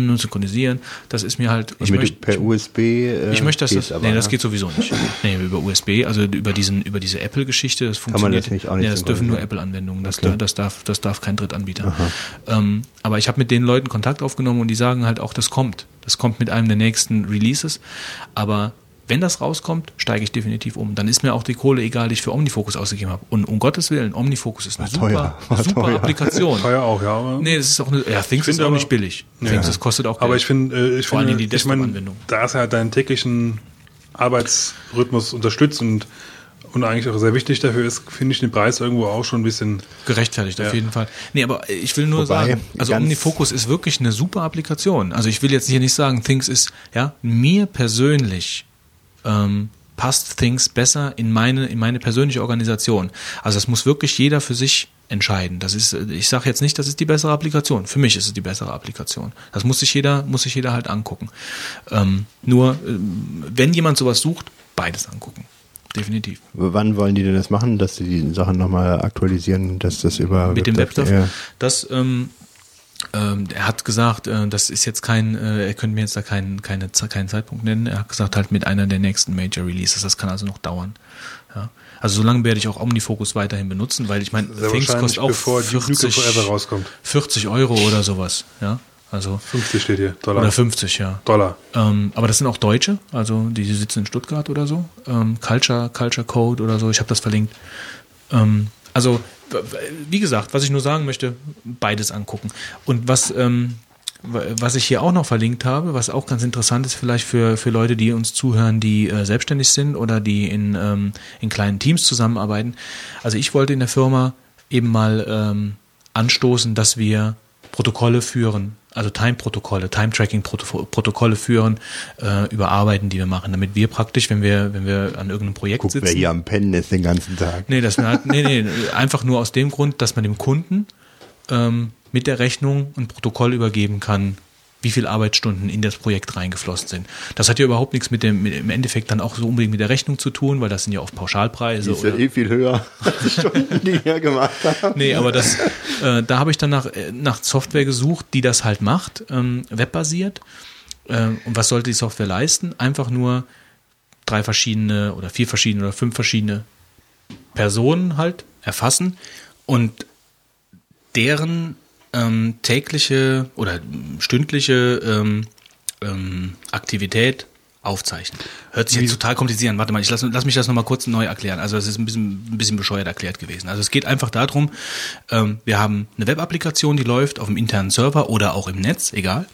hm, synchronisieren. Das ist mir halt. Ich mit, möchte, per USB. Äh, ich möchte, dass das, aber, nee, das ja. geht sowieso nicht. Nee, über USB, also über diesen, über diese Apple-Geschichte, das Kann man funktioniert. das nicht auch nicht nee, das dürfen nur? Apple-Anwendungen. Das, Okay. das darf, das darf kein Drittanbieter. Ähm, aber ich habe mit den Leuten Kontakt aufgenommen und die sagen halt auch, das kommt. Das kommt mit einem der nächsten Releases. Aber wenn das rauskommt, steige ich definitiv um. Dann ist mir auch die Kohle egal, die ich für Omnifocus ausgegeben habe. Und um Gottes Willen, Omnifocus ist eine War teuer, super, war super teuer. Applikation. Teuer auch, ja. Aber Nee, das ist auch eine, ja, Things ist finde auch aber- nicht billig. Ja. Things, das kostet auch Geld. Aber ich finde, äh, ich Vor allem finde, die ich meine, Desktop-Anwendung. da es ja deinen täglichen Arbeitsrhythmus unterstützt und, und eigentlich auch sehr wichtig dafür ist, finde ich den Preis irgendwo auch schon ein bisschen. Gerechtfertigt, auf Ja. jeden Fall. Nee, aber ich will nur Wobei, sagen, also OmniFocus ist wirklich eine super Applikation. Also ich will jetzt hier nicht sagen, Things ist, ja, mir persönlich ähm, passt Things besser in meine, in meine persönliche Organisation. Also das muss wirklich jeder für sich entscheiden. Das ist, ich sage jetzt nicht, das ist die bessere Applikation. Für mich ist es die bessere Applikation. Das muss sich jeder, muss sich jeder halt angucken. Ähm, nur, ähm, wenn jemand sowas sucht, beides angucken. Definitiv. Wann wollen die denn das machen, dass sie die Sachen nochmal aktualisieren, dass das über mit dem WebDAV- WebDAV. Ja. Das, ähm, ähm, er hat gesagt, äh, das ist jetzt kein, äh, er könnte mir jetzt da keinen, keine, keinen Zeitpunkt nennen. Er hat gesagt, halt mit einer der nächsten Major Releases. Das kann also noch dauern. Ja. Also solange werde ich auch Omnifocus weiterhin benutzen, weil ich meine, Things kostet auch bevor Duke Nukem 40, Forever rauskommt. 40 Euro oder sowas. Ja, also 50 steht hier, Dollar. oder 50, ja. Dollar. Ähm, aber das sind auch Deutsche, also die sitzen in Stuttgart oder so. Ähm, Culture, Culture Code oder so, ich habe das verlinkt. Ähm, also, wie gesagt, was ich nur sagen möchte, beides angucken. Und was, ähm, was ich hier auch noch verlinkt habe, was auch ganz interessant ist, vielleicht für, für Leute, die uns zuhören, die äh, selbstständig sind oder die in, ähm, in kleinen Teams zusammenarbeiten. Also ich wollte in der Firma eben mal ähm, anstoßen, dass wir Protokolle führen, also Time-Protokolle, Time-Tracking-Protokolle führen äh, über Arbeiten, die wir machen, damit wir praktisch, wenn wir, wenn wir an irgendeinem Projekt Guck, wer sitzen, hier am Pennen ist den ganzen Tag. Nee, das halt, nee, nee, einfach nur aus dem Grund, dass man dem Kunden ähm, mit der Rechnung ein Protokoll übergeben kann, wie viele Arbeitsstunden in das Projekt reingeflossen sind. Das hat ja überhaupt nichts mit dem mit, im Endeffekt dann auch so unbedingt mit der Rechnung zu tun, weil das sind ja oft Pauschalpreise. Die ist ja eh viel höher als die Stunden, die ihr gemacht habt. Nee, aber das, äh, da habe ich dann nach, äh, nach Software gesucht, die das halt macht, ähm, webbasiert. Ähm, und was sollte die Software leisten? Einfach nur drei verschiedene oder vier verschiedene oder fünf verschiedene Personen halt erfassen und deren ähm, tägliche oder stündliche ähm, ähm, Aktivität aufzeichnen. Hört sich jetzt total kompliziert an. Warte mal, ich lass, lass mich das nochmal kurz neu erklären. Also es ist ein bisschen, ein bisschen bescheuert erklärt gewesen. Also es geht einfach darum, ähm, wir haben eine Web-Applikation, die läuft auf dem internen Server oder auch im Netz, egal.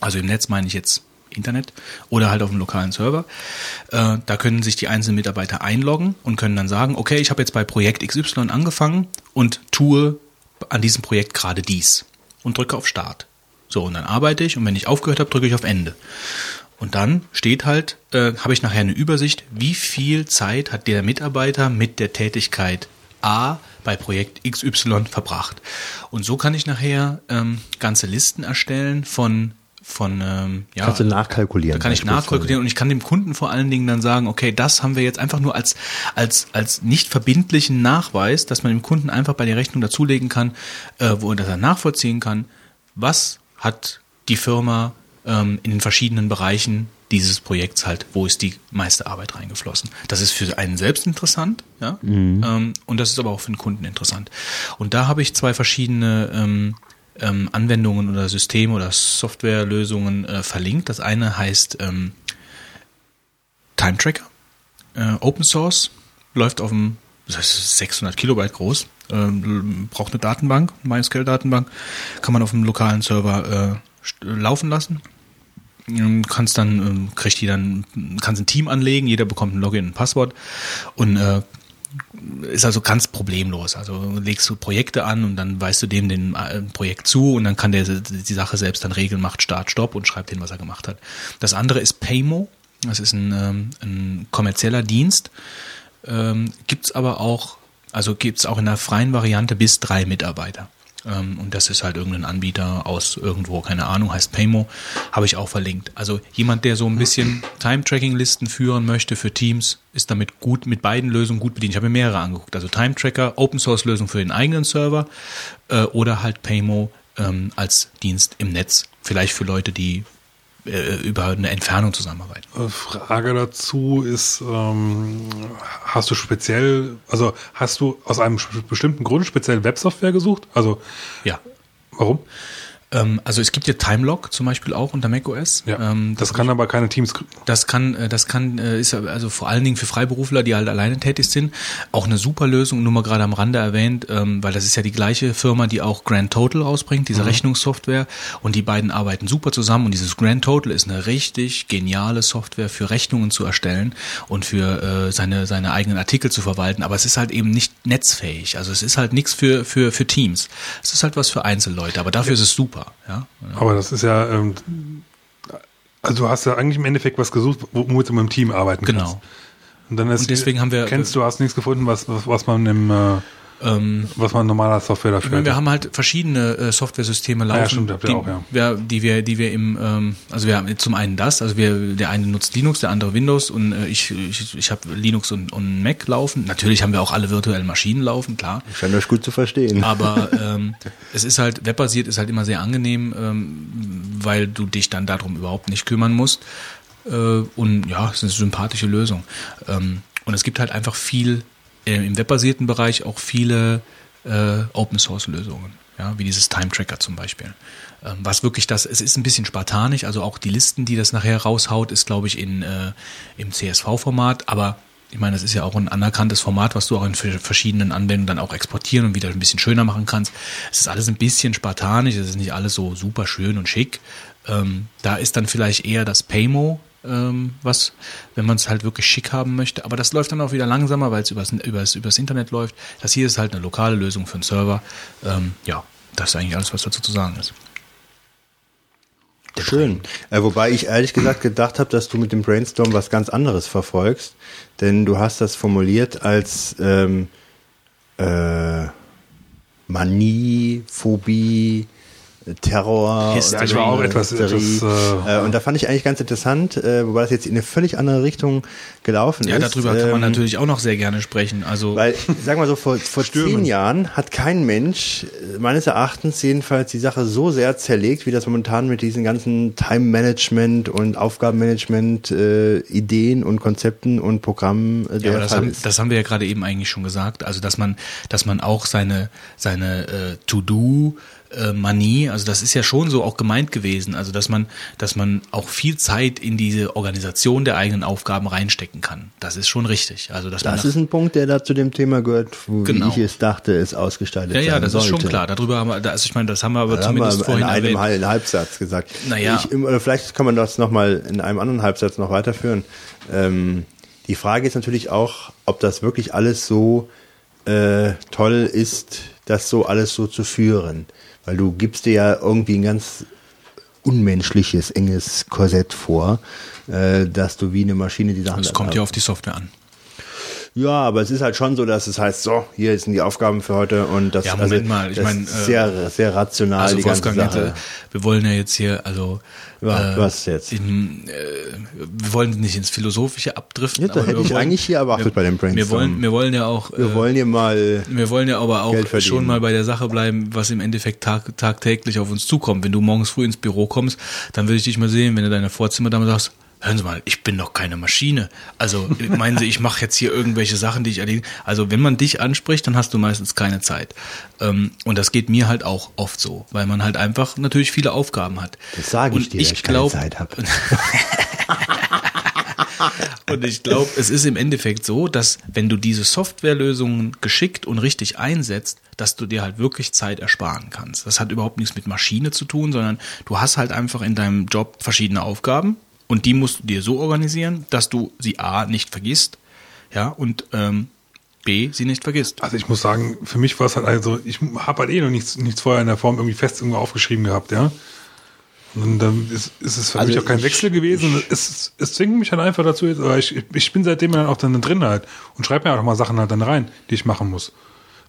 Also im Netz meine ich jetzt Internet oder halt auf dem lokalen Server. Äh, da können sich die einzelnen Mitarbeiter einloggen und können dann sagen, okay, ich habe jetzt bei Projekt XY angefangen und tue an diesem Projekt gerade dies und drücke auf Start. So, und dann arbeite ich und wenn ich aufgehört habe, drücke ich auf Ende. Und dann steht halt, äh, habe ich nachher eine Übersicht, wie viel Zeit hat der Mitarbeiter mit der Tätigkeit A bei Projekt XY verbracht. Und so kann ich nachher ähm, ganze Listen erstellen von von ähm, ja, Kannst du nachkalkulieren. da kann ich beispielsweise. nachkalkulieren und ich kann dem Kunden vor allen Dingen dann sagen, okay, das haben wir jetzt einfach nur als, als, als nicht verbindlichen Nachweis, dass man dem Kunden einfach bei der Rechnung dazulegen kann, äh, wo dass er nachvollziehen kann, was hat die Firma ähm, in den verschiedenen Bereichen dieses Projekts halt, wo ist die meiste Arbeit reingeflossen. Das ist für einen selbst interessant, ja, ähm, und das ist aber auch für den Kunden interessant. Und da habe ich zwei verschiedene ähm, ähm, Anwendungen oder Systeme oder Softwarelösungen äh, verlinkt. Das eine heißt ähm, Time Tracker, äh, Open Source, läuft auf dem, das heißt 600 Kilobyte groß, ähm, braucht eine Datenbank, MySQL-Datenbank, kann man auf dem lokalen Server äh, laufen lassen. ähm, kannst dann, ähm, kriegt die dann, kannst ein Team anlegen, jeder bekommt ein Login und ein Passwort. Und äh, ist also ganz problemlos. Also legst du Projekte an und dann weißt du dem den äh, Projekt zu und dann kann der die Sache selbst dann regeln, macht Start, Stopp und schreibt hin, was er gemacht hat. Das andere ist Paymo. Das ist ein, ähm, ein kommerzieller Dienst. Ähm, gibt's aber auch, also gibt's auch in der freien Variante bis drei Mitarbeiter. Ähm, und das ist halt irgendein Anbieter aus irgendwo, keine Ahnung, heißt Paymo, habe ich auch verlinkt. Also jemand, der so ein bisschen Time-Tracking-Listen führen möchte für Teams, ist damit gut, mit beiden Lösungen gut bedient. Ich habe mir mehrere angeguckt. Also Time-Tracker, Open-Source-Lösung für den eigenen Server äh, oder halt Paymo ähm, als Dienst im Netz. Vielleicht für Leute, die äh, über eine Entfernung zusammenarbeiten. Äh, Frage dazu ist, ähm, hast du speziell, also hast du aus einem bestimmten Grund speziell Websoftware gesucht? Also Ja. warum? Also es gibt ja Timelock zum Beispiel auch unter macOS. Ja, Ähm, das kann aber keine Teams. Das kann, äh, das kann, äh, ist also vor allen Dingen für Freiberufler, die halt alleine tätig sind, auch eine super Lösung, nur mal gerade am Rande erwähnt, ähm, weil das ist ja die gleiche Firma, die auch Grand Total rausbringt, diese Rechnungssoftware, und die beiden arbeiten super zusammen. Und dieses Grand Total ist eine richtig geniale Software für Rechnungen zu erstellen und für äh, seine, seine eigenen Artikel zu verwalten, aber es ist halt eben nicht netzfähig, also es ist halt nichts für, für, für Teams. Es ist halt was für Einzelleute, aber dafür ist es super, ja. Aber das ist ja, ähm, also du hast ja eigentlich im Endeffekt was gesucht, womit du mit dem Team arbeiten kannst. Genau. Und dann ist, Und deswegen haben wir- kennst du, hast nichts gefunden, was, was, was man im, äh, Ähm, was man normaler Software Ich dafür meine, wir haben halt verschiedene äh, Software-Systeme laufen, ja, stimmt, habt ihr die, auch, ja. wir, die wir, die wir im, ähm, also wir haben zum einen das, also wir, der eine nutzt Linux, der andere Windows und äh, ich, ich, ich habe Linux und, und Mac laufen. Natürlich haben wir auch alle virtuellen Maschinen laufen, klar. Scheint euch gut zu verstehen. Aber ähm, es ist halt, webbasiert ist halt immer sehr angenehm, ähm, weil du dich dann darum überhaupt nicht kümmern musst. Äh, und ja, es ist eine sympathische Lösung. Ähm, und es gibt halt einfach viel im webbasierten Bereich auch viele äh, Open Source Lösungen, ja, wie dieses Time Tracker zum Beispiel. Ähm, was wirklich das, es ist ein bisschen spartanisch, also auch die Listen, die das nachher raushaut, ist glaube ich in äh, im CSV-Format, aber ich meine, das ist ja auch ein anerkanntes Format, was du auch in ver- verschiedenen Anwendungen dann auch exportieren und wieder ein bisschen schöner machen kannst. Es ist alles ein bisschen spartanisch, es ist nicht alles so super schön und schick. Ähm, da ist dann vielleicht eher das Paymo, ähm, was, wenn man es halt wirklich schick haben möchte. Aber das läuft dann auch wieder langsamer, weil es übers, übers, übers Internet läuft. Das hier ist halt eine lokale Lösung für einen Server. Ähm, ja, das ist eigentlich alles, was dazu zu sagen ist. Schön. Äh, wobei ich ehrlich gesagt gedacht habe, dass du mit dem Brainstorm was ganz anderes verfolgst. Denn du hast das formuliert als ähm, äh, Manie, Phobie, Terror. Hysterie. oder Ja, war auch etwas- Hysterie. etwas, äh, äh, und da fand ich eigentlich ganz interessant, äh, wobei das jetzt in eine völlig andere Richtung gelaufen Ja, ist. darüber kann man Ähm, natürlich auch noch sehr gerne sprechen. Also Weil, sag mal so, vor, vor Stürmen. zehn Jahren hat kein Mensch, äh, meines Erachtens jedenfalls, die Sache so sehr zerlegt, wie das momentan mit diesen ganzen Time-Management und Aufgabenmanagement äh, Ideen und Konzepten und Programmen äh, Ja, der aber das Fall haben, ist. das haben wir ja gerade eben eigentlich schon gesagt. Also dass man, dass man auch seine seine äh, To-Do äh, Manie, also das ist ja schon so auch gemeint gewesen. Also dass man, dass man auch viel Zeit in diese Organisation der eigenen Aufgaben reinstecken kann. Das ist schon richtig. Also dass das ist ein Punkt, der da zu dem Thema gehört, wo Genau. wie ich es dachte, es ausgestaltet ja, ja, das sollte. ist schon klar. Darüber haben wir, also ich meine, das haben wir aber Das haben wir zumindest in vorhin einem erwähnt. Halb- Halbsatz gesagt. Naja. Ich, oder vielleicht kann man das nochmal in einem anderen Halbsatz noch weiterführen. Ähm, die Frage ist natürlich auch, ob das wirklich alles so äh, toll ist, das so alles so zu führen. Weil du gibst dir ja irgendwie ein ganz unmenschliches, enges Korsett vor, äh, dass du wie eine Maschine die Sachen... Es kommt ja auf die Software an. Ja, aber es ist halt schon so, dass es heißt, so, hier sind die Aufgaben für heute und das, Ja, Moment also, mal, ich mein, ist äh, sehr, sehr rational Also die ganze Wolfgang, Sache. wir wollen ja jetzt hier, also Ja, was jetzt? In, äh, wir wollen nicht ins Philosophische abdriften. Ja, das hätte wir ich wollen, eigentlich hier erwartet wir, bei dem Brainstorm. Wir wollen, wir wollen ja auch, Wir äh, wollen hier mal wir wollen ja aber auch schon mal bei der Sache bleiben, was im Endeffekt tag, tagtäglich auf uns zukommt. Wenn du morgens früh ins Büro kommst, dann will ich dich mal sehen, wenn du deine Vorzimmerdame sagst, hören Sie mal, ich bin doch keine Maschine. Also meinen Sie, ich mache jetzt hier irgendwelche Sachen, die ich erledige. Also wenn man dich anspricht, dann hast du meistens keine Zeit. Ähm, und das geht mir halt auch oft so, weil man halt einfach natürlich viele Aufgaben hat. Das sage ich und dir, ich dass ich keine glaub- Zeit habe. Und ich glaube, es ist im Endeffekt so, dass wenn du diese Softwarelösungen geschickt und richtig einsetzt, dass du dir halt wirklich Zeit ersparen kannst. Das hat überhaupt nichts mit Maschine zu tun, sondern du hast halt einfach in deinem Job verschiedene Aufgaben und die musst du dir so organisieren, dass du sie A nicht vergisst, ja, und ähm, B sie nicht vergisst. Also ich muss sagen, für mich war es halt also, ich habe halt eh noch nichts, nichts vorher in der Form irgendwie fest irgendwo aufgeschrieben gehabt, ja. Und dann ist, ist es für Also mich auch kein ich- Wechsel gewesen. Es, es zwingt mich halt einfach dazu, jetzt, aber ich, ich bin seitdem dann auch dann drin halt und schreibe mir auch mal Sachen halt dann rein, die ich machen muss.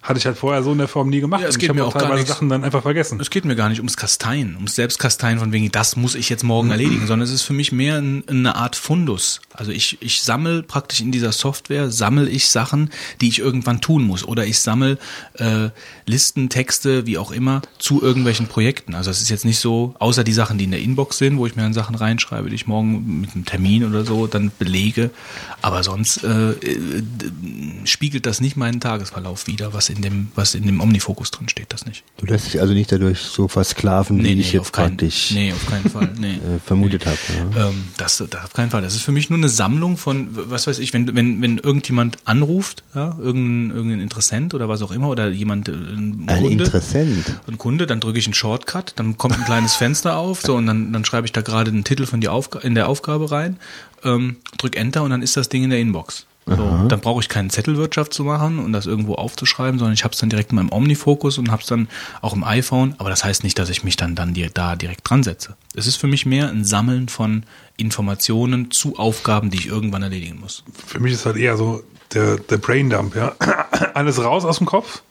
Hatte ich halt vorher so in der Form nie gemacht. Ja, es geht ich mir auch gar teilweise nichts. Sachen dann einfach vergessen. Es geht mir gar nicht ums Kasteien, ums Selbstkasteien von wegen, das muss ich jetzt morgen erledigen, sondern es ist für mich mehr ein, eine Art Fundus. Also ich, ich sammle praktisch in dieser Software, sammle ich Sachen, die ich irgendwann tun muss. Oder ich sammle äh, Listen, Texte, wie auch immer, zu irgendwelchen Projekten. Also es ist jetzt nicht so, außer die Sachen, die in der Inbox sind, wo ich mir dann Sachen reinschreibe, die ich morgen mit einem Termin oder so dann belege. Aber sonst äh, äh, spiegelt das nicht meinen Tagesverlauf wider, was in dem, was in dem Omnifokus drin steht, das nicht. Du lässt dich also nicht dadurch so versklaven, wie ich jetzt keinen, praktisch nee, auf keinen Fall. Nee. äh, vermutet habe. Ja. Ähm, das, das auf keinen Fall. Das ist für mich nur eine Sammlung von, was weiß ich, wenn, wenn, wenn irgendjemand anruft, ja, irgendein, irgendein Interessent oder was auch immer, oder jemand, äh, ein Ein Kunde, Interessent. ein Kunde, dann drücke ich einen Shortcut, dann kommt ein kleines Fenster auf, so, und dann, dann schreibe ich da gerade den Titel von die Aufga in der Aufgabe rein, ähm, drück Enter und dann ist das Ding in der Inbox. So, dann brauche ich keine Zettelwirtschaft zu machen und das irgendwo aufzuschreiben, sondern ich habe es dann direkt in meinem Omnifokus und habe es dann auch im iPhone. Aber das heißt nicht, dass ich mich dann, dann di- da direkt dran setze. Es ist für mich mehr ein Sammeln von Informationen zu Aufgaben, die ich irgendwann erledigen muss. Für mich ist halt eher so der, der Braindump, ja. Alles raus aus dem Kopf.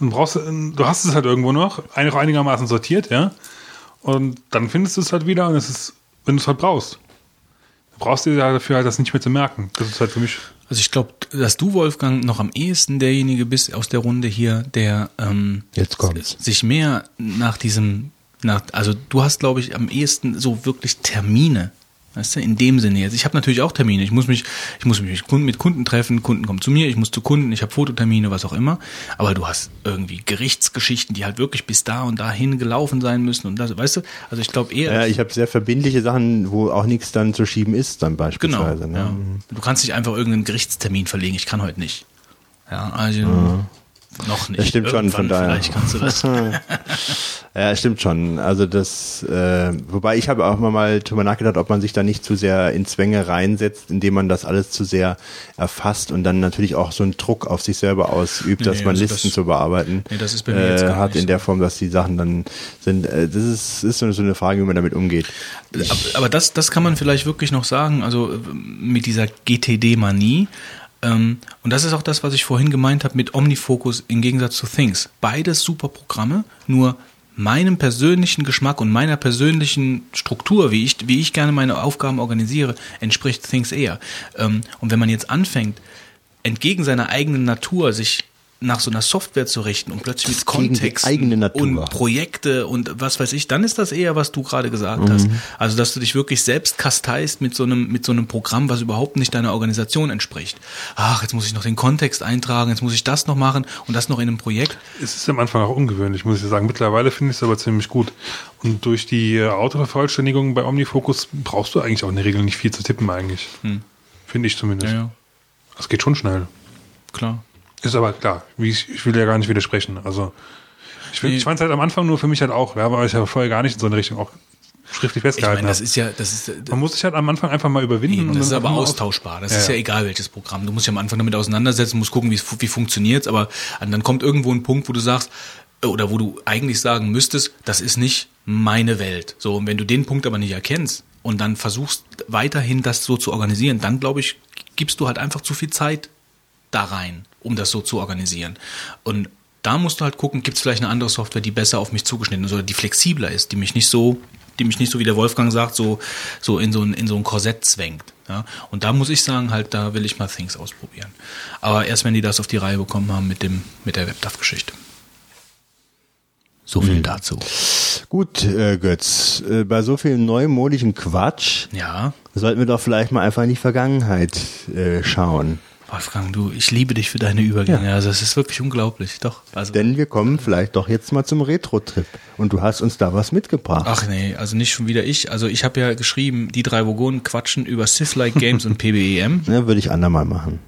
Dann brauchst du, du hast es halt irgendwo noch, auch einigermaßen sortiert, ja. Und dann findest du es halt wieder und es ist, wenn du es halt brauchst. Du brauchst dir ja dafür halt das nicht mehr zu merken. Das ist halt für mich. Also ich glaube, dass du, Wolfgang, noch am ehesten derjenige bist aus der Runde hier, der ähm, Jetzt kommt's. sich mehr nach diesem, nach, also du hast, glaube ich, am ehesten so wirklich Termine. Weißt du, in dem Sinne jetzt. Ich habe natürlich auch Termine. Ich muss mich, ich muss mich mit Kunden, treffen, Kunden kommen zu mir, ich muss zu Kunden, ich habe Fototermine, was auch immer. Aber du hast irgendwie Gerichtsgeschichten, die halt wirklich bis da und dahin gelaufen sein müssen und das, weißt du? Also ich glaube eher. Ja, ich habe sehr verbindliche Sachen, wo auch nichts dann zu schieben ist, dann Genau. beispielsweise. ne? Ja. Du kannst nicht einfach irgendeinen Gerichtstermin verlegen. Ich kann heute nicht. Ja, also noch nicht. Das stimmt schon, von Irgendwann daher. Vielleicht kannst du das. Ja, stimmt schon. Also das, äh, wobei ich habe auch mal drüber nachgedacht, ob man sich da nicht zu sehr in Zwänge reinsetzt, indem man das alles zu sehr erfasst und dann natürlich auch so einen Druck auf sich selber ausübt, Nee, dass nee, man also Listen das- zu bearbeiten Nee, das ist bei mir jetzt äh, hat in der. Form, dass die Sachen dann sind. Äh, das ist, ist so so eine Frage, wie man damit umgeht. Aber, aber das, das kann man vielleicht wirklich noch sagen, also äh, mit dieser GTD-Manie. Ähm, und das ist auch das, was ich vorhin gemeint habe mit Omnifocus im Gegensatz zu Things. Beides super Programme, nur meinem persönlichen Geschmack und meiner persönlichen Struktur, wie ich, wie ich gerne meine Aufgaben organisiere, entspricht Things eher. Ähm, und wenn man jetzt anfängt, entgegen seiner eigenen Natur sich nach so einer Software zu richten und plötzlich mit Kontext eigene Natur. und Projekte und was weiß ich, dann ist das eher, was du gerade gesagt hast. Also, dass du dich wirklich selbst kasteist mit so einem, mit so einem Programm, was überhaupt nicht deiner Organisation entspricht. Ach, jetzt muss ich noch den Kontext eintragen, jetzt muss ich das noch machen und das noch in einem Projekt. Es ist am Anfang auch ungewöhnlich, muss ich sagen. Mittlerweile finde ich es aber ziemlich gut. Und durch die äh, Autovervollständigung bei Omnifocus brauchst du eigentlich auch in der Regel nicht viel zu tippen eigentlich. Finde ich zumindest. Hm. Ja, ja, Das geht schon schnell. klar. Ist aber klar, ich, ich will ja gar nicht widersprechen. Also ich, ich fand es halt am Anfang nur für mich halt auch, ja, weil ich ja vorher gar nicht in so eine Richtung auch schriftlich Ich festgehalten meine, das habe. ist ja, das ist, äh, Man muss sich halt am Anfang einfach mal überwinden. Eben, und das ist aber austauschbar. Das Ja, ist ja ja. egal, welches Programm. Du musst ja am Anfang damit auseinandersetzen, musst gucken, wie, es- wie funktioniert's, aber dann kommt irgendwo ein Punkt, wo du sagst, äh, oder wo du eigentlich sagen müsstest, das ist nicht meine Welt. So, und wenn du den Punkt aber nicht erkennst und dann versuchst, weiterhin das so zu organisieren, dann glaube ich, gibst du halt einfach zu viel Zeit da rein, um das so zu organisieren. Und da musst du halt gucken, gibt es vielleicht eine andere Software, die besser auf mich zugeschnitten ist oder die flexibler ist, die mich nicht so, die mich nicht so wie der Wolfgang sagt, so, so in so ein, in so ein Korsett zwängt. Ja? Und da muss ich sagen, halt, da will ich mal Things ausprobieren. Aber erst wenn die das auf die Reihe bekommen haben mit dem, mit der WebDAV-Geschichte. So viel dazu. Gut, äh, Götz, äh, bei so viel neumodischen Quatsch Ja. sollten wir doch vielleicht mal einfach in die Vergangenheit äh, schauen. Wolfgang, du, ich liebe dich für deine Übergänge. Also es ist wirklich unglaublich, doch. Also, Denn wir kommen vielleicht doch jetzt mal zum Retro-Trip. Und du hast uns da was mitgebracht. ach nee, also nicht schon wieder ich. Also ich habe ja geschrieben, die drei Vogonen quatschen über Sith-like Games und PBEM. Ne, würde ich andermal machen.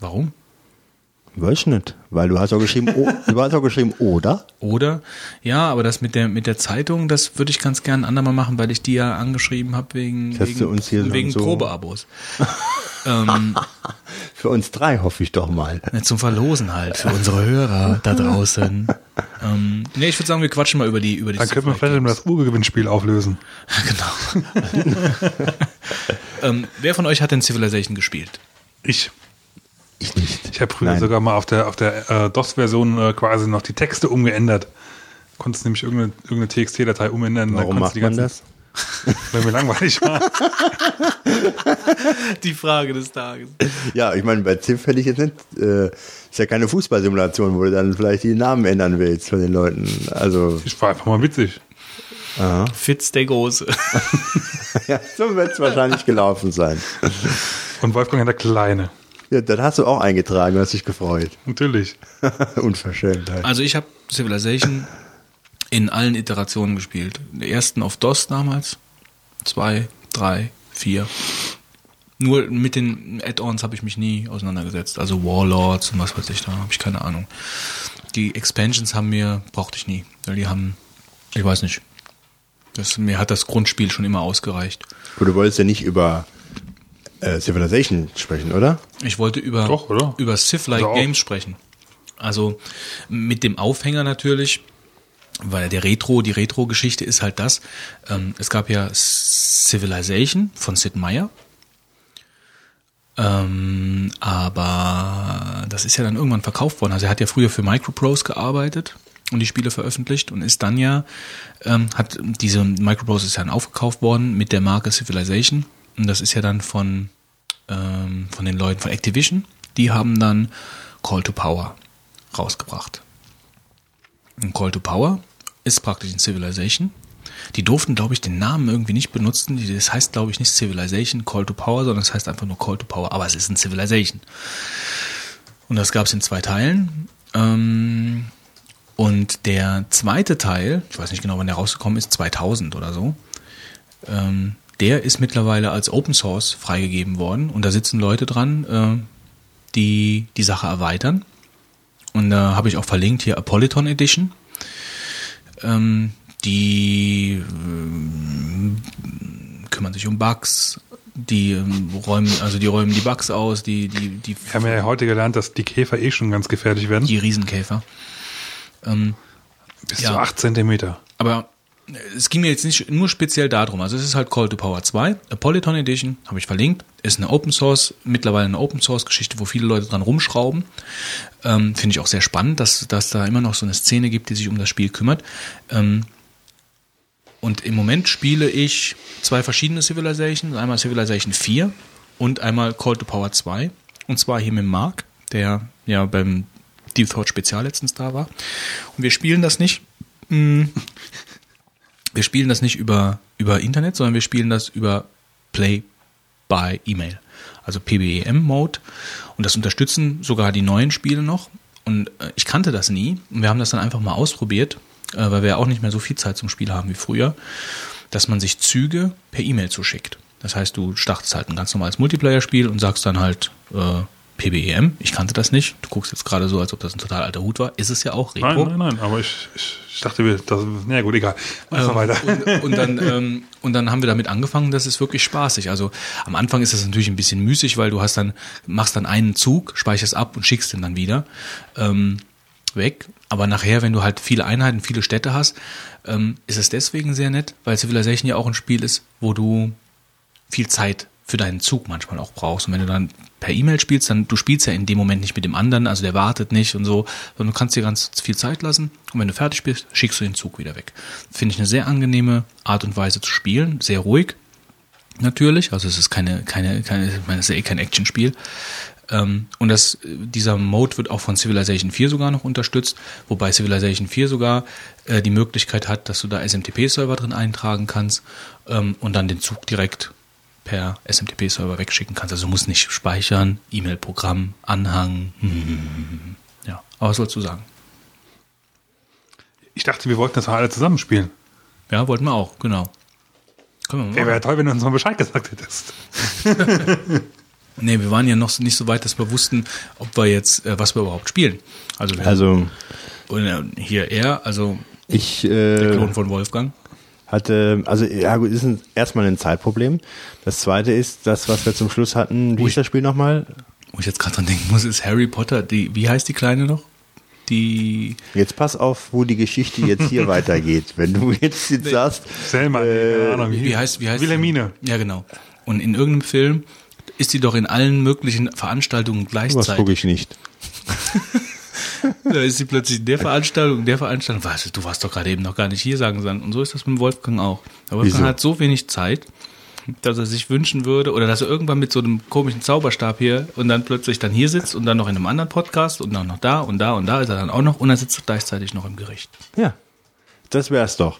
Warum? Weiß ich nicht. Weil du hast auch geschrieben, oh, du hast auch geschrieben, oder? Oder? Ja, aber das mit der mit der Zeitung, das würde ich ganz gern andermal machen, weil ich die ja angeschrieben habe wegen wegen, uns hier wegen so- Probeabos. ähm, Für uns drei hoffe ich doch mal. zum Verlosen halt für unsere Hörer da draußen. ähm, nee, ich würde sagen, wir quatschen mal über die über die Dann können wir vielleicht das Urgewinnspiel auflösen. genau. ähm, wer von euch hat denn Civilization gespielt? Ich. Ich nicht. Ich habe früher Nein. sogar mal auf der, auf der äh, DOS-Version äh, quasi noch die Texte umgeändert. Konntest nämlich irgendeine, irgendeine TXT-Datei umändern. Warum macht man das? Weil mir langweilig war. Die Frage des Tages. Ja, ich meine, bei Ziff hätte ich jetzt nicht, äh, ist ja keine Fußballsimulation, wo du dann vielleicht die Namen ändern willst von den Leuten. Also, Ich war einfach mal witzig. Fitz der Große. ja, so wird es wahrscheinlich gelaufen sein. Und Wolfgang der Kleine. Ja, das hast du auch eingetragen, hast dich gefreut. Natürlich. Unverschämt halt. Also ich habe Civilization in allen Iterationen gespielt. Den ersten auf DOS damals, zwei, drei, vier. Nur mit den Add-ons habe ich mich nie auseinandergesetzt. Also Warlords und was weiß ich, da habe ich keine Ahnung. Die Expansions haben mir, brauchte ich nie, weil die haben, ich weiß nicht. Das, mir hat das Grundspiel schon immer ausgereicht. Aber du wolltest ja nicht über äh, Civilization sprechen, oder? Ich wollte über, Doch, oder? über Sith-like Also auch. Games sprechen. Also mit dem Aufhänger natürlich, weil der Retro, die Retro-Geschichte ist halt das. Ähm, es gab ja Civilization von Sid Meier. Ähm, aber das ist ja dann irgendwann verkauft worden. Also er hat ja früher für Microprose gearbeitet und die Spiele veröffentlicht und ist dann ja, ähm, hat diese Microprose ist dann aufgekauft worden mit der Marke Civilization. Und das ist ja dann von, ähm, von den Leuten von Activision. Die haben dann Call to Power rausgebracht. Und Call to Power ist praktisch ein Civilization. Die durften, glaube ich, den Namen irgendwie nicht benutzen. Das heißt, glaube ich, nicht Civilization Call to Power, sondern es heißt einfach nur Call to Power. Aber es ist ein Civilization. Und das gab es in zwei Teilen. Ähm, und der zweite Teil, ich weiß nicht genau, wann der rausgekommen ist, 2000 oder so, ähm, der ist mittlerweile als Open Source freigegeben worden. Und da sitzen Leute dran, äh, die die Sache erweitern. Und da habe ich auch verlinkt hier Apolyton Edition. Ähm, die ähm, kümmern sich um Bugs, die ähm, räumen, also die räumen die Bugs aus, die, die, die, Wir haben ja heute gelernt, dass die Käfer eh schon ganz gefährlich werden. die Riesenkäfer. Ähm, Bis ja. zu 8 Zentimeter. aber es ging mir jetzt nicht nur speziell darum. Also es ist halt Call to Power 2. Apolyton Edition, habe ich verlinkt, ist eine Open Source, mittlerweile eine Open Source Geschichte, wo viele Leute dran rumschrauben. Ähm, Finde ich auch sehr spannend, dass, dass da immer noch so eine Szene gibt, die sich um das Spiel kümmert. Ähm, und im Moment spiele ich zwei verschiedene Civilizations. Einmal Civilization 4 und einmal Call to Power 2. Und zwar hier mit Mark, der ja beim Deep Thought Spezial letztens da war. Und wir spielen das nicht. mh, wir spielen das nicht über, über Internet, sondern wir spielen das über Play by E-Mail. Also PBEM-Mode. Und das unterstützen sogar die neuen Spiele noch. Und äh, ich kannte das nie. Und wir haben das dann einfach mal ausprobiert, äh, weil wir ja auch nicht mehr so viel Zeit zum Spiel haben wie früher, dass man sich Züge per E-Mail zuschickt. Das heißt, du startest halt ein ganz normales Multiplayer-Spiel und sagst dann halt äh, PBEM. Ich kannte das nicht. Du guckst jetzt gerade so, als ob das ein total alter Hut war. Ist es ja auch Nein, Retro. nein, nein, aber ich, ich, ich dachte, wir, das, na ja, gut, egal. Mach mal weiter. Und, und, dann, ähm, und dann haben wir damit angefangen, das ist wirklich spaßig. Also am Anfang ist das natürlich ein bisschen müßig, weil du hast dann, machst dann einen Zug, speicherst ab und schickst den dann wieder ähm, weg. Aber nachher, wenn du halt viele Einheiten, viele Städte hast, ähm, ist es deswegen sehr nett, weil Civilization ja auch ein Spiel ist, wo du viel Zeit für deinen Zug manchmal auch brauchst. Und wenn du dann per E-Mail spielst, dann du spielst ja in dem Moment nicht mit dem anderen, also der wartet nicht und so, sondern du kannst dir ganz viel Zeit lassen. Und wenn du fertig bist, schickst du den Zug wieder weg. Finde ich eine sehr angenehme Art und Weise zu spielen, sehr ruhig. Natürlich, also es ist keine, keine, keine, ich meine, es ist eh kein Actionspiel. Ähm, und das, dieser Mode wird auch von Civilization 4 sogar noch unterstützt, wobei Civilization 4 sogar äh, die Möglichkeit hat, dass du da SMTP-Server drin eintragen kannst ähm, und dann den Zug direkt per SMTP-Server wegschicken kannst. Also du musst nicht speichern, E-Mail-Programm, Anhang. hm, Ja, aber was sollst du sagen? Ich dachte, wir wollten das mal alle zusammenspielen. Ja, wollten wir auch, genau. Können wir mal Wäre ja toll, wenn du uns mal Bescheid gesagt hättest. Nee, wir waren ja noch nicht so weit, dass wir wussten, ob wir jetzt, äh, was wir überhaupt spielen. Also, wir Also und, äh, hier er, also ich der äh, Klon von Wolfgang. Hatte, also ja gut, ist ein, erstmal ein Zeitproblem. Das zweite ist das, was wir zum Schluss hatten. Wie ist das Spiel nochmal? Wo ich jetzt gerade dran denken muss, ist Harry Potter, die, wie heißt die Kleine noch? Die, Jetzt pass auf, wo die Geschichte jetzt hier weitergeht. Wenn du jetzt, jetzt sagst, Selma, keine Ahnung. wie heißt, wie heißt Wilhelmine. Die? Ja, genau. Und in irgendeinem Film ist sie doch in allen möglichen Veranstaltungen was gleichzeitig. gucke ich nicht. Da ist sie plötzlich in der Veranstaltung, in der Veranstaltung. Was, du warst doch gerade eben noch gar nicht hier, sagen sie dann. Und so ist das mit Wolfgang auch. Der Wolfgang Wieso? hat so wenig Zeit, dass er sich wünschen würde, oder dass er irgendwann mit so einem komischen Zauberstab hier und dann plötzlich dann hier sitzt und dann noch in einem anderen Podcast und dann noch da und da und da ist er dann auch noch und dann sitzt er gleichzeitig noch im Gericht. Ja, das wär's doch.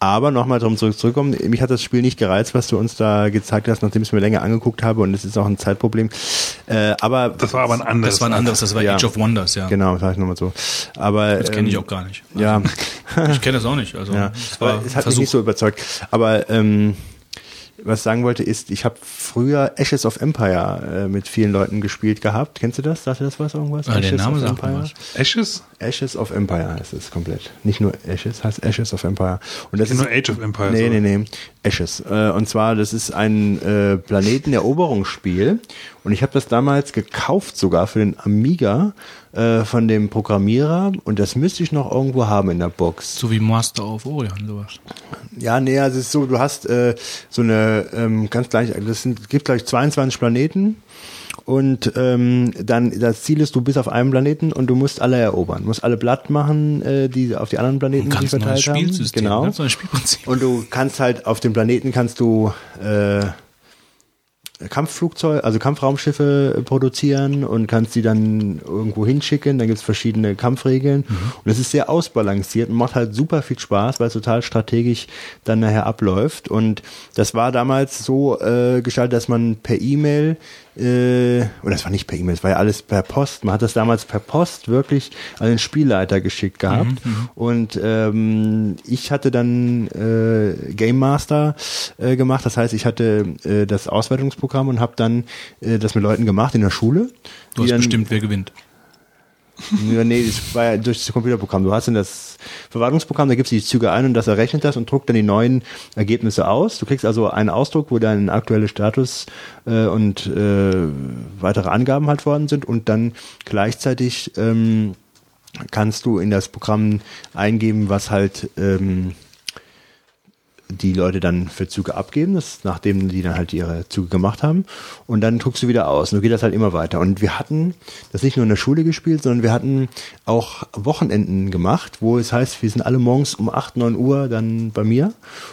Aber nochmal drum zurück, zurückkommen, mich hat das Spiel nicht gereizt, was du uns da gezeigt hast, nachdem ich es mir länger angeguckt habe und es ist auch ein Zeitproblem. Äh, aber Das war aber ein anderes. Das war ein anderes, das war Ja. Age of Wonders, ja. Genau, sag ich nochmal so. Aber Das kenne ich ähm, auch gar nicht. Ja, Ich kenne das auch nicht. Also ja. es war Aber es hat mich Versuch. nicht so überzeugt. Aber ähm, was ich sagen wollte ist, ich habe früher Ashes of Empire äh, mit vielen Leuten gespielt gehabt. Kennst du das? Sagt dir das was irgendwas? Ah, der Ashes Name of sagt Empire? was. Ashes? Ashes of Empire heißt es komplett. Nicht nur Ashes, heißt Ashes of Empire. Und das Ist nur Age of Empires. Nee, nee, nee. Ashes. Äh, und zwar, das ist ein äh, Planeteneroberungsspiel. Und ich habe das damals gekauft sogar für den Amiga äh, von dem Programmierer. Und das müsste ich noch irgendwo haben in der Box. So wie Master of Orion, sowas. Ja, nee, also es ist so, du hast äh, so eine ähm, ganz gleich, das sind, gibt gleich 22 Planeten. Und ähm, dann das Ziel ist, du bist auf einem Planeten und du musst alle erobern. Du musst alle platt machen, äh, die auf die anderen Planeten Ein sich ganz neues verteilt haben. Spielsystem, Genau. ganz neues Spielprinzip. Und du kannst halt auf dem Planeten kannst du äh, Kampfflugzeuge, also Kampfraumschiffe produzieren und kannst die dann irgendwo hinschicken. Dann gibt's verschiedene Kampfregeln. Und das ist sehr ausbalanciert und macht halt super viel Spaß, weil es total strategisch dann nachher abläuft. Und das war damals so äh, gestaltet, dass man per E-Mail äh, oder das war nicht per E-Mail, es war ja alles per Post. Man hat das damals per Post wirklich an den Spielleiter geschickt gehabt. Und ähm, ich hatte dann äh, Game Master äh, gemacht. Das heißt, ich hatte äh, das Auswertungsprogramm und habe dann äh, das mit Leuten gemacht in der Schule. Du hast dann- bestimmt, wer gewinnt. Ja, nee, das war ja durch das Computerprogramm. Du hast dann das Verwaltungsprogramm, da gibst du die Züge ein und das errechnet das und druckt dann die neuen Ergebnisse aus. Du kriegst also einen Ausdruck, wo dein aktueller Status äh, und äh, weitere Angaben halt worden sind und dann gleichzeitig ähm, kannst du in das Programm eingeben, was halt ähm, die Leute dann für Züge abgeben, das, nachdem die dann halt ihre Züge gemacht haben. Und dann druckst du wieder aus. Und so geht das halt immer weiter. Und wir hatten das nicht nur in der Schule gespielt, sondern wir hatten auch Wochenenden gemacht, wo es heißt, wir sind alle morgens um 8, 9 Uhr dann bei mir.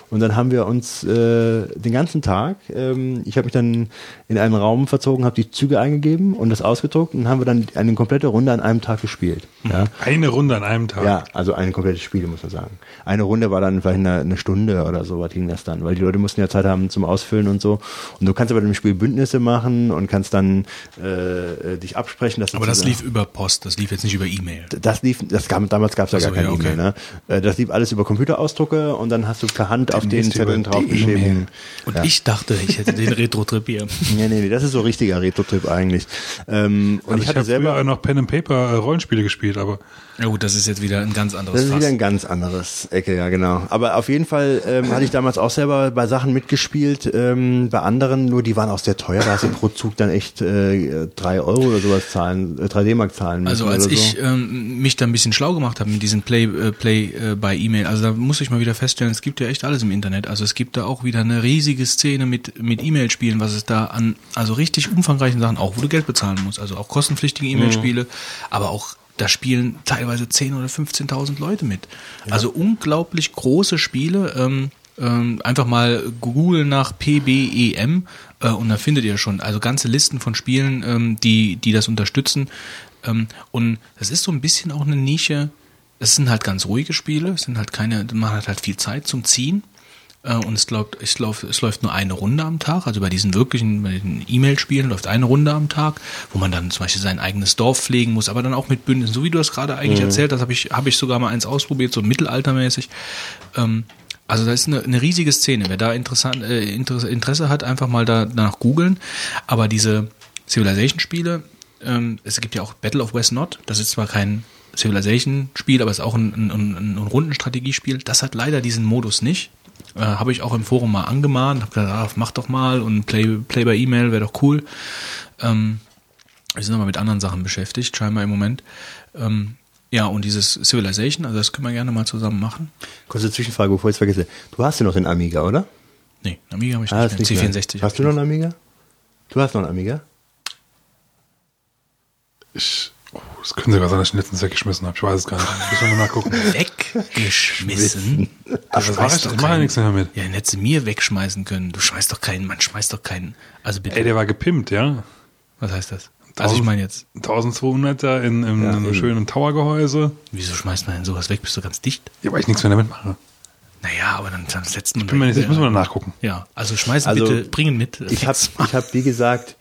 Und dann haben wir uns äh, den ganzen Tag, ähm, ich habe mich dann in einen Raum verzogen, habe die Züge eingegeben und das ausgedruckt und dann haben wir dann eine komplette Runde an einem Tag gespielt. Ja. Eine Runde an einem Tag. Ja, also ein komplettes Spiel, muss man sagen. Eine Runde war dann vielleicht eine, eine Stunde oder so, was ging das dann, weil die Leute mussten ja Zeit haben zum Ausfüllen und so. Und du kannst aber dem Spiel Bündnisse machen und kannst dann äh, äh, dich absprechen. Dass Aber das lief über Post, das lief jetzt nicht über E-Mail. das lief, das gab, damals gab es ja so, gar keine ja, okay. E-Mail, ne? Äh, Das lief alles über Computerausdrucke und dann hast du per Hand auf den Zetteln draufgeschrieben. Und Ja. ich dachte, ich hätte den Retro-Trip hier. Nee, nee, nee, das ist so richtiger Retro-Trip eigentlich. Ähm, und Also ich ich hatte habe selber. früher noch Pen and Paper äh, Rollenspiele gespielt, aber Ja gut, das ist jetzt wieder ein ganz anderes Das ist Fass. wieder ein ganz anderes Ecke, ja genau. Aber auf jeden Fall ähm, hatte ich damals auch selber bei Sachen mitgespielt, ähm, bei anderen, nur die waren auch sehr teuer. Da hast du pro Zug dann echt äh, drei Euro oder sowas zahlen, äh, 3 D-Mark zahlen müssen. Also als oder ich so. ähm, mich da ein bisschen schlau gemacht habe mit diesem Play, äh, Play äh, bei E-Mail, also da muss ich mal wieder feststellen, es gibt ja echt alles im Internet. Also es gibt da auch wieder eine riesige Szene mit mit E-Mail-Spielen, was es da an also richtig umfangreichen Sachen, auch wo du Geld bezahlen musst, also auch kostenpflichtige E-Mail-Spiele, aber auch da spielen teilweise 10.000 oder 15.000 Leute mit. Also unglaublich große Spiele. Ähm, ähm, einfach mal googeln nach PBEM äh, und da findet ihr schon also ganze Listen von Spielen, ähm, die, die das unterstützen. Ähm, und das ist so ein bisschen auch eine Nische. Es sind halt ganz ruhige Spiele, es sind halt keine, man hat halt viel Zeit zum Ziehen. Äh, und es, glaubt, es, läuft, es läuft nur eine Runde am Tag. Also bei diesen wirklichen bei den E-Mail-Spielen läuft eine Runde am Tag, wo man dann zum Beispiel sein eigenes Dorf pflegen muss, aber dann auch mit Bündnissen. So wie du das gerade eigentlich erzählt hast, habe ich, habe ich sogar mal eins ausprobiert, so mittelaltermäßig. Ähm, also da ist eine, eine riesige Szene. Wer da interessant, äh, Interesse, hat, einfach mal da danach googeln. Aber diese Civilization-Spiele, ähm, es gibt ja auch Battle of West Not. Das ist zwar kein Civilization-Spiel, aber es ist auch ein, ein, ein, ein Rundenstrategiespiel. Das hat leider diesen Modus nicht. Äh, habe ich auch im Forum mal angemahnt, habe gesagt, ah, mach doch mal und Play, Play by E-Mail wäre doch cool. Ähm, wir sind aber mit anderen Sachen beschäftigt, scheinbar im Moment. Ähm, ja, und dieses Civilization, also das können wir gerne mal zusammen machen. Kurze Zwischenfrage, bevor ich es vergesse. Du hast ja noch den Amiga, oder? Nee, einen Amiga habe ich Ah, nicht mehr. nicht mehr. C64. Hast du noch einen Amiga? Du hast noch einen Amiga? Ich, oh, das können sogar sein, dass ich den letztens weggeschmissen habe. Ich weiß es gar nicht. Ich muss mal nachgucken. Weggeschmissen? Du das mach ich- doch ich mach ja keinen- nichts mehr mit. Ja, den hättest du mir wegschmeißen können. Du schmeißt doch keinen, man schmeißt doch keinen. Also bitte, Ey, der war gepimpt, ja. was heißt das? Also ich meine jetzt, 1200er in, in Ja, einem eben. schönen Towergehäuse. wieso schmeißt man denn sowas weg? Bist du ganz dicht? Ja, weil ich nichts mehr damit mache. Naja, aber dann, dann setzt man. Bin mir nicht sicher, ich muss mal nachgucken. Ja, also schmeißen Also, bitte, bringen mit. Ich habe, ich hab, wie gesagt,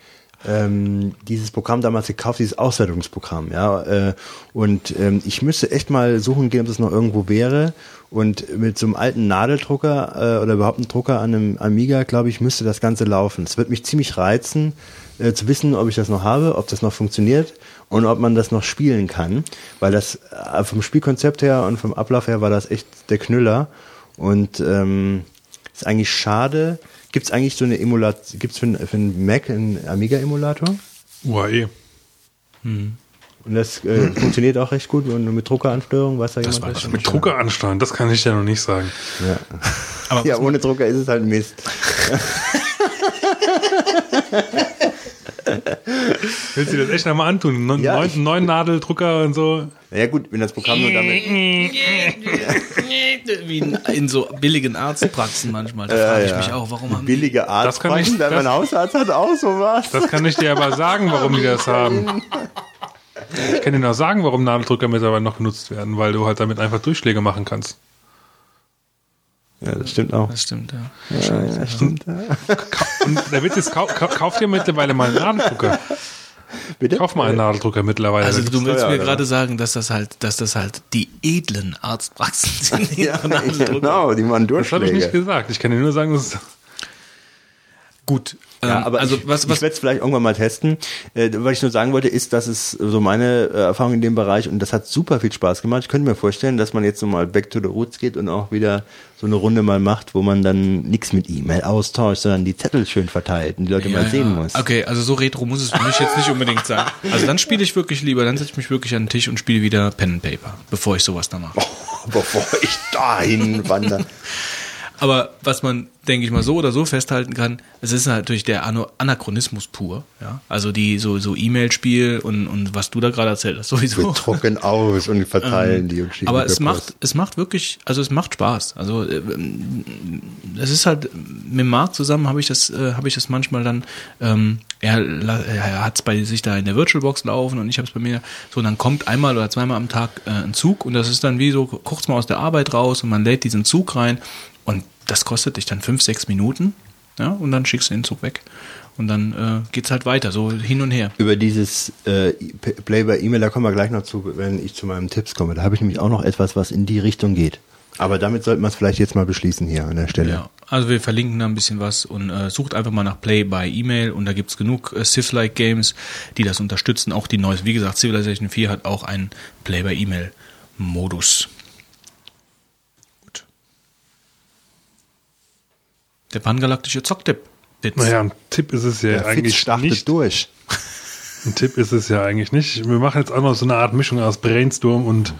ähm, dieses Programm damals gekauft, dieses Auswertungsprogramm, ja. Äh, und ähm, ich müsste echt mal suchen gehen, ob das noch irgendwo wäre. Und mit so einem alten Nadeldrucker äh, oder überhaupt einem Drucker an einem Amiga, glaube ich, müsste das Ganze laufen. Es wird mich ziemlich reizen, äh, zu wissen, ob ich das noch habe, ob das noch funktioniert und ob man das noch spielen kann. Weil das äh, vom Spielkonzept her und vom Ablauf her war das echt der Knüller. Und ähm, ist eigentlich schade. Gibt es eigentlich so eine Emulation, gibt es für, einen- für einen Mac einen Amiga-Emulator? UAE. Und das äh, funktioniert auch recht gut und mit Druckeransteuerung, weiß da Das jemand weiß was? ich Mit Drucker ansteuern, das kann ich ja noch nicht sagen. Aber Ja, ohne Drucker ist es halt Mist. Willst du dir das echt einmal antun? Neun, Ja, neun, ich- neun Nadeldrucker und so. Ja gut, wenn das Programm nur damit... wie in, in so billigen Arztpraxen manchmal. Da frage ich mich auch, warum haben Billige Arzt kann ich- mein Hausarzt hat auch sowas. Das kann ich dir aber sagen, warum die das haben. Ich kann dir noch sagen, warum Nadeldrücker mittlerweile noch genutzt werden, weil du halt damit einfach Durchschläge machen kannst. Ja, das stimmt auch. Das stimmt, ja. Ja, das stimmt. Ka- Und der Witz ist, kau kau kauf dir mittlerweile mal einen Nadeldrucker. Bitte? Kauf mal einen Nadeldrucker mittlerweile. Also du willst mir gerade sagen, dass das halt, dass das halt die edlen Arztpraxen sind. die Ja, Druckern- genau, die machen das habe ich nicht gesagt. Ich kann dir nur sagen, dass es Gut. Ja, ähm, aber also ich, was, ich was werde es vielleicht irgendwann mal testen. Äh, was ich nur sagen wollte, ist, dass es so meine äh, Erfahrung in dem Bereich und das hat super viel Spaß gemacht. Ich könnte mir vorstellen, dass man jetzt so mal back to the roots geht und auch wieder so eine Runde mal macht, wo man dann nichts mit E-Mail austauscht, sondern die Zettel schön verteilt und die Leute Ja, mal sehen muss. Okay, also so retro muss es für mich jetzt nicht unbedingt sein. Also dann spiele ich wirklich lieber, dann setze ich mich wirklich an den Tisch und spiele wieder Pen and Paper, bevor ich sowas da mache. Bevor ich dahin wandere. Aber was man, denke ich mal, so oder so festhalten kann, es ist natürlich der Anachronismus pur. Ja? Also die so, so E-Mail-Spiel und, und was du da gerade erzählt hast, sowieso. Wir trocken aus und verteilen die und schicken Aber es macht, es macht wirklich, also es macht Spaß. Also äh, es ist halt mit Marc zusammen habe ich das, äh, habe ich das manchmal dann. Ähm, er er hat es bei sich da in der VirtualBox laufen und ich habe es bei mir so. Und dann kommt einmal oder zweimal am Tag äh, ein Zug und das ist dann wie so kurz mal aus der Arbeit raus und man lädt diesen Zug rein und das kostet dich dann fünf, sechs Minuten. Ja, und dann schickst du den Zug weg. Und dann äh, geht's halt weiter, so hin und her. Über dieses äh, Play by E-Mail, da kommen wir gleich noch zu, wenn ich zu meinen Tipps komme. Da habe ich nämlich auch noch etwas, was in die Richtung geht. Aber damit sollten wir es vielleicht jetzt mal beschließen hier an der Stelle. Ja, also wir verlinken da ein bisschen was und äh, sucht einfach mal nach Play by E-Mail und da gibt's genug äh, Civ-like Games, die das unterstützen. Auch die neues, wie gesagt, Civilization 4 hat auch einen Play by E-Mail Modus. Der pangalaktische Zocktipp. Witz. Naja, ein Tipp ist es ja Der Fitz eigentlich startet nicht. durch. Ein Tipp ist es ja eigentlich nicht. Wir machen jetzt noch so eine Art Mischung aus Brainstorm und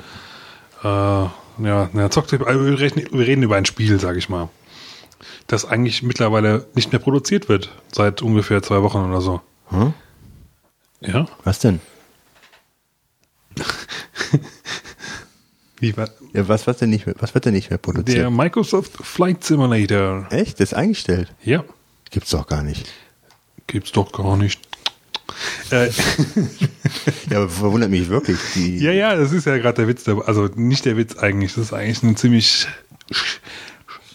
äh, ja, na, Zocktipp. Also wir, reden, wir reden über ein Spiel, sage ich mal, das eigentlich mittlerweile nicht mehr produziert wird seit ungefähr zwei Wochen oder so. Hm? Ja, Was denn? wie war Ja, was, was, denn nicht mehr, was wird denn nicht mehr produziert? der Microsoft Flight Simulator? Echt? Das ist eingestellt? Ja, Gibt's doch gar nicht. gibt's doch gar nicht. Äh, Ja, aber verwundert mich wirklich. Die, ja, ja, das ist ja gerade der Witz. dabei. Also nicht der Witz eigentlich. Das ist eigentlich ein ziemlich sch-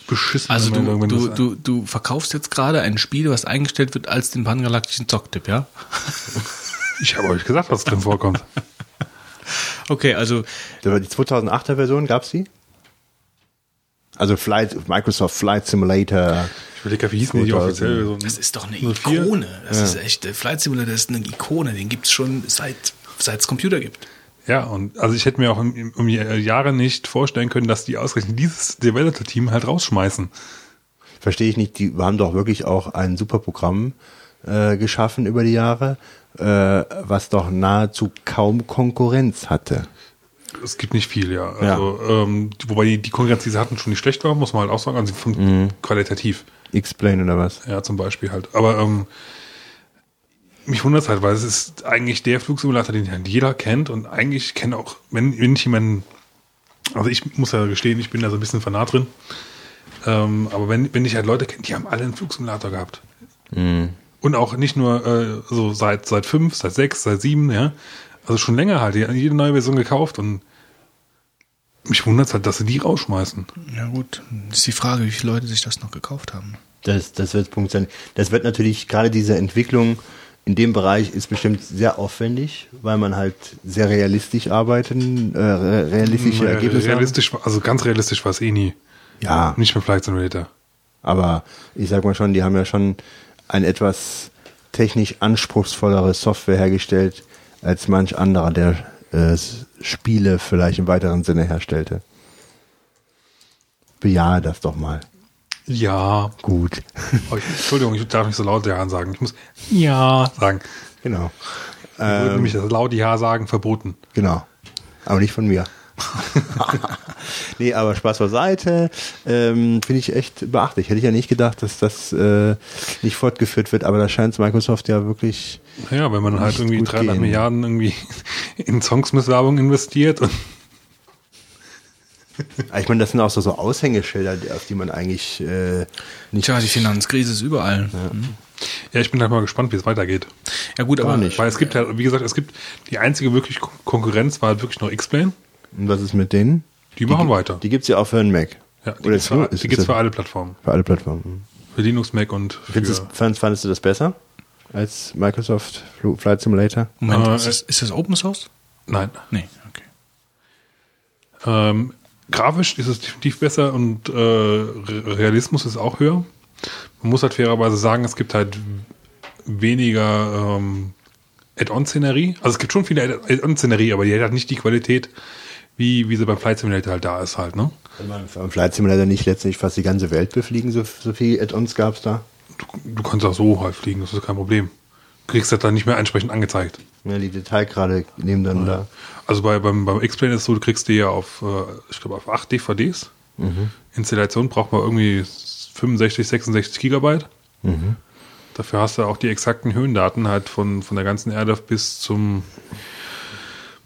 beschissen. Also du, du, du, du verkaufst jetzt gerade ein Spiel, was eingestellt wird als den pangalaktischen Zocktipp, ja? Ich habe euch gesagt, was drin vorkommt. Okay, also Die 2008er Version, gab's die? Also Flight, Microsoft Flight Simulator. Ich überlege, wie hieß denn die 2000. offiziell? Version? das ist doch eine 04? Ikone. Das ist echt, der Flight Simulator ist eine Ikone, den gibt's schon seit seit es Computer gibt. Ja, und also ich hätte mir auch um, um Jahre nicht vorstellen können, dass die ausgerechnet dieses Developer-Team halt rausschmeißen. Verstehe ich nicht, die haben doch wirklich auch ein super Programm äh, geschaffen über die Jahre, äh, was doch nahezu kaum Konkurrenz hatte. Es gibt nicht viel, ja. Also, Ähm, die- wobei die, die Konkurrenz, die sie hatten, schon nicht schlecht war, muss man halt auch sagen. Also von Mhm. qualitativ. X-Plane oder was? Ja, zum Beispiel halt. Aber ähm, mich wundert es halt, weil es ist eigentlich der Flugsimulator, den halt jeder kennt und eigentlich kennt auch, wenn, wenn ich jemanden, also ich muss ja gestehen, ich bin da so ein bisschen fanat drin, ähm, aber wenn, wenn ich halt Leute kenne, die haben alle einen Flugsimulator gehabt. Und auch nicht nur äh, so seit seit fünf, seit sechs, seit sieben, ja. Also schon länger halt, die haben jede neue Version gekauft und mich wundert es halt, dass sie die rausschmeißen. Ja gut, ist die Frage, wie viele Leute sich das noch gekauft haben. Das, das wird Punkt sein. Das wird natürlich gerade diese Entwicklung in dem Bereich ist bestimmt sehr aufwendig, weil man halt sehr realistisch arbeiten, äh, re- realistische Ergebnisse realistisch, also ganz realistisch war es eh nie. Haben. Ja, Nicht mit Flight Simulator. aber ich sag mal schon, die haben ja schon ein etwas technisch anspruchsvollere Software hergestellt als manch anderer, der äh, Spiele vielleicht im weiteren Sinne herstellte. Bejahe das doch mal. Ja. Gut. Oh, ich, Entschuldigung, ich darf nicht so laut Ja sagen. Ich muss Ja sagen. genau. Ich würde nämlich das laut Ja sagen verboten. Genau. Aber nicht von mir. nee, aber Spaß beiseite. Ähm, Finde ich echt beachtlich. Hätte ich ja nicht gedacht, dass das äh, nicht fortgeführt wird, aber da scheint Microsoft ja wirklich. Ja, wenn man halt irgendwie gut 300 gehen. Milliarden irgendwie in Songsmisswerbung investiert und Ah, Ich meine, das sind auch so, so Aushängeschilder, auf die man eigentlich äh, nicht. Tja, die Finanzkrise ist überall. ja, ich bin halt mal gespannt, wie es weitergeht. Ja gut, aber nicht. Weil es gibt halt, wie gesagt, es gibt die einzige wirklich Kon- Konkurrenz war halt wirklich noch X-Plane. Und was ist mit denen? Die machen weiter. Die gibt's ja auch für einen Mac. ja, die gibt's, für, ist- die gibt's für alle Plattformen. Für alle Plattformen. Für Linux, Mac und für, Findest, du- fandest, fandest du das besser als Microsoft Flight Simulator? Moment, Äh, ist, das, ist das Open Source? Nein. Nee, okay. Ähm, grafisch ist es definitiv besser und äh, Re- Realismus ist auch höher. Man muss halt fairerweise sagen, es gibt halt weniger ähm, Add-on-Szenerie. Also es gibt schon viele Add-on-Szenerie, aber die hat halt nicht die Qualität, wie, wie sie beim Flight Simulator halt da ist halt, ne? Kann man am Flight Simulator nicht letztendlich fast die ganze Welt befliegen, so, so viel Add-ons gab's da? Du, du kannst auch so halt fliegen, das ist kein Problem. Du kriegst das dann nicht mehr entsprechend angezeigt. Ja, die Detailgrade nebeneinander. Also bei, beim, beim X-Plane ist es so, du kriegst die ja auf, äh, ich glaube, auf 8 DVDs. Installation braucht man irgendwie 65, 66 Gigabyte. Dafür hast du auch die exakten Höhendaten halt von, von der ganzen Erde bis zum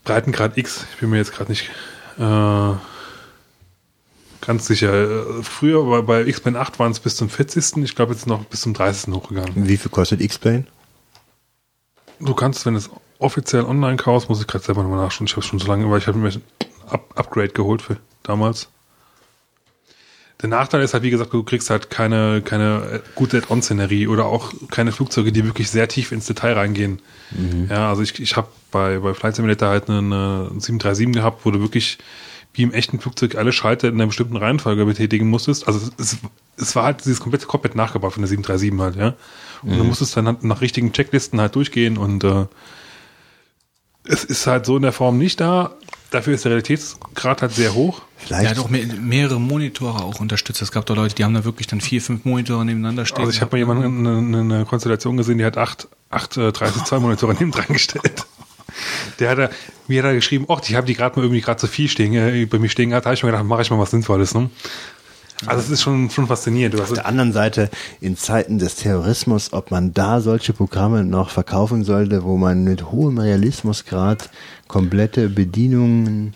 Breitengrad X. Ich bin mir jetzt gerade nicht äh, ganz sicher. Äh, Früher war bei X-Plane 8 waren es bis zum 40. Ich glaube jetzt noch bis zum 30. hochgegangen. Wie viel kostet X-Plane? Du kannst, wenn es offiziell online kaufst, muss ich gerade selber nochmal nachschauen. Ich habe schon so lange, weil ich habe mir ein Up Upgrade geholt für damals. Der Nachteil ist halt, wie gesagt, du kriegst halt keine, keine äh, gute Add-on-Szenerie oder auch keine Flugzeuge, die wirklich sehr tief ins Detail reingehen. Ja, also ich, ich habe bei, bei Flight Simulator halt eine, eine 737 gehabt, wo du wirklich wie im echten Flugzeug alle Schalter in einer bestimmten Reihenfolge betätigen musstest. Also es, es war halt dieses komplette Cockpit nachgebaut von der 737 halt, ja. Und du musstest dann halt nach richtigen Checklisten halt durchgehen und äh, es ist halt so in der Form nicht da. Dafür ist der Realitätsgrad halt sehr hoch. Vielleicht. Der hat auch mehr, mehrere Monitore auch unterstützt. Es gab da Leute, die haben da wirklich dann vier, fünf Monitore nebeneinander stehen. Also ich habe mal jemanden eine, eine Konstellation gesehen, die hat acht, acht äh, 32 Monitore neben dran gestellt. Der hat da, mir hat er geschrieben, ach, ich habe die gerade mal irgendwie gerade zu viel stehen, äh, bei mir stehen gehabt, da habe ich mir gedacht, mache ich mal was Sinnvolles. Ne? Also es ist schon, schon faszinierend. Du Auf hast, der anderen Seite, in Zeiten des Terrorismus, ob man da solche Programme noch verkaufen sollte, wo man mit hohem Realismusgrad komplette Bedienungen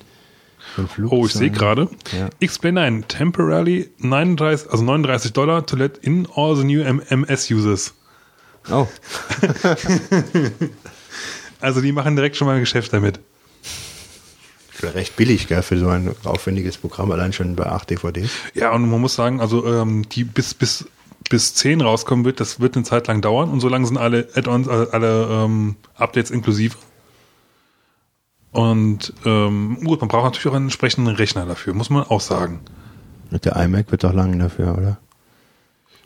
von Flugzeugen... oh, ich sehe gerade. Ja. X-Plane 9, temporarily 39, also 39 Dollar to let in all the new MS users. Oh, Also die machen direkt schon mal ein Geschäft damit. recht billig, gell, für so ein aufwendiges Programm, allein schon bei 8 DVDs. Ja, und man muss sagen, also ähm, die bis bis bis 10 rauskommen wird, das wird eine Zeit lang dauern und so lange sind alle Add-ons, alle, alle ähm, Updates inklusive. Und ähm, gut, man braucht natürlich auch einen entsprechenden Rechner dafür, muss man auch sagen. Und der iMac wird doch lang dafür, oder?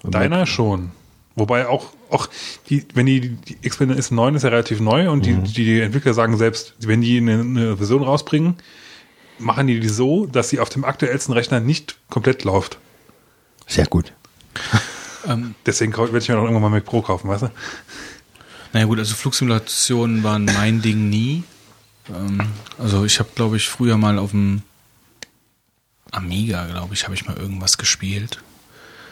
Und Deiner schon. Wobei auch, auch die, wenn die, die Xperia S9 ist ja relativ neu und die, die Entwickler sagen selbst, wenn die eine, eine Version rausbringen, machen die die so, dass sie auf dem aktuellsten Rechner nicht komplett läuft. Sehr gut. Ähm, Deswegen werde ich mir noch irgendwann mal Mac Pro kaufen, weißt du? naja gut, also Flugsimulationen waren mein Ding nie. Ähm, also ich habe, glaube ich, früher mal auf dem Amiga, glaube ich, habe ich mal irgendwas gespielt.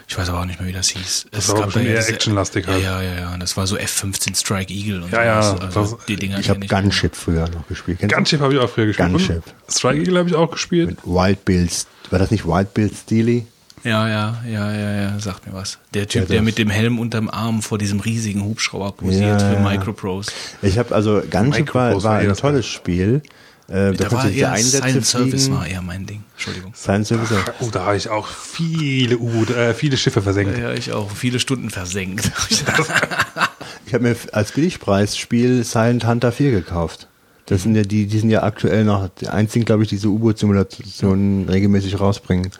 Ich weiß aber auch nicht mehr, wie das hieß. Es war gab schon ja eher actionlastig halt. Ja, ja, ja. Und das war so F-15 Strike Eagle und Ja, ja. Also das- die Dinger Ich habe Gunship früher noch gespielt. Kennst? Gunship habe ich auch früher gespielt. Gunship. Und Strike Eagle habe ich auch gespielt. Mit Wild Bills. War das nicht Wild Bill Steely? Ja, ja, ja, ja, ja, sagt mir was. Der Typ, Ja, der das- mit dem Helm unterm Arm vor diesem riesigen Hubschrauber posiert Ja, für. Microprose. Ich habe also Gunship war, war war ein tolles Spiel. Äh, da Da war eher Einsätze Silent Service fliegen. war eher mein Ding. Entschuldigung. Silent Service. Oh, da habe ich auch viele U äh, viele Schiffe versenkt. Ja, ich auch. Viele Stunden versenkt. Ich habe mir als Billigpreisspiel Silent Hunter 4 gekauft. Das sind ja die, die sind ja aktuell noch die einzigen, glaube ich, die diese U-Boot-Simulationen regelmäßig rausbringen.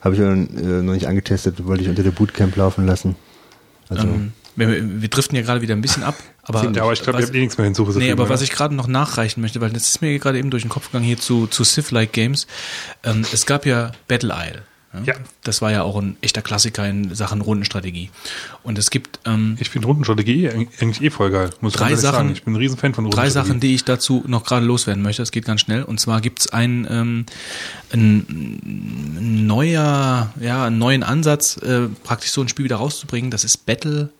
Habe ich aber äh, noch nicht angetestet, wollte ich unter der Bootcamp laufen lassen. Also ähm, wir, wir driften ja gerade wieder ein bisschen ab. Aber, Ja, aber ich glaube, ihr was- habt eh nichts mehr hinzugefügt. Nee, aber oder? was ich gerade noch nachreichen möchte, weil das ist mir gerade eben durch den Kopf gegangen hier zu, zu Sith-like Games. Ähm, es gab ja Battle Isle. Ja. Das war ja auch ein echter Klassiker in Sachen Rundenstrategie. Und es gibt ähm, Ich finde Rundenstrategie eigentlich eh voll geil. Muss ich Drei ehrlich Sachen- sagen. Ich bin ein Riesenfan von drei Rundenstrategie. Sachen, die ich dazu noch gerade loswerden möchte. Das geht ganz schnell. Und zwar gibt's einen, ähm, einen ein neuer, ja, einen neuen Ansatz, äh, praktisch so ein Spiel wieder rauszubringen. Das ist Battle,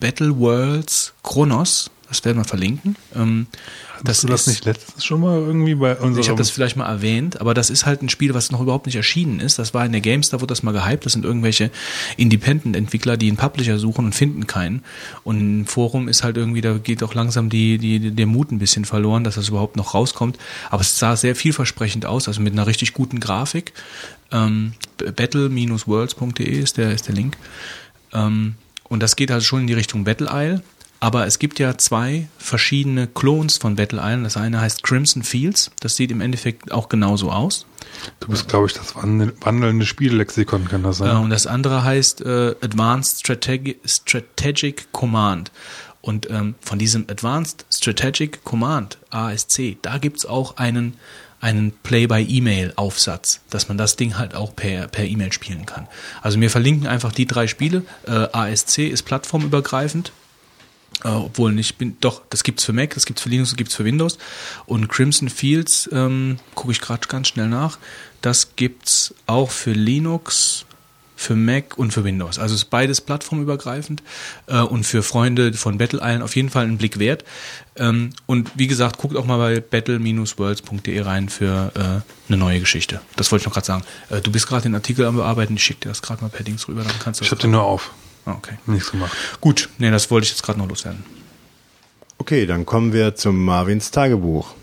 Battle Worlds Chronos. Das werden wir verlinken. Ähm, Hast du das nicht letztens schon mal irgendwie bei unserem... ich habe das vielleicht mal erwähnt, aber das ist halt ein Spiel, was noch überhaupt nicht erschienen ist. Das war in der GameStar, wurde das mal gehypt. Das sind irgendwelche Independent-Entwickler, die einen Publisher suchen und finden keinen. Und im Forum ist halt irgendwie, da geht auch langsam die, die, der Mut ein bisschen verloren, dass das überhaupt noch rauskommt. Aber es sah sehr vielversprechend aus, also mit einer richtig guten Grafik. Ähm, battle-worlds.de ist der, ist der Link. Ähm, und das geht also schon in die Richtung Battle Isle. Aber es gibt ja zwei verschiedene Clones von Battle Isle. Das eine heißt Crimson Fields. Das sieht im Endeffekt auch genauso aus. Du bist, glaube ich, das wandel- wandelnde Spiellexikon, kann das sein? Äh, und das andere heißt äh, Advanced Strategi Strategic Command. Und ähm, von diesem Advanced Strategic Command, ASC, da gibt's auch einen, einen Play-by-E-Mail-Aufsatz, dass man das Ding halt auch per, per E-Mail spielen kann. Also wir verlinken einfach die drei Spiele. Äh, ASC ist plattformübergreifend. Äh, obwohl nicht, bin, doch, das gibt's für Mac, das gibt's für Linux, das gibt's für Windows. Und Crimson Fields, ähm, gucke ich gerade ganz schnell nach, das gibt's auch für Linux, für Mac und für Windows. Also ist beides plattformübergreifend äh, und für Freunde von Battle Island auf jeden Fall einen Blick wert. Ähm, und wie gesagt, guckt auch mal bei battle-worlds.de rein für äh, eine neue Geschichte. Das wollte ich noch gerade sagen. Äh, du bist gerade den Artikel am Bearbeiten, ich schicke dir das gerade mal per Dings rüber, dann kannst du Ich habe den nur auf. Okay. Nichts gemacht. Gut, nee, das wollte ich jetzt gerade noch loswerden. Okay, dann kommen wir zum Marvins Tagebuch.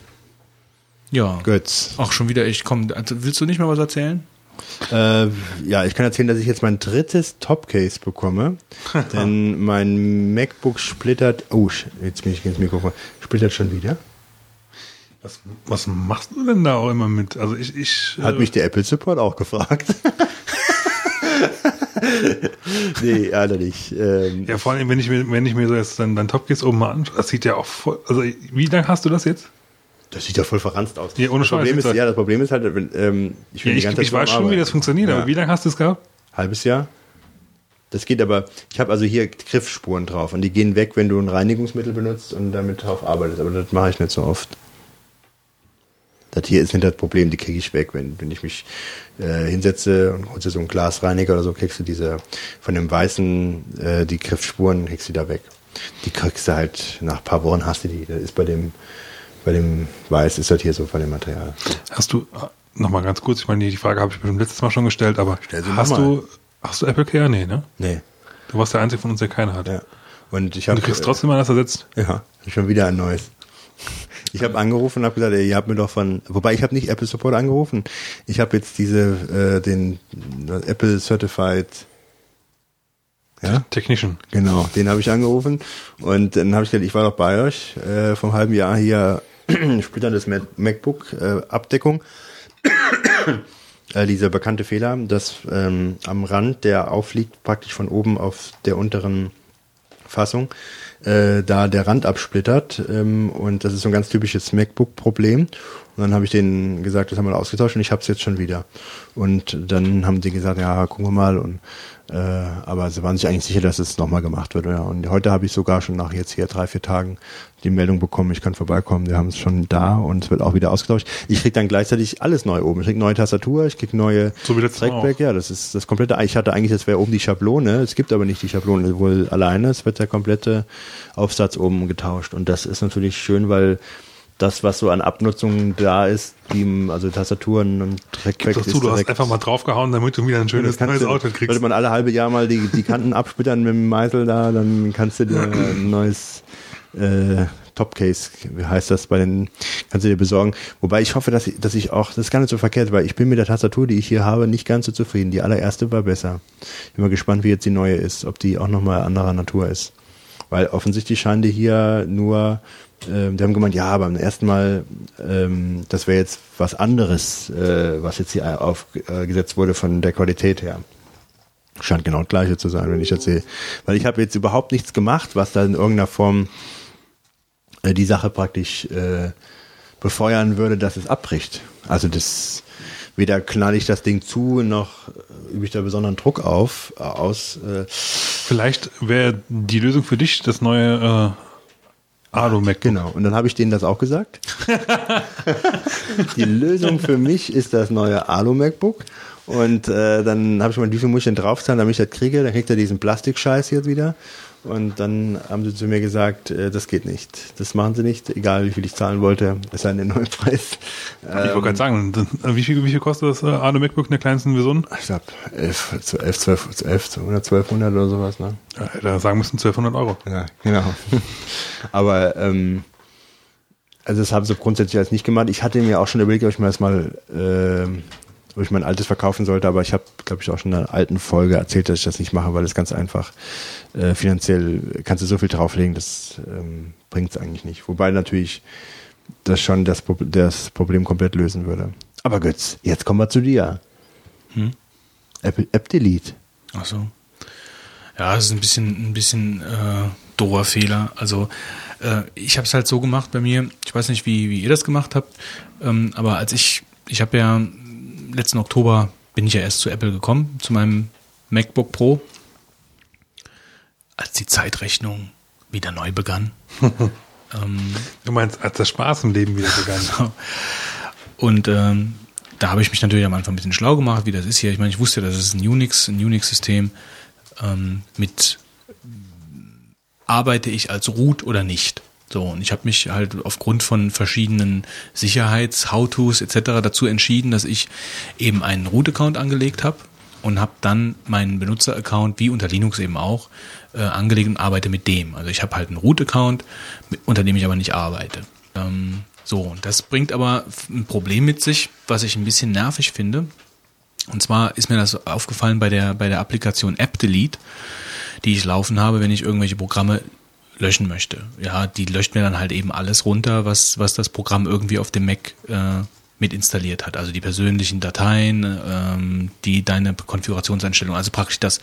Ja. Götz. Ach, schon wieder ich. Komm, also willst du nicht mal was erzählen? Äh, ja, ich kann erzählen, dass ich jetzt mein drittes Topcase bekomme. denn mein MacBook splittert. Oh, jetzt bin ich ins Mikrofon. Splittert schon wieder. Was, was machst du denn da auch immer mit? Also ich, ich Hat äh, mich der Apple Support auch gefragt. nee, Alter nicht. Ähm, ja vor allem, wenn ich mir, wenn ich mir so jetzt dann, dann Top-Case oben mal anschaue, das sieht ja auch voll, also wie lange hast du das jetzt? Das sieht ja voll verranzt aus. Ja, ohne das Problem ist, ja, das Problem ist halt, wenn, ähm, ich, Ja, ich, ich weiß schon, wie das funktioniert, Ja. aber wie lange hast du es gehabt? Halbes Jahr. Das geht aber, ich habe also hier Griffspuren drauf und die gehen weg, wenn du ein Reinigungsmittel benutzt und damit drauf arbeitest, aber das mache ich nicht so oft. Das hier ist nicht das Problem, die kriege ich weg, wenn, wenn ich mich äh, hinsetze und holst so ein Glasreiniger oder so, kriegst du diese von dem weißen, äh, die Griffspuren, kriegst du da weg. Die kriegst du halt, nach ein paar Wochen hast du die. Das ist bei dem, bei dem Weiß ist das hier so von dem Material. Hast du, nochmal ganz kurz, ich meine, die Frage habe ich bestimmt letztes Mal schon gestellt, aber Stell sie hast du, hast du Apple Care? Nee, ne? Nee. Du warst der Einzige von uns, der keine hat. Ja. Und ich habe du kriegst trotzdem mal das ersetzt. Ja, schon wieder ein neues. Ich habe angerufen und habe gesagt, ey, ihr habt mir doch von, wobei ich habe nicht Apple Support angerufen. Ich habe jetzt diese, äh, den äh, Apple Certified, ja, Technician. genau, den habe ich angerufen und dann habe ich gesagt, ich war doch bei euch äh, vom halben Jahr hier splitterndes Mac- MacBook äh, Abdeckung. äh, dieser bekannte Fehler, dass ähm, am Rand, der aufliegt, praktisch von oben auf der unteren Fassung, äh, da der Rand absplittert ähm, und das ist so ein ganz typisches MacBook-Problem. Und dann habe ich denen gesagt, das haben wir ausgetauscht und ich habe es jetzt schon wieder. Und dann haben die gesagt, ja, gucken wir mal. Und äh, aber sie waren sich eigentlich sicher, dass es nochmal gemacht wird. Ja. Und heute habe ich sogar schon nach jetzt hier drei, vier Tagen die Meldung bekommen, ich kann vorbeikommen, wir haben es schon da und es wird auch wieder ausgetauscht. Ich krieg dann gleichzeitig alles neu oben. Ich krieg neue Tastatur, ich krieg neue So Trackback, ja, das ist das komplette. Ich hatte eigentlich, das wäre oben die Schablone. Es gibt aber nicht die Schablone wohl alleine. Es wird der komplette Aufsatz oben getauscht. Und das ist natürlich schön, weil das, was so an Abnutzung da ist, die, also Tastaturen und Trackback Dazu, du hast einfach mal draufgehauen, damit du wieder ein schönes neues Auto kriegst. Sollte man alle halbe Jahr mal die, die Kanten absplittern mit dem Meißel da, dann kannst du dir ein neues äh, Topcase, wie heißt das bei den, kannst du dir besorgen. Wobei ich hoffe, dass ich, dass ich auch, das ist gar nicht so verkehrt, weil ich bin mit der Tastatur, die ich hier habe, nicht ganz so zufrieden. Die allererste war besser. Ich bin mal gespannt, wie jetzt die neue ist, ob die auch nochmal anderer Natur ist. Weil offensichtlich scheinen die hier nur, ähm, die haben gemeint, ja, beim ersten Mal, ähm, das wäre jetzt was anderes, äh, was jetzt hier aufgesetzt wurde von der Qualität her. Scheint genau das gleiche zu sein, wenn ich erzähle. Weil ich habe jetzt überhaupt nichts gemacht, was da in irgendeiner Form äh, die Sache praktisch äh, befeuern würde, dass es abbricht. Also das weder knall ich das Ding zu, noch äh, übe ich da besonderen Druck auf, äh, aus. Äh, Vielleicht wäre die Lösung für dich das neue äh, Alu MacBook. Genau, und dann habe ich denen das auch gesagt. die Lösung für mich ist das neue Alu MacBook. Und äh, dann habe ich mal, wie viel muss ich denn draufzahlen, damit ich das kriege? Dann kriegt er diesen Plastikscheiß jetzt wieder. Und dann haben sie zu mir gesagt, äh, das geht nicht. Das machen sie nicht, egal wie viel ich zahlen wollte. Es sei denn, der neue Preis. Ich wollte gerade sagen, dann- wie viel, wie viel kostet das äh, Alu MacBook in der kleinsten Version? Ich glaube, 11, 11, 12, 11, oder 1200 oder sowas. Ne? Ja, er sagen müssen 1200 Euro. Ja, genau. Aber ähm, also das habe ich so grundsätzlich als nicht gemacht. Ich hatte mir auch schon überlegt, ob ich mir das mal, ähm, ob ich mein altes verkaufen sollte, aber ich habe, glaube ich, auch schon in einer alten Folge erzählt, dass ich das nicht mache, weil es ganz einfach äh, finanziell kannst du so viel drauflegen, das ähm, bringt es eigentlich nicht. Wobei natürlich das schon das, das Problem komplett lösen würde. Aber Götz, jetzt kommen wir zu dir. App, App Delete. Ach so. Ja, das ist ein bisschen, ein bisschen äh, doofer Fehler. Also äh, ich habe es halt so gemacht bei mir. Ich weiß nicht, wie, wie ihr das gemacht habt, ähm, aber als ich, ich habe ja letzten Oktober bin ich ja erst zu Apple gekommen, zu meinem MacBook Pro, als die Zeitrechnung wieder neu begann. ähm, Du meinst, als der Spaß im Leben wieder begann. Und ähm, da habe ich mich natürlich am Anfang ein bisschen schlau gemacht, wie das ist hier. Ich meine, ich wusste, das ist ein Unix, ein Unix-System. Ähm, mit arbeite ich als Root oder nicht? So, und ich habe mich halt aufgrund von verschiedenen Sicherheits-How-Tos etc. dazu entschieden, dass ich eben einen Root-Account angelegt habe und habe dann meinen Benutzer-Account, wie unter Linux eben auch, äh, angelegt und arbeite mit dem. Also ich habe halt einen Root-Account, unter dem ich aber nicht arbeite. Ähm, so, und das bringt aber ein Problem mit sich, was ich ein bisschen nervig finde. Und zwar ist mir das aufgefallen bei der, bei der Applikation App Delete, die ich laufen habe, wenn ich irgendwelche Programme löschen möchte. Ja, die löscht mir dann halt eben alles runter, was, was das Programm irgendwie auf dem Mac äh, mit installiert hat. Also die persönlichen Dateien, ähm, die deine Konfigurationseinstellungen, also praktisch das,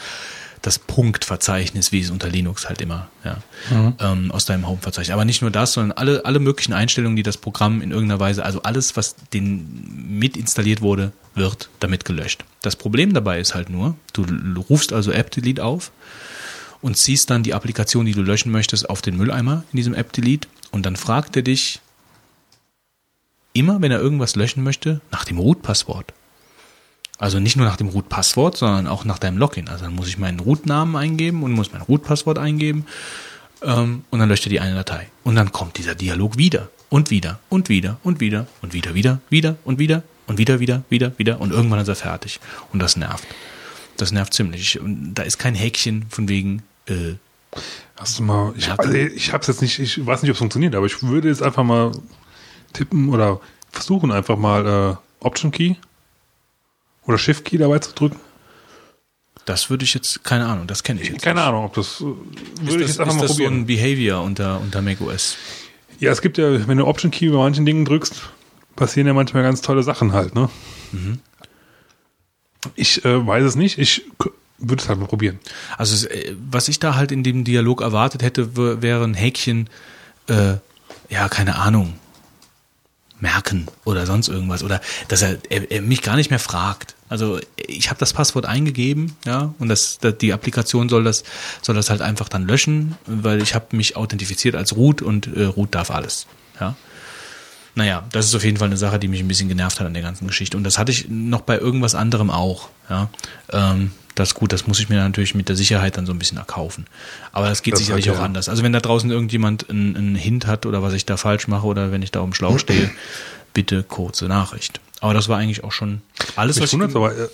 das Punktverzeichnis, wie es unter Linux halt immer, ja, ähm, aus deinem Home-Verzeichnis. Aber nicht nur das, sondern alle, alle möglichen Einstellungen, die das Programm in irgendeiner Weise, also alles, was den mit installiert wurde, wird damit gelöscht. Das Problem dabei ist halt nur, du rufst also App Delete auf und ziehst dann die Applikation, die du löschen möchtest, auf den Mülleimer in diesem App Delete und dann fragt er dich immer, wenn er irgendwas löschen möchte, nach dem Root-Passwort. Also nicht nur nach dem Root-Passwort, sondern auch nach deinem Login. Also dann muss ich meinen Root-Namen eingeben und muss mein Root-Passwort eingeben ähm, und dann löscht er die eine Datei. Und dann kommt dieser Dialog wieder und wieder und wieder und wieder und wieder, wieder, wieder und wieder und wieder, wieder, wieder, wieder und irgendwann ist er fertig. Und das nervt. Das nervt ziemlich. Und da ist kein Häkchen von wegen, äh, Hast du mal, ich, also ich hab's jetzt nicht, ich weiß nicht, ob es funktioniert, aber ich würde jetzt einfach mal tippen oder versuchen einfach mal äh, Option Key oder Shift Key dabei zu drücken. Das würde ich jetzt, keine Ahnung, das kenne ich jetzt. Keine nicht. Ahnung, ob das äh, würde Ist ich das, jetzt einfach ist mal das so probieren. ein Behavior unter, unter macOS? ja, es gibt ja, wenn du Option Key bei manchen Dingen drückst, passieren ja manchmal ganz tolle Sachen halt, ne? Mhm. Ich äh, weiß es nicht. Ich würde es halt mal probieren. Also äh, was ich da halt in dem Dialog erwartet hätte, wäre ein Häkchen, äh, ja, keine Ahnung, merken oder sonst irgendwas. Oder dass er, er, er mich gar nicht mehr fragt. Also ich habe das Passwort eingegeben, ja, und das die Applikation soll das soll das halt einfach dann löschen, weil ich habe mich authentifiziert als Root und äh, Root darf alles, ja. Naja, das ist auf jeden Fall eine Sache, die mich ein bisschen genervt hat an der ganzen Geschichte. Und das hatte ich noch bei irgendwas anderem auch. Ja, ähm, das ist gut, das muss ich mir natürlich mit der Sicherheit dann so ein bisschen erkaufen. Aber das geht Das sicherlich halt, auch ja. anders. Also wenn da draußen irgendjemand einen, einen Hint hat oder was ich da falsch mache oder wenn ich da auf dem Schlauch stehe, bitte kurze Nachricht. Aber das war eigentlich auch schon alles, Mich was wundert aber, äh,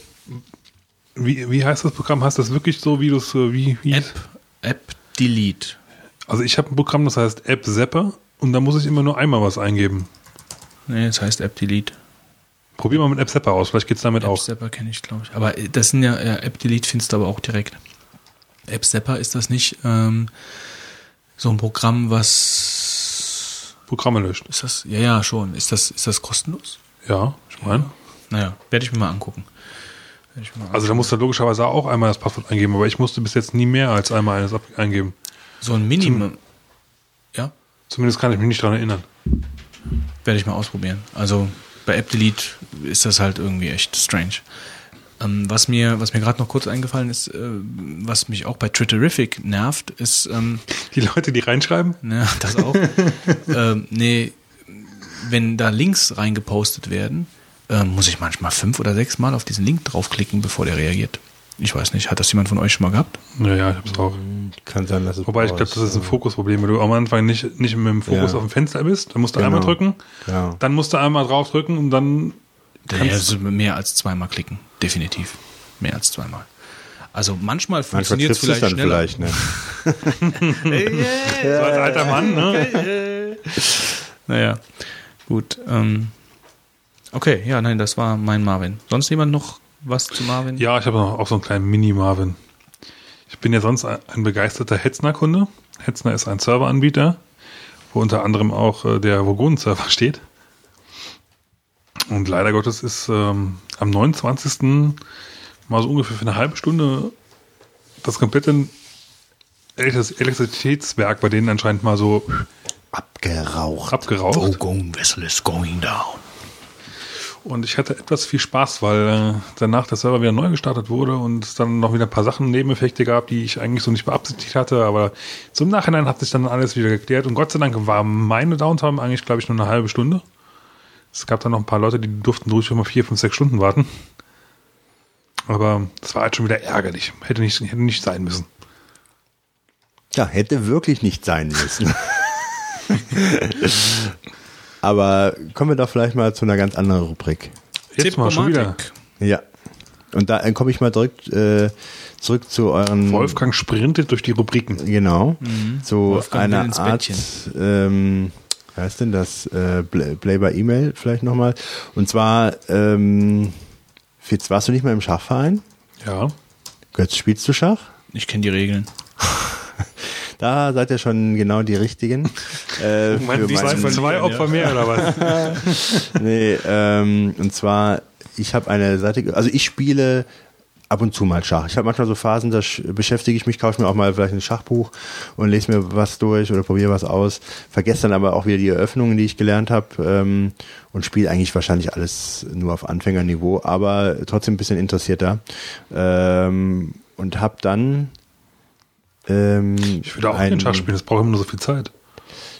wie, wie heißt das Programm? Heißt das wirklich so, wie du es, äh, wie, wie App, App Delete. Also ich habe ein Programm, das heißt App Zapper und da muss ich immer nur einmal was eingeben. Nee, das heißt App Delete. Probier mal mit App Zapper aus, vielleicht geht's damit App auch. Zapper kenne ich, glaube ich. Aber äh, das sind ja, ja App Delete findest du aber auch direkt. App Zapper ist das nicht ähm, so ein Programm, was Programme löscht. ist das? Ja, ja, schon. Ist das, ist das kostenlos? Ja, ich meine. Naja, werde ich mir mal angucken. Also da musst du logischerweise auch einmal das Passwort eingeben, aber ich musste bis jetzt nie mehr als einmal eines eingeben. so ein Minimum. Ja, Zumindest kann ich mich nicht dran erinnern. Werde ich mal ausprobieren. Also bei App Delete ist das halt irgendwie echt strange. Ähm, was mir, was mir gerade noch kurz eingefallen ist, äh, was mich auch bei Twitterific nervt, ist ähm, Die Leute, die reinschreiben, Ja, das auch. ähm, nee, wenn da Links reingepostet werden, ähm, muss ich manchmal fünf oder sechs Mal auf diesen Link draufklicken, bevor der reagiert. Ich weiß nicht, hat das jemand von euch schon mal gehabt? naja, ich hab's auch. Kann sein, dass es Wobei ich glaube, das ist ein Fokusproblem, weil du am Anfang nicht, nicht mit dem Fokus Ja. auf dem Fenster bist. Dann musst du Genau. einmal drücken, Ja. dann musst du einmal drauf drücken und dann Ja, kannst also mehr als zweimal klicken, definitiv. Mehr als zweimal. Also manchmal funktioniert es vielleicht dann schneller. vielleicht, ne? so als alter Mann, ne? Naja, gut. Ähm, okay, ja, nein, das war mein Marvin. Sonst jemand noch was zu Marvin? Ja, ich habe noch auch so einen kleinen Mini-Marvin. Ich bin ja sonst ein begeisterter Hetzner-Kunde. Hetzner ist ein Serveranbieter, wo unter anderem auch äh, der Vogonen-Server steht. Und leider Gottes ist ähm, am 29. mal so ungefähr für eine halbe Stunde das komplette Elektri- Elektrizitätswerk bei denen anscheinend mal so Abgeraucht. abgeraucht. Vogon vessel is going down. Und ich hatte etwas viel Spaß, weil äh, danach der Server wieder neu gestartet wurde und es dann noch wieder ein paar Sachen, Nebeneffekte gab, die ich eigentlich so nicht beabsichtigt hatte. Aber zum Nachhinein hat sich dann alles wieder geklärt. Und Gott sei Dank war meine Downtime eigentlich, glaube ich, nur eine halbe Stunde. Es gab dann noch ein paar Leute, die durften ruhig immer vier, fünf, sechs Stunden warten. Aber das war halt schon wieder ärgerlich. Hätte nicht, hätte nicht sein müssen. Ja, hätte wirklich nicht sein müssen. Aber kommen wir doch vielleicht mal zu einer ganz anderen Rubrik. Jetzt mal schon wieder. Ja. Und da komme ich mal zurück, äh, zurück zu euren. Wolfgang sprintet durch die Rubriken. Genau. Zu Mhm. Wolfgang will einer Art, ähm, wie heißt denn das? Äh, Play Play by E-Mail vielleicht nochmal. Und zwar, ähm, Fitz, warst du nicht mal im Schachverein? Ja. Götz, spielst du Schach? Ich kenne die Regeln. Da seid ihr schon genau die richtigen. Äh, für die meinen- zwei, zwei Opfer mehr oder was? Nee, ähm, und zwar, ich habe eine Seite, also ich spiele ab und zu mal Schach. Ich habe manchmal so Phasen, da sch- beschäftige ich mich, kaufe mir auch mal vielleicht ein Schachbuch und lese mir was durch oder probiere was aus. Vergesse dann aber auch wieder die Eröffnungen, die ich gelernt habe ähm, und spiele eigentlich wahrscheinlich alles nur auf Anfängerniveau, aber trotzdem ein bisschen interessierter. Ähm, und habe dann ähm, Ich würde auch ein- den Schach spielen, das braucht immer nur so viel Zeit.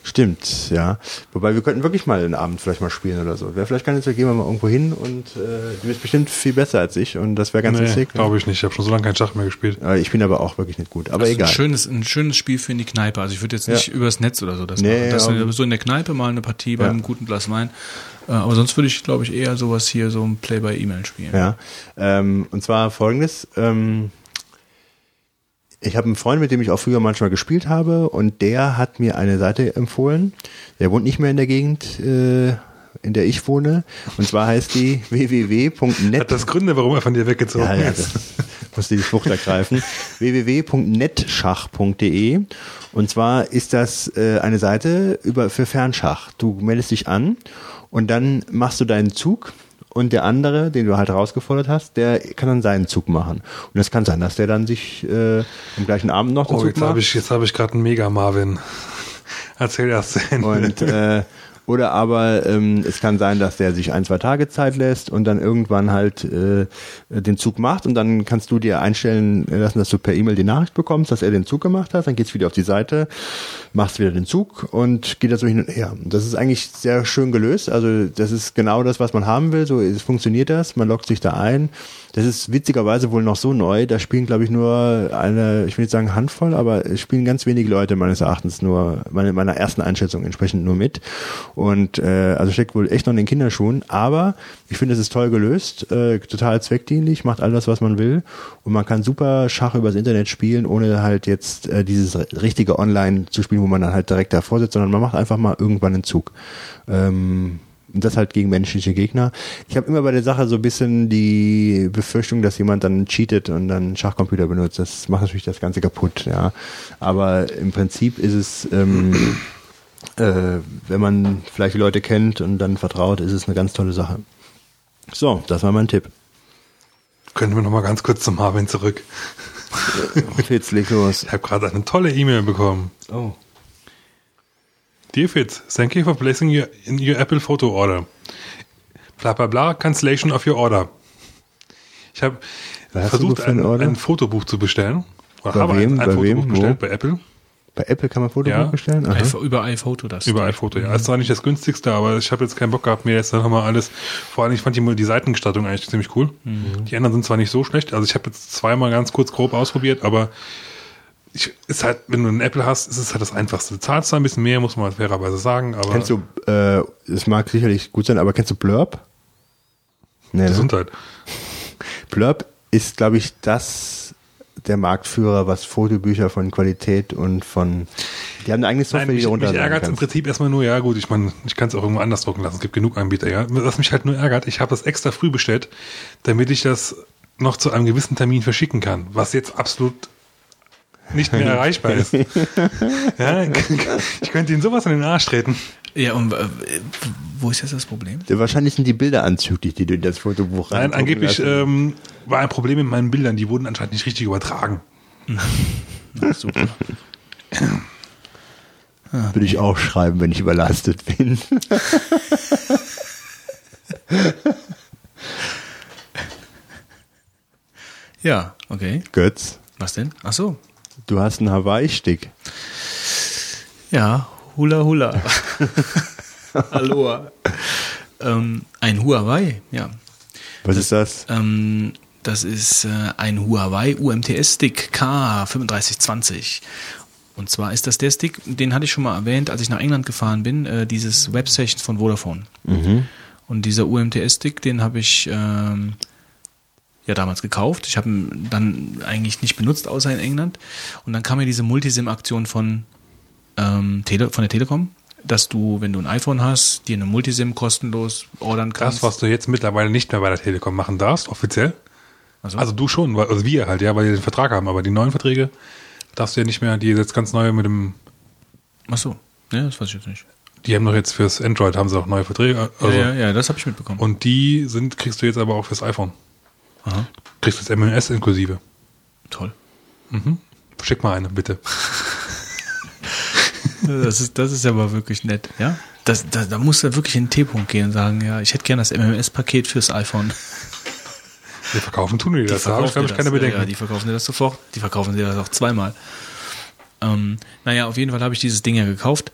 Stimmt, ja. Wobei wir könnten wirklich mal einen Abend vielleicht mal spielen oder so. Wäre vielleicht gar nicht so, gehen wir mal irgendwo hin und äh, du bist bestimmt viel besser als ich und das wäre ganz Nee, lustig. glaube ich nicht. Ich habe schon so lange keinen Schach mehr gespielt. Äh, Ich bin aber auch wirklich nicht gut. Aber Das ist egal. ein schönes, ein schönes Spiel für in die Kneipe. Also ich würde jetzt nicht Ja. übers Netz oder so das Nee, machen. Das ja. ist so in der Kneipe mal eine Partie bei Ja. einem guten Glas Wein. Äh, Aber sonst würde ich, glaube ich, eher sowas hier, so ein Play by E-Mail spielen. Ja. Ähm, und zwar folgendes. Ähm, Ich habe einen Freund, mit dem ich auch früher manchmal gespielt habe und der hat mir eine Seite empfohlen. Der wohnt nicht mehr in der Gegend, äh, in der ich wohne. Und zwar heißt die www.net. Hat das Gründe, warum er von dir weggezogen Ja, ja, ist? musste die Flucht ergreifen. www.netschach.de und zwar ist das äh, eine Seite über für Fernschach. Du meldest dich an und dann machst du deinen Zug und der andere, den du halt herausgefordert hast, der kann dann seinen Zug machen. Und es kann sein, dass der dann sich äh, am gleichen Abend noch den Oh, Zug jetzt macht. habe ich, jetzt hab ich gerade einen Mega-Marvin. Erzähl erst. Und, äh, oder aber ähm, es kann sein, dass der sich ein, zwei Tage Zeit lässt und dann irgendwann halt äh, den Zug macht und dann kannst du dir einstellen lassen, dass du per E-Mail die Nachricht bekommst, dass er den Zug gemacht hat, dann geht's wieder auf die Seite, machst wieder den Zug und geht da so hin und her. Das ist eigentlich sehr schön gelöst, also das ist genau das, was man haben will, so es funktioniert das, man loggt sich da ein. Das ist witzigerweise wohl noch so neu, da spielen glaube ich nur eine, ich will nicht sagen Handvoll, aber es spielen ganz wenige Leute meines Erachtens nur, meine, meiner ersten Einschätzung entsprechend nur mit. Und äh, also steckt wohl echt noch in den Kinderschuhen, aber ich finde, es ist toll gelöst, äh, total zweckdienlich, macht alles, was man will und man kann super Schach übers Internet spielen, ohne halt jetzt äh, dieses richtige Online zu spielen, wo man dann halt direkt davor sitzt, sondern man macht einfach mal irgendwann einen Zug. Ähm, und das halt gegen menschliche Gegner. Ich habe immer bei der Sache so ein bisschen die Befürchtung, dass jemand dann cheatet und dann Schachcomputer benutzt. Das macht natürlich das Ganze kaputt, ja. Aber im Prinzip ist es, ähm, äh, wenn man vielleicht die Leute kennt und dann vertraut, ist es eine ganz tolle Sache. So, das war mein Tipp. Können wir noch mal ganz kurz zum Marvin zurück. Fitz, leg los. Ich habe gerade eine tolle E-Mail bekommen. Oh. Dear Fitz, thank you for placing your, in your Apple Photo Order. Bla bla bla, cancellation of your order. Ich habe versucht, ein ein, Fotobuch zu bestellen. Oder Bei habe wem? ein, ein Bei Fotobuch wem? Wo? bestellt bei Apple. Bei Apple kann man Fotobuch Ja. iPhone- Über iPhoto das. Über iPhoto, ja. Ist zwar nicht das günstigste, aber ich habe jetzt keinen Bock gehabt, mir jetzt nochmal alles. Vor allem, ich fand die, die Seitengestaltung eigentlich ziemlich cool. Die anderen sind zwar nicht so schlecht. Also ich habe jetzt zweimal ganz kurz grob ausprobiert, aber ich, ist halt, wenn du einen Apple hast, ist es halt das Einfachste. Du zahlst zwar ein bisschen mehr, muss man halt fairerweise sagen, aber Kennst du, äh, es mag sicherlich gut sein, aber kennst du Blurb? Nee, ne? Gesundheit. Blurb ist, glaube ich, das der Marktführer, was Fotobücher von Qualität und von die haben eine eigene Software, Nein, die mich, du mich runterladen ärgert im kannst. Prinzip erstmal nur, ja gut, ich meine, ich kann es auch irgendwo anders drucken lassen, es gibt genug Anbieter, ja. Was mich halt nur ärgert, ich habe das extra früh bestellt, damit ich das noch zu einem gewissen Termin verschicken kann, was jetzt absolut nicht mehr erreichbar ist. ja, ich könnte Ihnen sowas in den Arsch treten. Ja, und äh, wo ist jetzt das Problem? Wahrscheinlich sind die Bilder anzüglich, die du in das Fotobuch Nein, angeblich ähm, war ein Problem mit meinen Bildern, die wurden anscheinend nicht richtig übertragen. Na, super. Würde ich auch schreiben, wenn ich überlastet bin. Ja, okay. Götz, Was denn? Ach so. Du hast einen Hawaii-Stick. Ja, Hula Hula. Aloha. ähm, ein Huawei, ja. Was ist das? Ähm, das ist äh, ein Huawei UMTS-Stick K3520. Und zwar ist das der Stick, den hatte ich schon mal erwähnt, als ich nach England gefahren bin, äh, dieses Web-Sessions von Vodafone. Und dieser UMTS-Stick, den habe ich ähm, ja damals gekauft. Ich habe ihn dann eigentlich nicht benutzt, außer in England. Und dann kam mir diese Multisim-Aktion von, ähm, Tele von der Telekom, dass du, wenn du ein iPhone hast, dir eine Multisim kostenlos ordern kannst. Das, was du jetzt mittlerweile nicht mehr bei der Telekom machen darfst, offiziell. Also, Also du schon, also wir halt, ja, weil wir den Vertrag haben, aber die neuen Verträge darfst du ja nicht mehr, die jetzt ganz neu mit dem, ach so, ja, das weiß ich jetzt nicht. die haben doch jetzt fürs Android, haben sie auch neue Verträge, also, ja, ja, ja, das habe ich mitbekommen. und die sind, kriegst du jetzt aber auch fürs iPhone. Aha, Kriegst jetzt MMS inklusive. toll. Schick mal eine, bitte. Das ist, das ist aber wirklich nett, ja. Das, da, da muss er wirklich in den T-Punkt gehen und sagen, ja, ich hätte gerne das MMS-Paket fürs iPhone. Wir verkaufen tun die das, da habe ich, keine das. Bedenken. Ja, die verkaufen dir das sofort. Die verkaufen dir das auch zweimal. Ähm, naja, auf jeden Fall habe ich dieses Ding ja gekauft.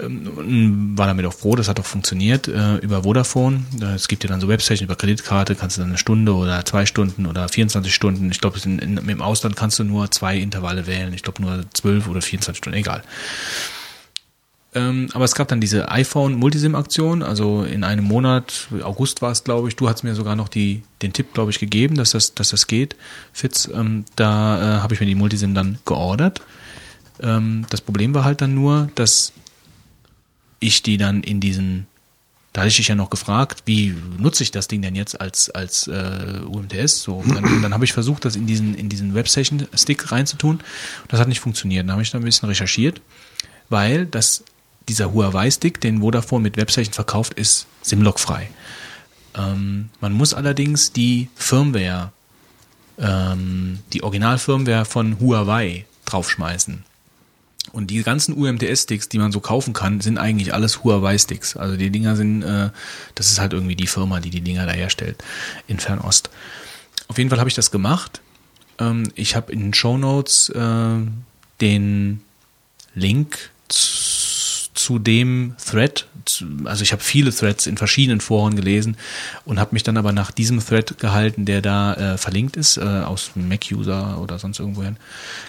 Ähm, war damit auch froh, das hat auch funktioniert äh, über Vodafone. Es gibt ja dann so Webseiten über Kreditkarte, kannst du dann eine Stunde oder zwei Stunden oder 24 Stunden. Ich glaube, im Ausland kannst du nur zwei Intervalle wählen. Ich glaube nur 12 oder 24 Stunden, egal. Ähm, aber es gab dann diese iPhone Multisim-Aktion, also in einem Monat, August war es, glaube ich, du hast mir sogar noch die, den Tipp, glaube ich, gegeben, dass das, dass das geht, Fitz. Ähm, da äh, habe ich mir die Multisim dann geordert. Ähm, das Problem war halt dann nur, dass ich die dann in diesen, da hatte ich dich ja noch gefragt, wie nutze ich das Ding denn jetzt als, als äh, UMTS? So, dann, dann habe ich versucht, das in diesen, in diesen Webstation-Stick reinzutun. Das hat nicht funktioniert. Dann habe ich da ein bisschen recherchiert, weil das, dieser Huawei-Stick, den Vodafone mit Webstation verkauft, ist Simlock-frei. Ähm, man muss allerdings die Firmware, ähm, die Original-Firmware von Huawei draufschmeißen. Und die ganzen UMTS-Sticks, die man so kaufen kann, sind eigentlich alles Huawei-Sticks. Also die Dinger sind, äh, das ist halt irgendwie die Firma, die die Dinger da herstellt in Fernost. Auf jeden Fall habe ich das gemacht. Ähm, ich habe in den Show Notes äh, den Link zu, zu dem Thread, also ich habe viele Threads in verschiedenen Foren gelesen und habe mich dann aber nach diesem Thread gehalten, der da äh, verlinkt ist, äh, aus Mac-User oder sonst irgendwohin,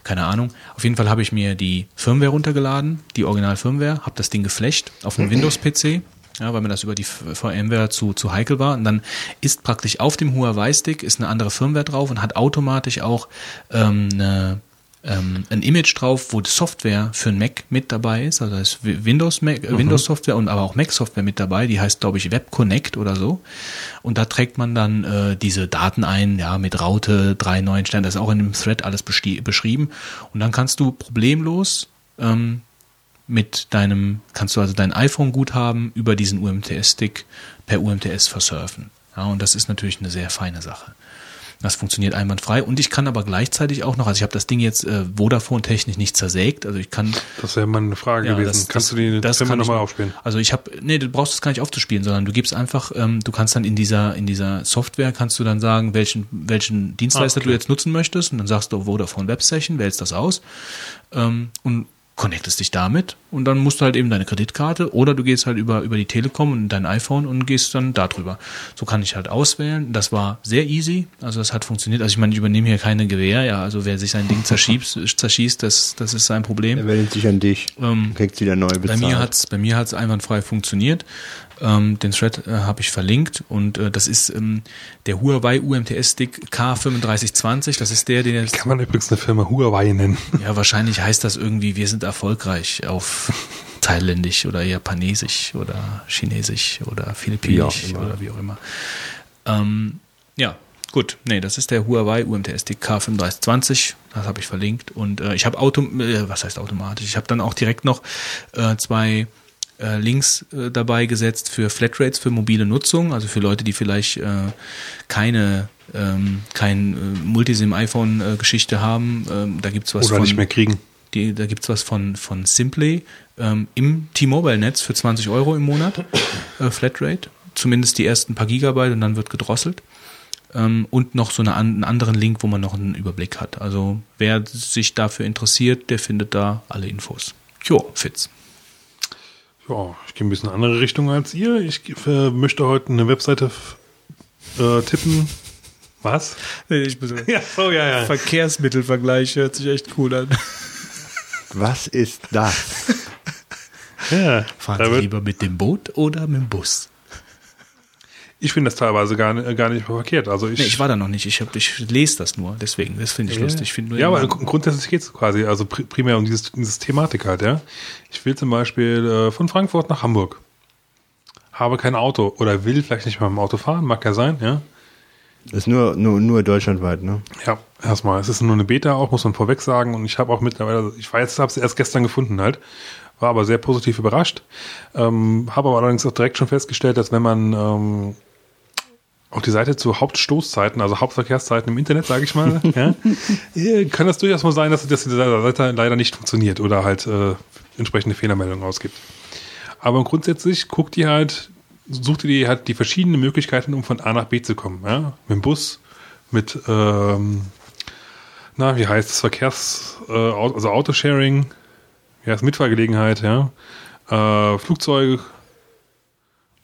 keine Ahnung. Auf jeden Fall habe ich mir die Firmware runtergeladen, die Original-Firmware, habe das Ding geflasht auf einem Windows-PC, ja, weil mir das über die VMware zu, zu heikel war. Und dann ist praktisch auf dem Huawei-Stick ist eine andere Firmware drauf und hat automatisch auch ähm, eine ähm, ein Image drauf, wo die Software für ein Mac mit dabei ist, also da ist Windows Mac, äh, Windows Software und aber auch Mac Software mit dabei, die heißt glaube ich Web Connect oder so. Und da trägt man dann äh, diese Daten ein, ja, mit Raute, drei neuen Sternen, das ist auch in dem Thread alles beschrieben. Und dann kannst du problemlos ähm, mit deinem, kannst du also dein iPhone-Guthaben über diesen UMTS-Stick per UMTS versurfen. Ja, und das ist natürlich eine sehr feine Sache. Das funktioniert einwandfrei und ich kann aber gleichzeitig auch noch, also ich habe das Ding jetzt äh, Vodafone-technisch nicht zersägt, also ich kann. Das wäre mal eine Frage Ja, gewesen. das- Kannst das- du die das kann nochmal noch. aufspielen? Also ich habe, nee, du brauchst es gar nicht aufzuspielen, sondern du gibst einfach, ähm, du kannst dann in dieser in dieser Software kannst du dann sagen, welchen welchen Dienstleister Ah, okay. du jetzt nutzen möchtest und dann sagst du Vodafone Webstation, wählst das aus ähm, und connectest dich damit und dann musst du halt eben deine Kreditkarte oder du gehst halt über über die Telekom und dein iPhone und gehst dann darüber. So kann ich halt auswählen. Das war sehr easy, also das hat funktioniert. Also ich meine, ich übernehme hier keine Gewehr, ja, also wer sich sein Ding zerschießt, zerschießt, das das ist sein Problem. Er wendet sich an dich. Ähm, kriegst wieder neu bei bezahlt. mir hat's bei mir hat's einwandfrei funktioniert. Ähm, den Thread äh, habe ich verlinkt und äh, das ist ähm, der Huawei UMTS Stick K3520. Das ist der, den jetzt Kann man übrigens eine Firma Huawei nennen. ja wahrscheinlich heißt das irgendwie wir sind erfolgreich auf Thailändisch oder Japanesisch oder Chinesisch oder Philippinisch immer. oder wie auch immer. Ähm, ja, gut. Nee, das ist der Huawei UMTS Stick K3520. Das habe ich verlinkt. Und äh, ich habe Auto, äh, was heißt automatisch? Ich habe dann auch direkt noch äh, zwei äh, Links äh, dabei gesetzt für Flatrates für mobile Nutzung, also für Leute, die vielleicht äh, keine ähm, kein äh, Multisim-iPhone-Geschichte haben. Ähm, da gibt's was Oder von nicht mehr kriegen. die, da gibt's was von, von Simply ähm, im T-Mobile-Netz für 20 Euro im Monat, äh, Flatrate. Zumindest die ersten paar Gigabyte und dann wird gedrosselt. Ähm, und noch so eine, einen anderen Link, wo man noch einen Überblick hat. Also wer sich dafür interessiert, der findet da alle Infos. Jo, Fitz. Ja, ich gehe ein bisschen in eine andere Richtung als ihr. Ich äh, möchte heute eine Webseite äh, tippen. Was? Ich muss Ja, oh ja, ja. Verkehrsmittelvergleich hört sich echt cool an. Was ist das? ja Fahren Sie lieber mit dem Boot oder mit dem Bus? Ich finde das teilweise gar, nicht- gar nicht verkehrt. Also ich, Nee, ich war da noch nicht. Ich, hab, ich lese das nur. Deswegen, das finde ich lustig. Ich finde nur ja, aber grundsätzlich geht es quasi, also pri- primär um dieses, dieses Thematik halt, ja. Ich will zum Beispiel äh, von Frankfurt nach Hamburg. Habe kein Auto oder will vielleicht nicht mal mit dem Auto fahren, mag ja sein, ja. Das ist nur, nur, nur deutschlandweit, ne? Ja, erstmal. Es ist nur eine Beta auch, muss man vorweg sagen. Und ich habe auch mittlerweile, ich war jetzt, habe es erst gestern gefunden halt, war aber sehr positiv überrascht. Ähm, habe aber allerdings auch direkt schon festgestellt, dass wenn man ähm, auf die Seite zu Hauptstoßzeiten, also Hauptverkehrszeiten im Internet, sage ich mal, ja, äh, kann das durchaus mal sein, dass, dass diese Seite leider nicht funktioniert oder halt äh, entsprechende Fehlermeldungen ausgibt. Aber grundsätzlich guckt ihr halt, sucht ihr die halt die verschiedenen Möglichkeiten, um von A nach B zu kommen. Ja? Mit dem Bus, mit, ähm, na, wie heißt es, Verkehrs, äh, also Autosharing, ja, ist Mitfahrgelegenheit, ja, äh, Flugzeuge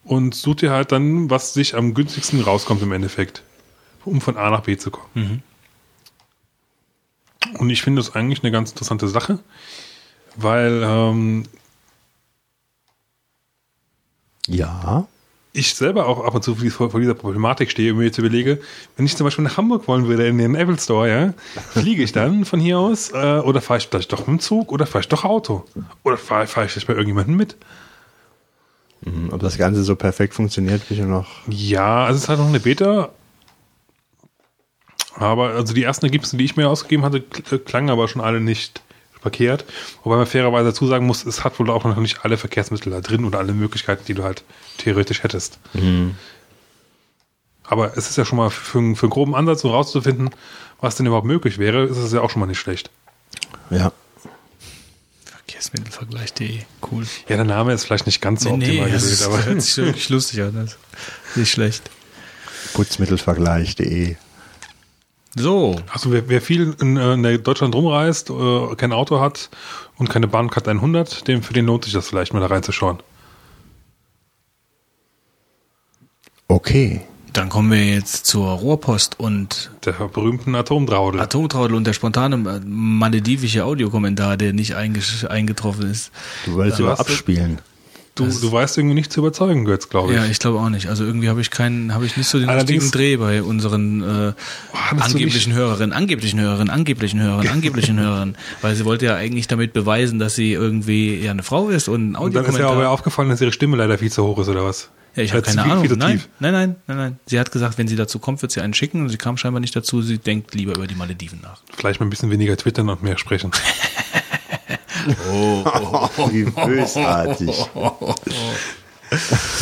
und sucht ihr halt dann, was sich am günstigsten rauskommt im Endeffekt, um von A nach B zu kommen. Und ich finde das eigentlich eine ganz interessante Sache, weil ähm, Ja. ich selber auch ab und zu vor, vor dieser Problematik stehe und mir jetzt überlege, wenn ich zum Beispiel nach Hamburg wollen würde in den Apple Store, ja, fliege ich dann von hier aus äh, oder fahre ich vielleicht doch mit dem Zug oder fahre ich doch Auto oder fahre fahr ich vielleicht bei irgendjemandem mit? Hm, Ob das Ganze so perfekt funktioniert, bin ich noch. Ja, also es ist halt noch eine Beta. Aber also die ersten Ergebnisse, die ich mir ausgegeben hatte, kl- klangen aber schon alle nicht verkehrt. Wobei man fairerweise dazu sagen muss, es hat wohl auch noch nicht alle Verkehrsmittel da drin oder alle Möglichkeiten, die du halt theoretisch hättest. Aber es ist ja schon mal für, für einen groben Ansatz, um rauszufinden, was denn überhaupt möglich wäre, ist es ja auch schon mal nicht schlecht. Ja. Verkehrsmittelvergleich.de. Cool. Ja, der Name ist vielleicht nicht ganz so Nee, optimal das gewählt, ist, aber hört sich wirklich lustig an. Das ist nicht schlecht. Putzmittelvergleich.de. So, Also wer, wer viel in, äh, in Deutschland rumreist, äh, kein Auto hat und keine Bahncard 100, dem, für den lohnt sich das vielleicht mal da reinzuschauen. Okay. Dann kommen wir jetzt zur Rohrpost und Der berühmten Atomtraudel. Atomtraudel und der spontane äh, maledivische Audiokommentar, der nicht eingetroffen ist. Du wolltest über hast- abspielen. Du, du weißt irgendwie nicht zu überzeugen, Götz, glaube ich. Ja, ich glaube auch nicht. Also irgendwie habe ich keinen, habe ich nicht so den Allerdings- richtigen Dreh bei unseren äh, angeblichen Hörerinnen, angeblichen Hörerinnen, angeblichen Hörerinnen, angeblichen Hörerinnen, weil sie wollte ja eigentlich damit beweisen, dass sie irgendwie ja eine Frau ist und ein und dann ist ja aber aufgefallen, dass ihre Stimme leider viel zu hoch ist, oder was? Ja, ich habe keine viel- Ahnung. Viel Nein, nein, nein, nein, nein. Sie hat gesagt, wenn sie dazu kommt, wird sie einen schicken und sie kam scheinbar nicht dazu. Sie denkt lieber über die Malediven nach. Vielleicht mal ein bisschen weniger twittern und mehr sprechen. Wie bösartig.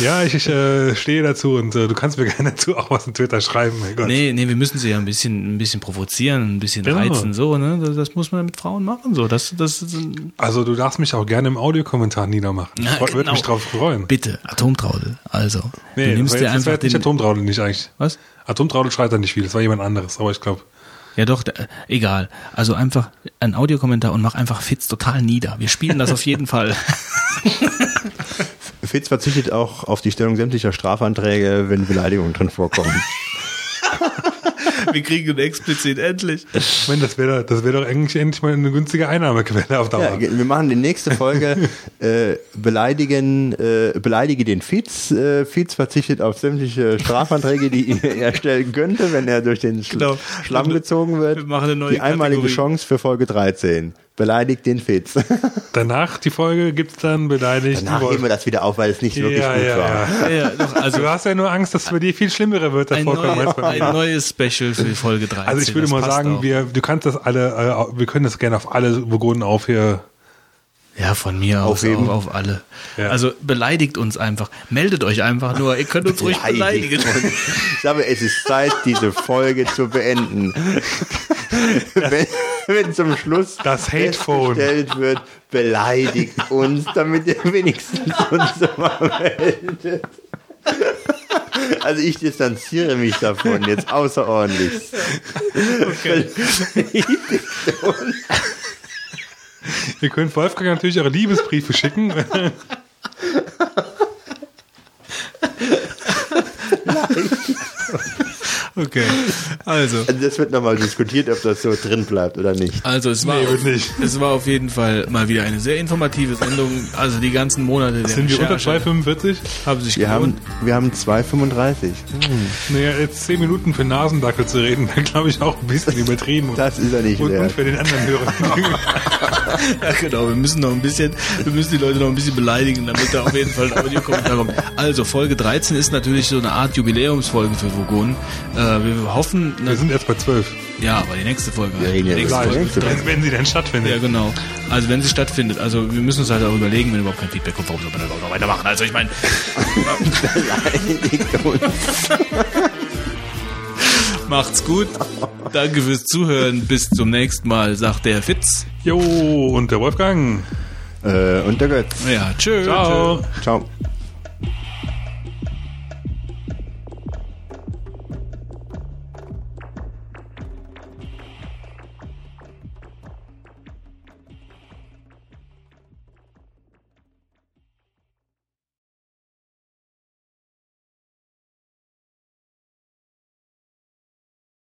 ja, ich, ich äh, stehe dazu und äh, du kannst mir gerne dazu auch was in Twitter schreiben. Mein Gott. Nee, nee, wir müssen sie ja ein bisschen, ein bisschen provozieren, ein bisschen Ja. reizen, so, ne? Das, das muss man mit Frauen machen, so. Das, das, Also du darfst mich auch gerne im Audiokommentar niedermachen. Ich Ja, würde genau. mich drauf freuen. Bitte, Atomtraudel. Also, Nee, du nimmst dir einfach jetzt nicht den. Atomtraudel nicht eigentlich. Was? Atomtraudel schreit da nicht viel, das war jemand anderes, aber ich glaube. Ja doch, da, egal. Also einfach ein Audiokommentar und mach einfach Fitz total nieder. Wir spielen das auf jeden Fall. Fitz verzichtet auch auf die Stellung sämtlicher Strafanträge, wenn Beleidigungen drin vorkommen. Wir kriegen ihn explizit endlich. Ich meine, das wäre das wär doch eigentlich endlich mal eine günstige Einnahmequelle auf Dauer. Ja, wir machen die nächste Folge äh, beleidigen, äh, beleidige den Fietz. Äh, Fietz verzichtet auf sämtliche Strafanträge, die er stellen könnte, wenn er durch den Schl Genau. Schlamm gezogen wird. Wir machen eine neue die einmalige Kategorie. Chance für Folge 13. Beleidigt den Fitz. Danach die Folge gibt's dann beleidigt. Danach die Wolf. heben wir das wieder auf, weil es nicht wirklich ja, gut ja, war. ja. Ja, doch, also Du hast ja nur Angst, dass bei dir viel schlimmere Wörter ein, vorkommen neu, ein neues Special für Folge 13. Also ich würde mal sagen, auch. wir, du kannst das alle, äh, wir können das gerne auf alle Vogonen auf hier. Ja, von mir aus Aufheben. auch auf alle. Ja. Also beleidigt uns einfach. Meldet euch einfach nur. Ihr könnt uns ruhig beleidigen. Und ich glaube, es ist Zeit, diese Folge zu beenden. wenn, wenn zum Schluss Das Hate-Phone. festgestellt wird, beleidigt uns, damit ihr wenigstens uns mal meldet. Also ich distanziere mich davon jetzt außerordentlich. Okay. Ihr könnt Wolfgang natürlich eure Liebesbriefe schicken. Okay. Also. Also das wird nochmal diskutiert, ob das so drin bleibt oder nicht. Also es war, Nee, auf, nicht. es war auf jeden Fall mal wieder eine sehr informative Sendung. Also die ganzen Monate der Sind wir unter Recherche 2,45? haben sich Wir haben, wir haben 2,35. Naja, jetzt 10 Minuten für Nasendackel zu reden, wäre glaube ich auch ein bisschen übertrieben. Das ist er nicht und, und wert. für den anderen Hörer. Ja, genau. Wir müssen noch ein bisschen, wir müssen die Leute noch ein bisschen beleidigen, damit da auf jeden Fall ein Audiokommentar kommt. Also Folge 13 ist natürlich so eine Art Jubiläumsfolge für Vogon. Äh, wir hoffen, wir sind erst bei 12. ja, aber die nächste Folge. Wir reden die ja nächste die Folge. nächste Wenn, wenn sie denn stattfindet. Ja, genau. Also wenn sie stattfindet, also wir müssen uns halt auch überlegen, wenn überhaupt kein Feedback kommt, warum soll man das überhaupt noch weitermachen? Also ich meine, macht's gut. Danke fürs Zuhören. Bis zum nächsten Mal, sagt der Fitz. Jo, und der Wolfgang. Äh, und der Götz. Ja, tschö. Ciao. Ciao.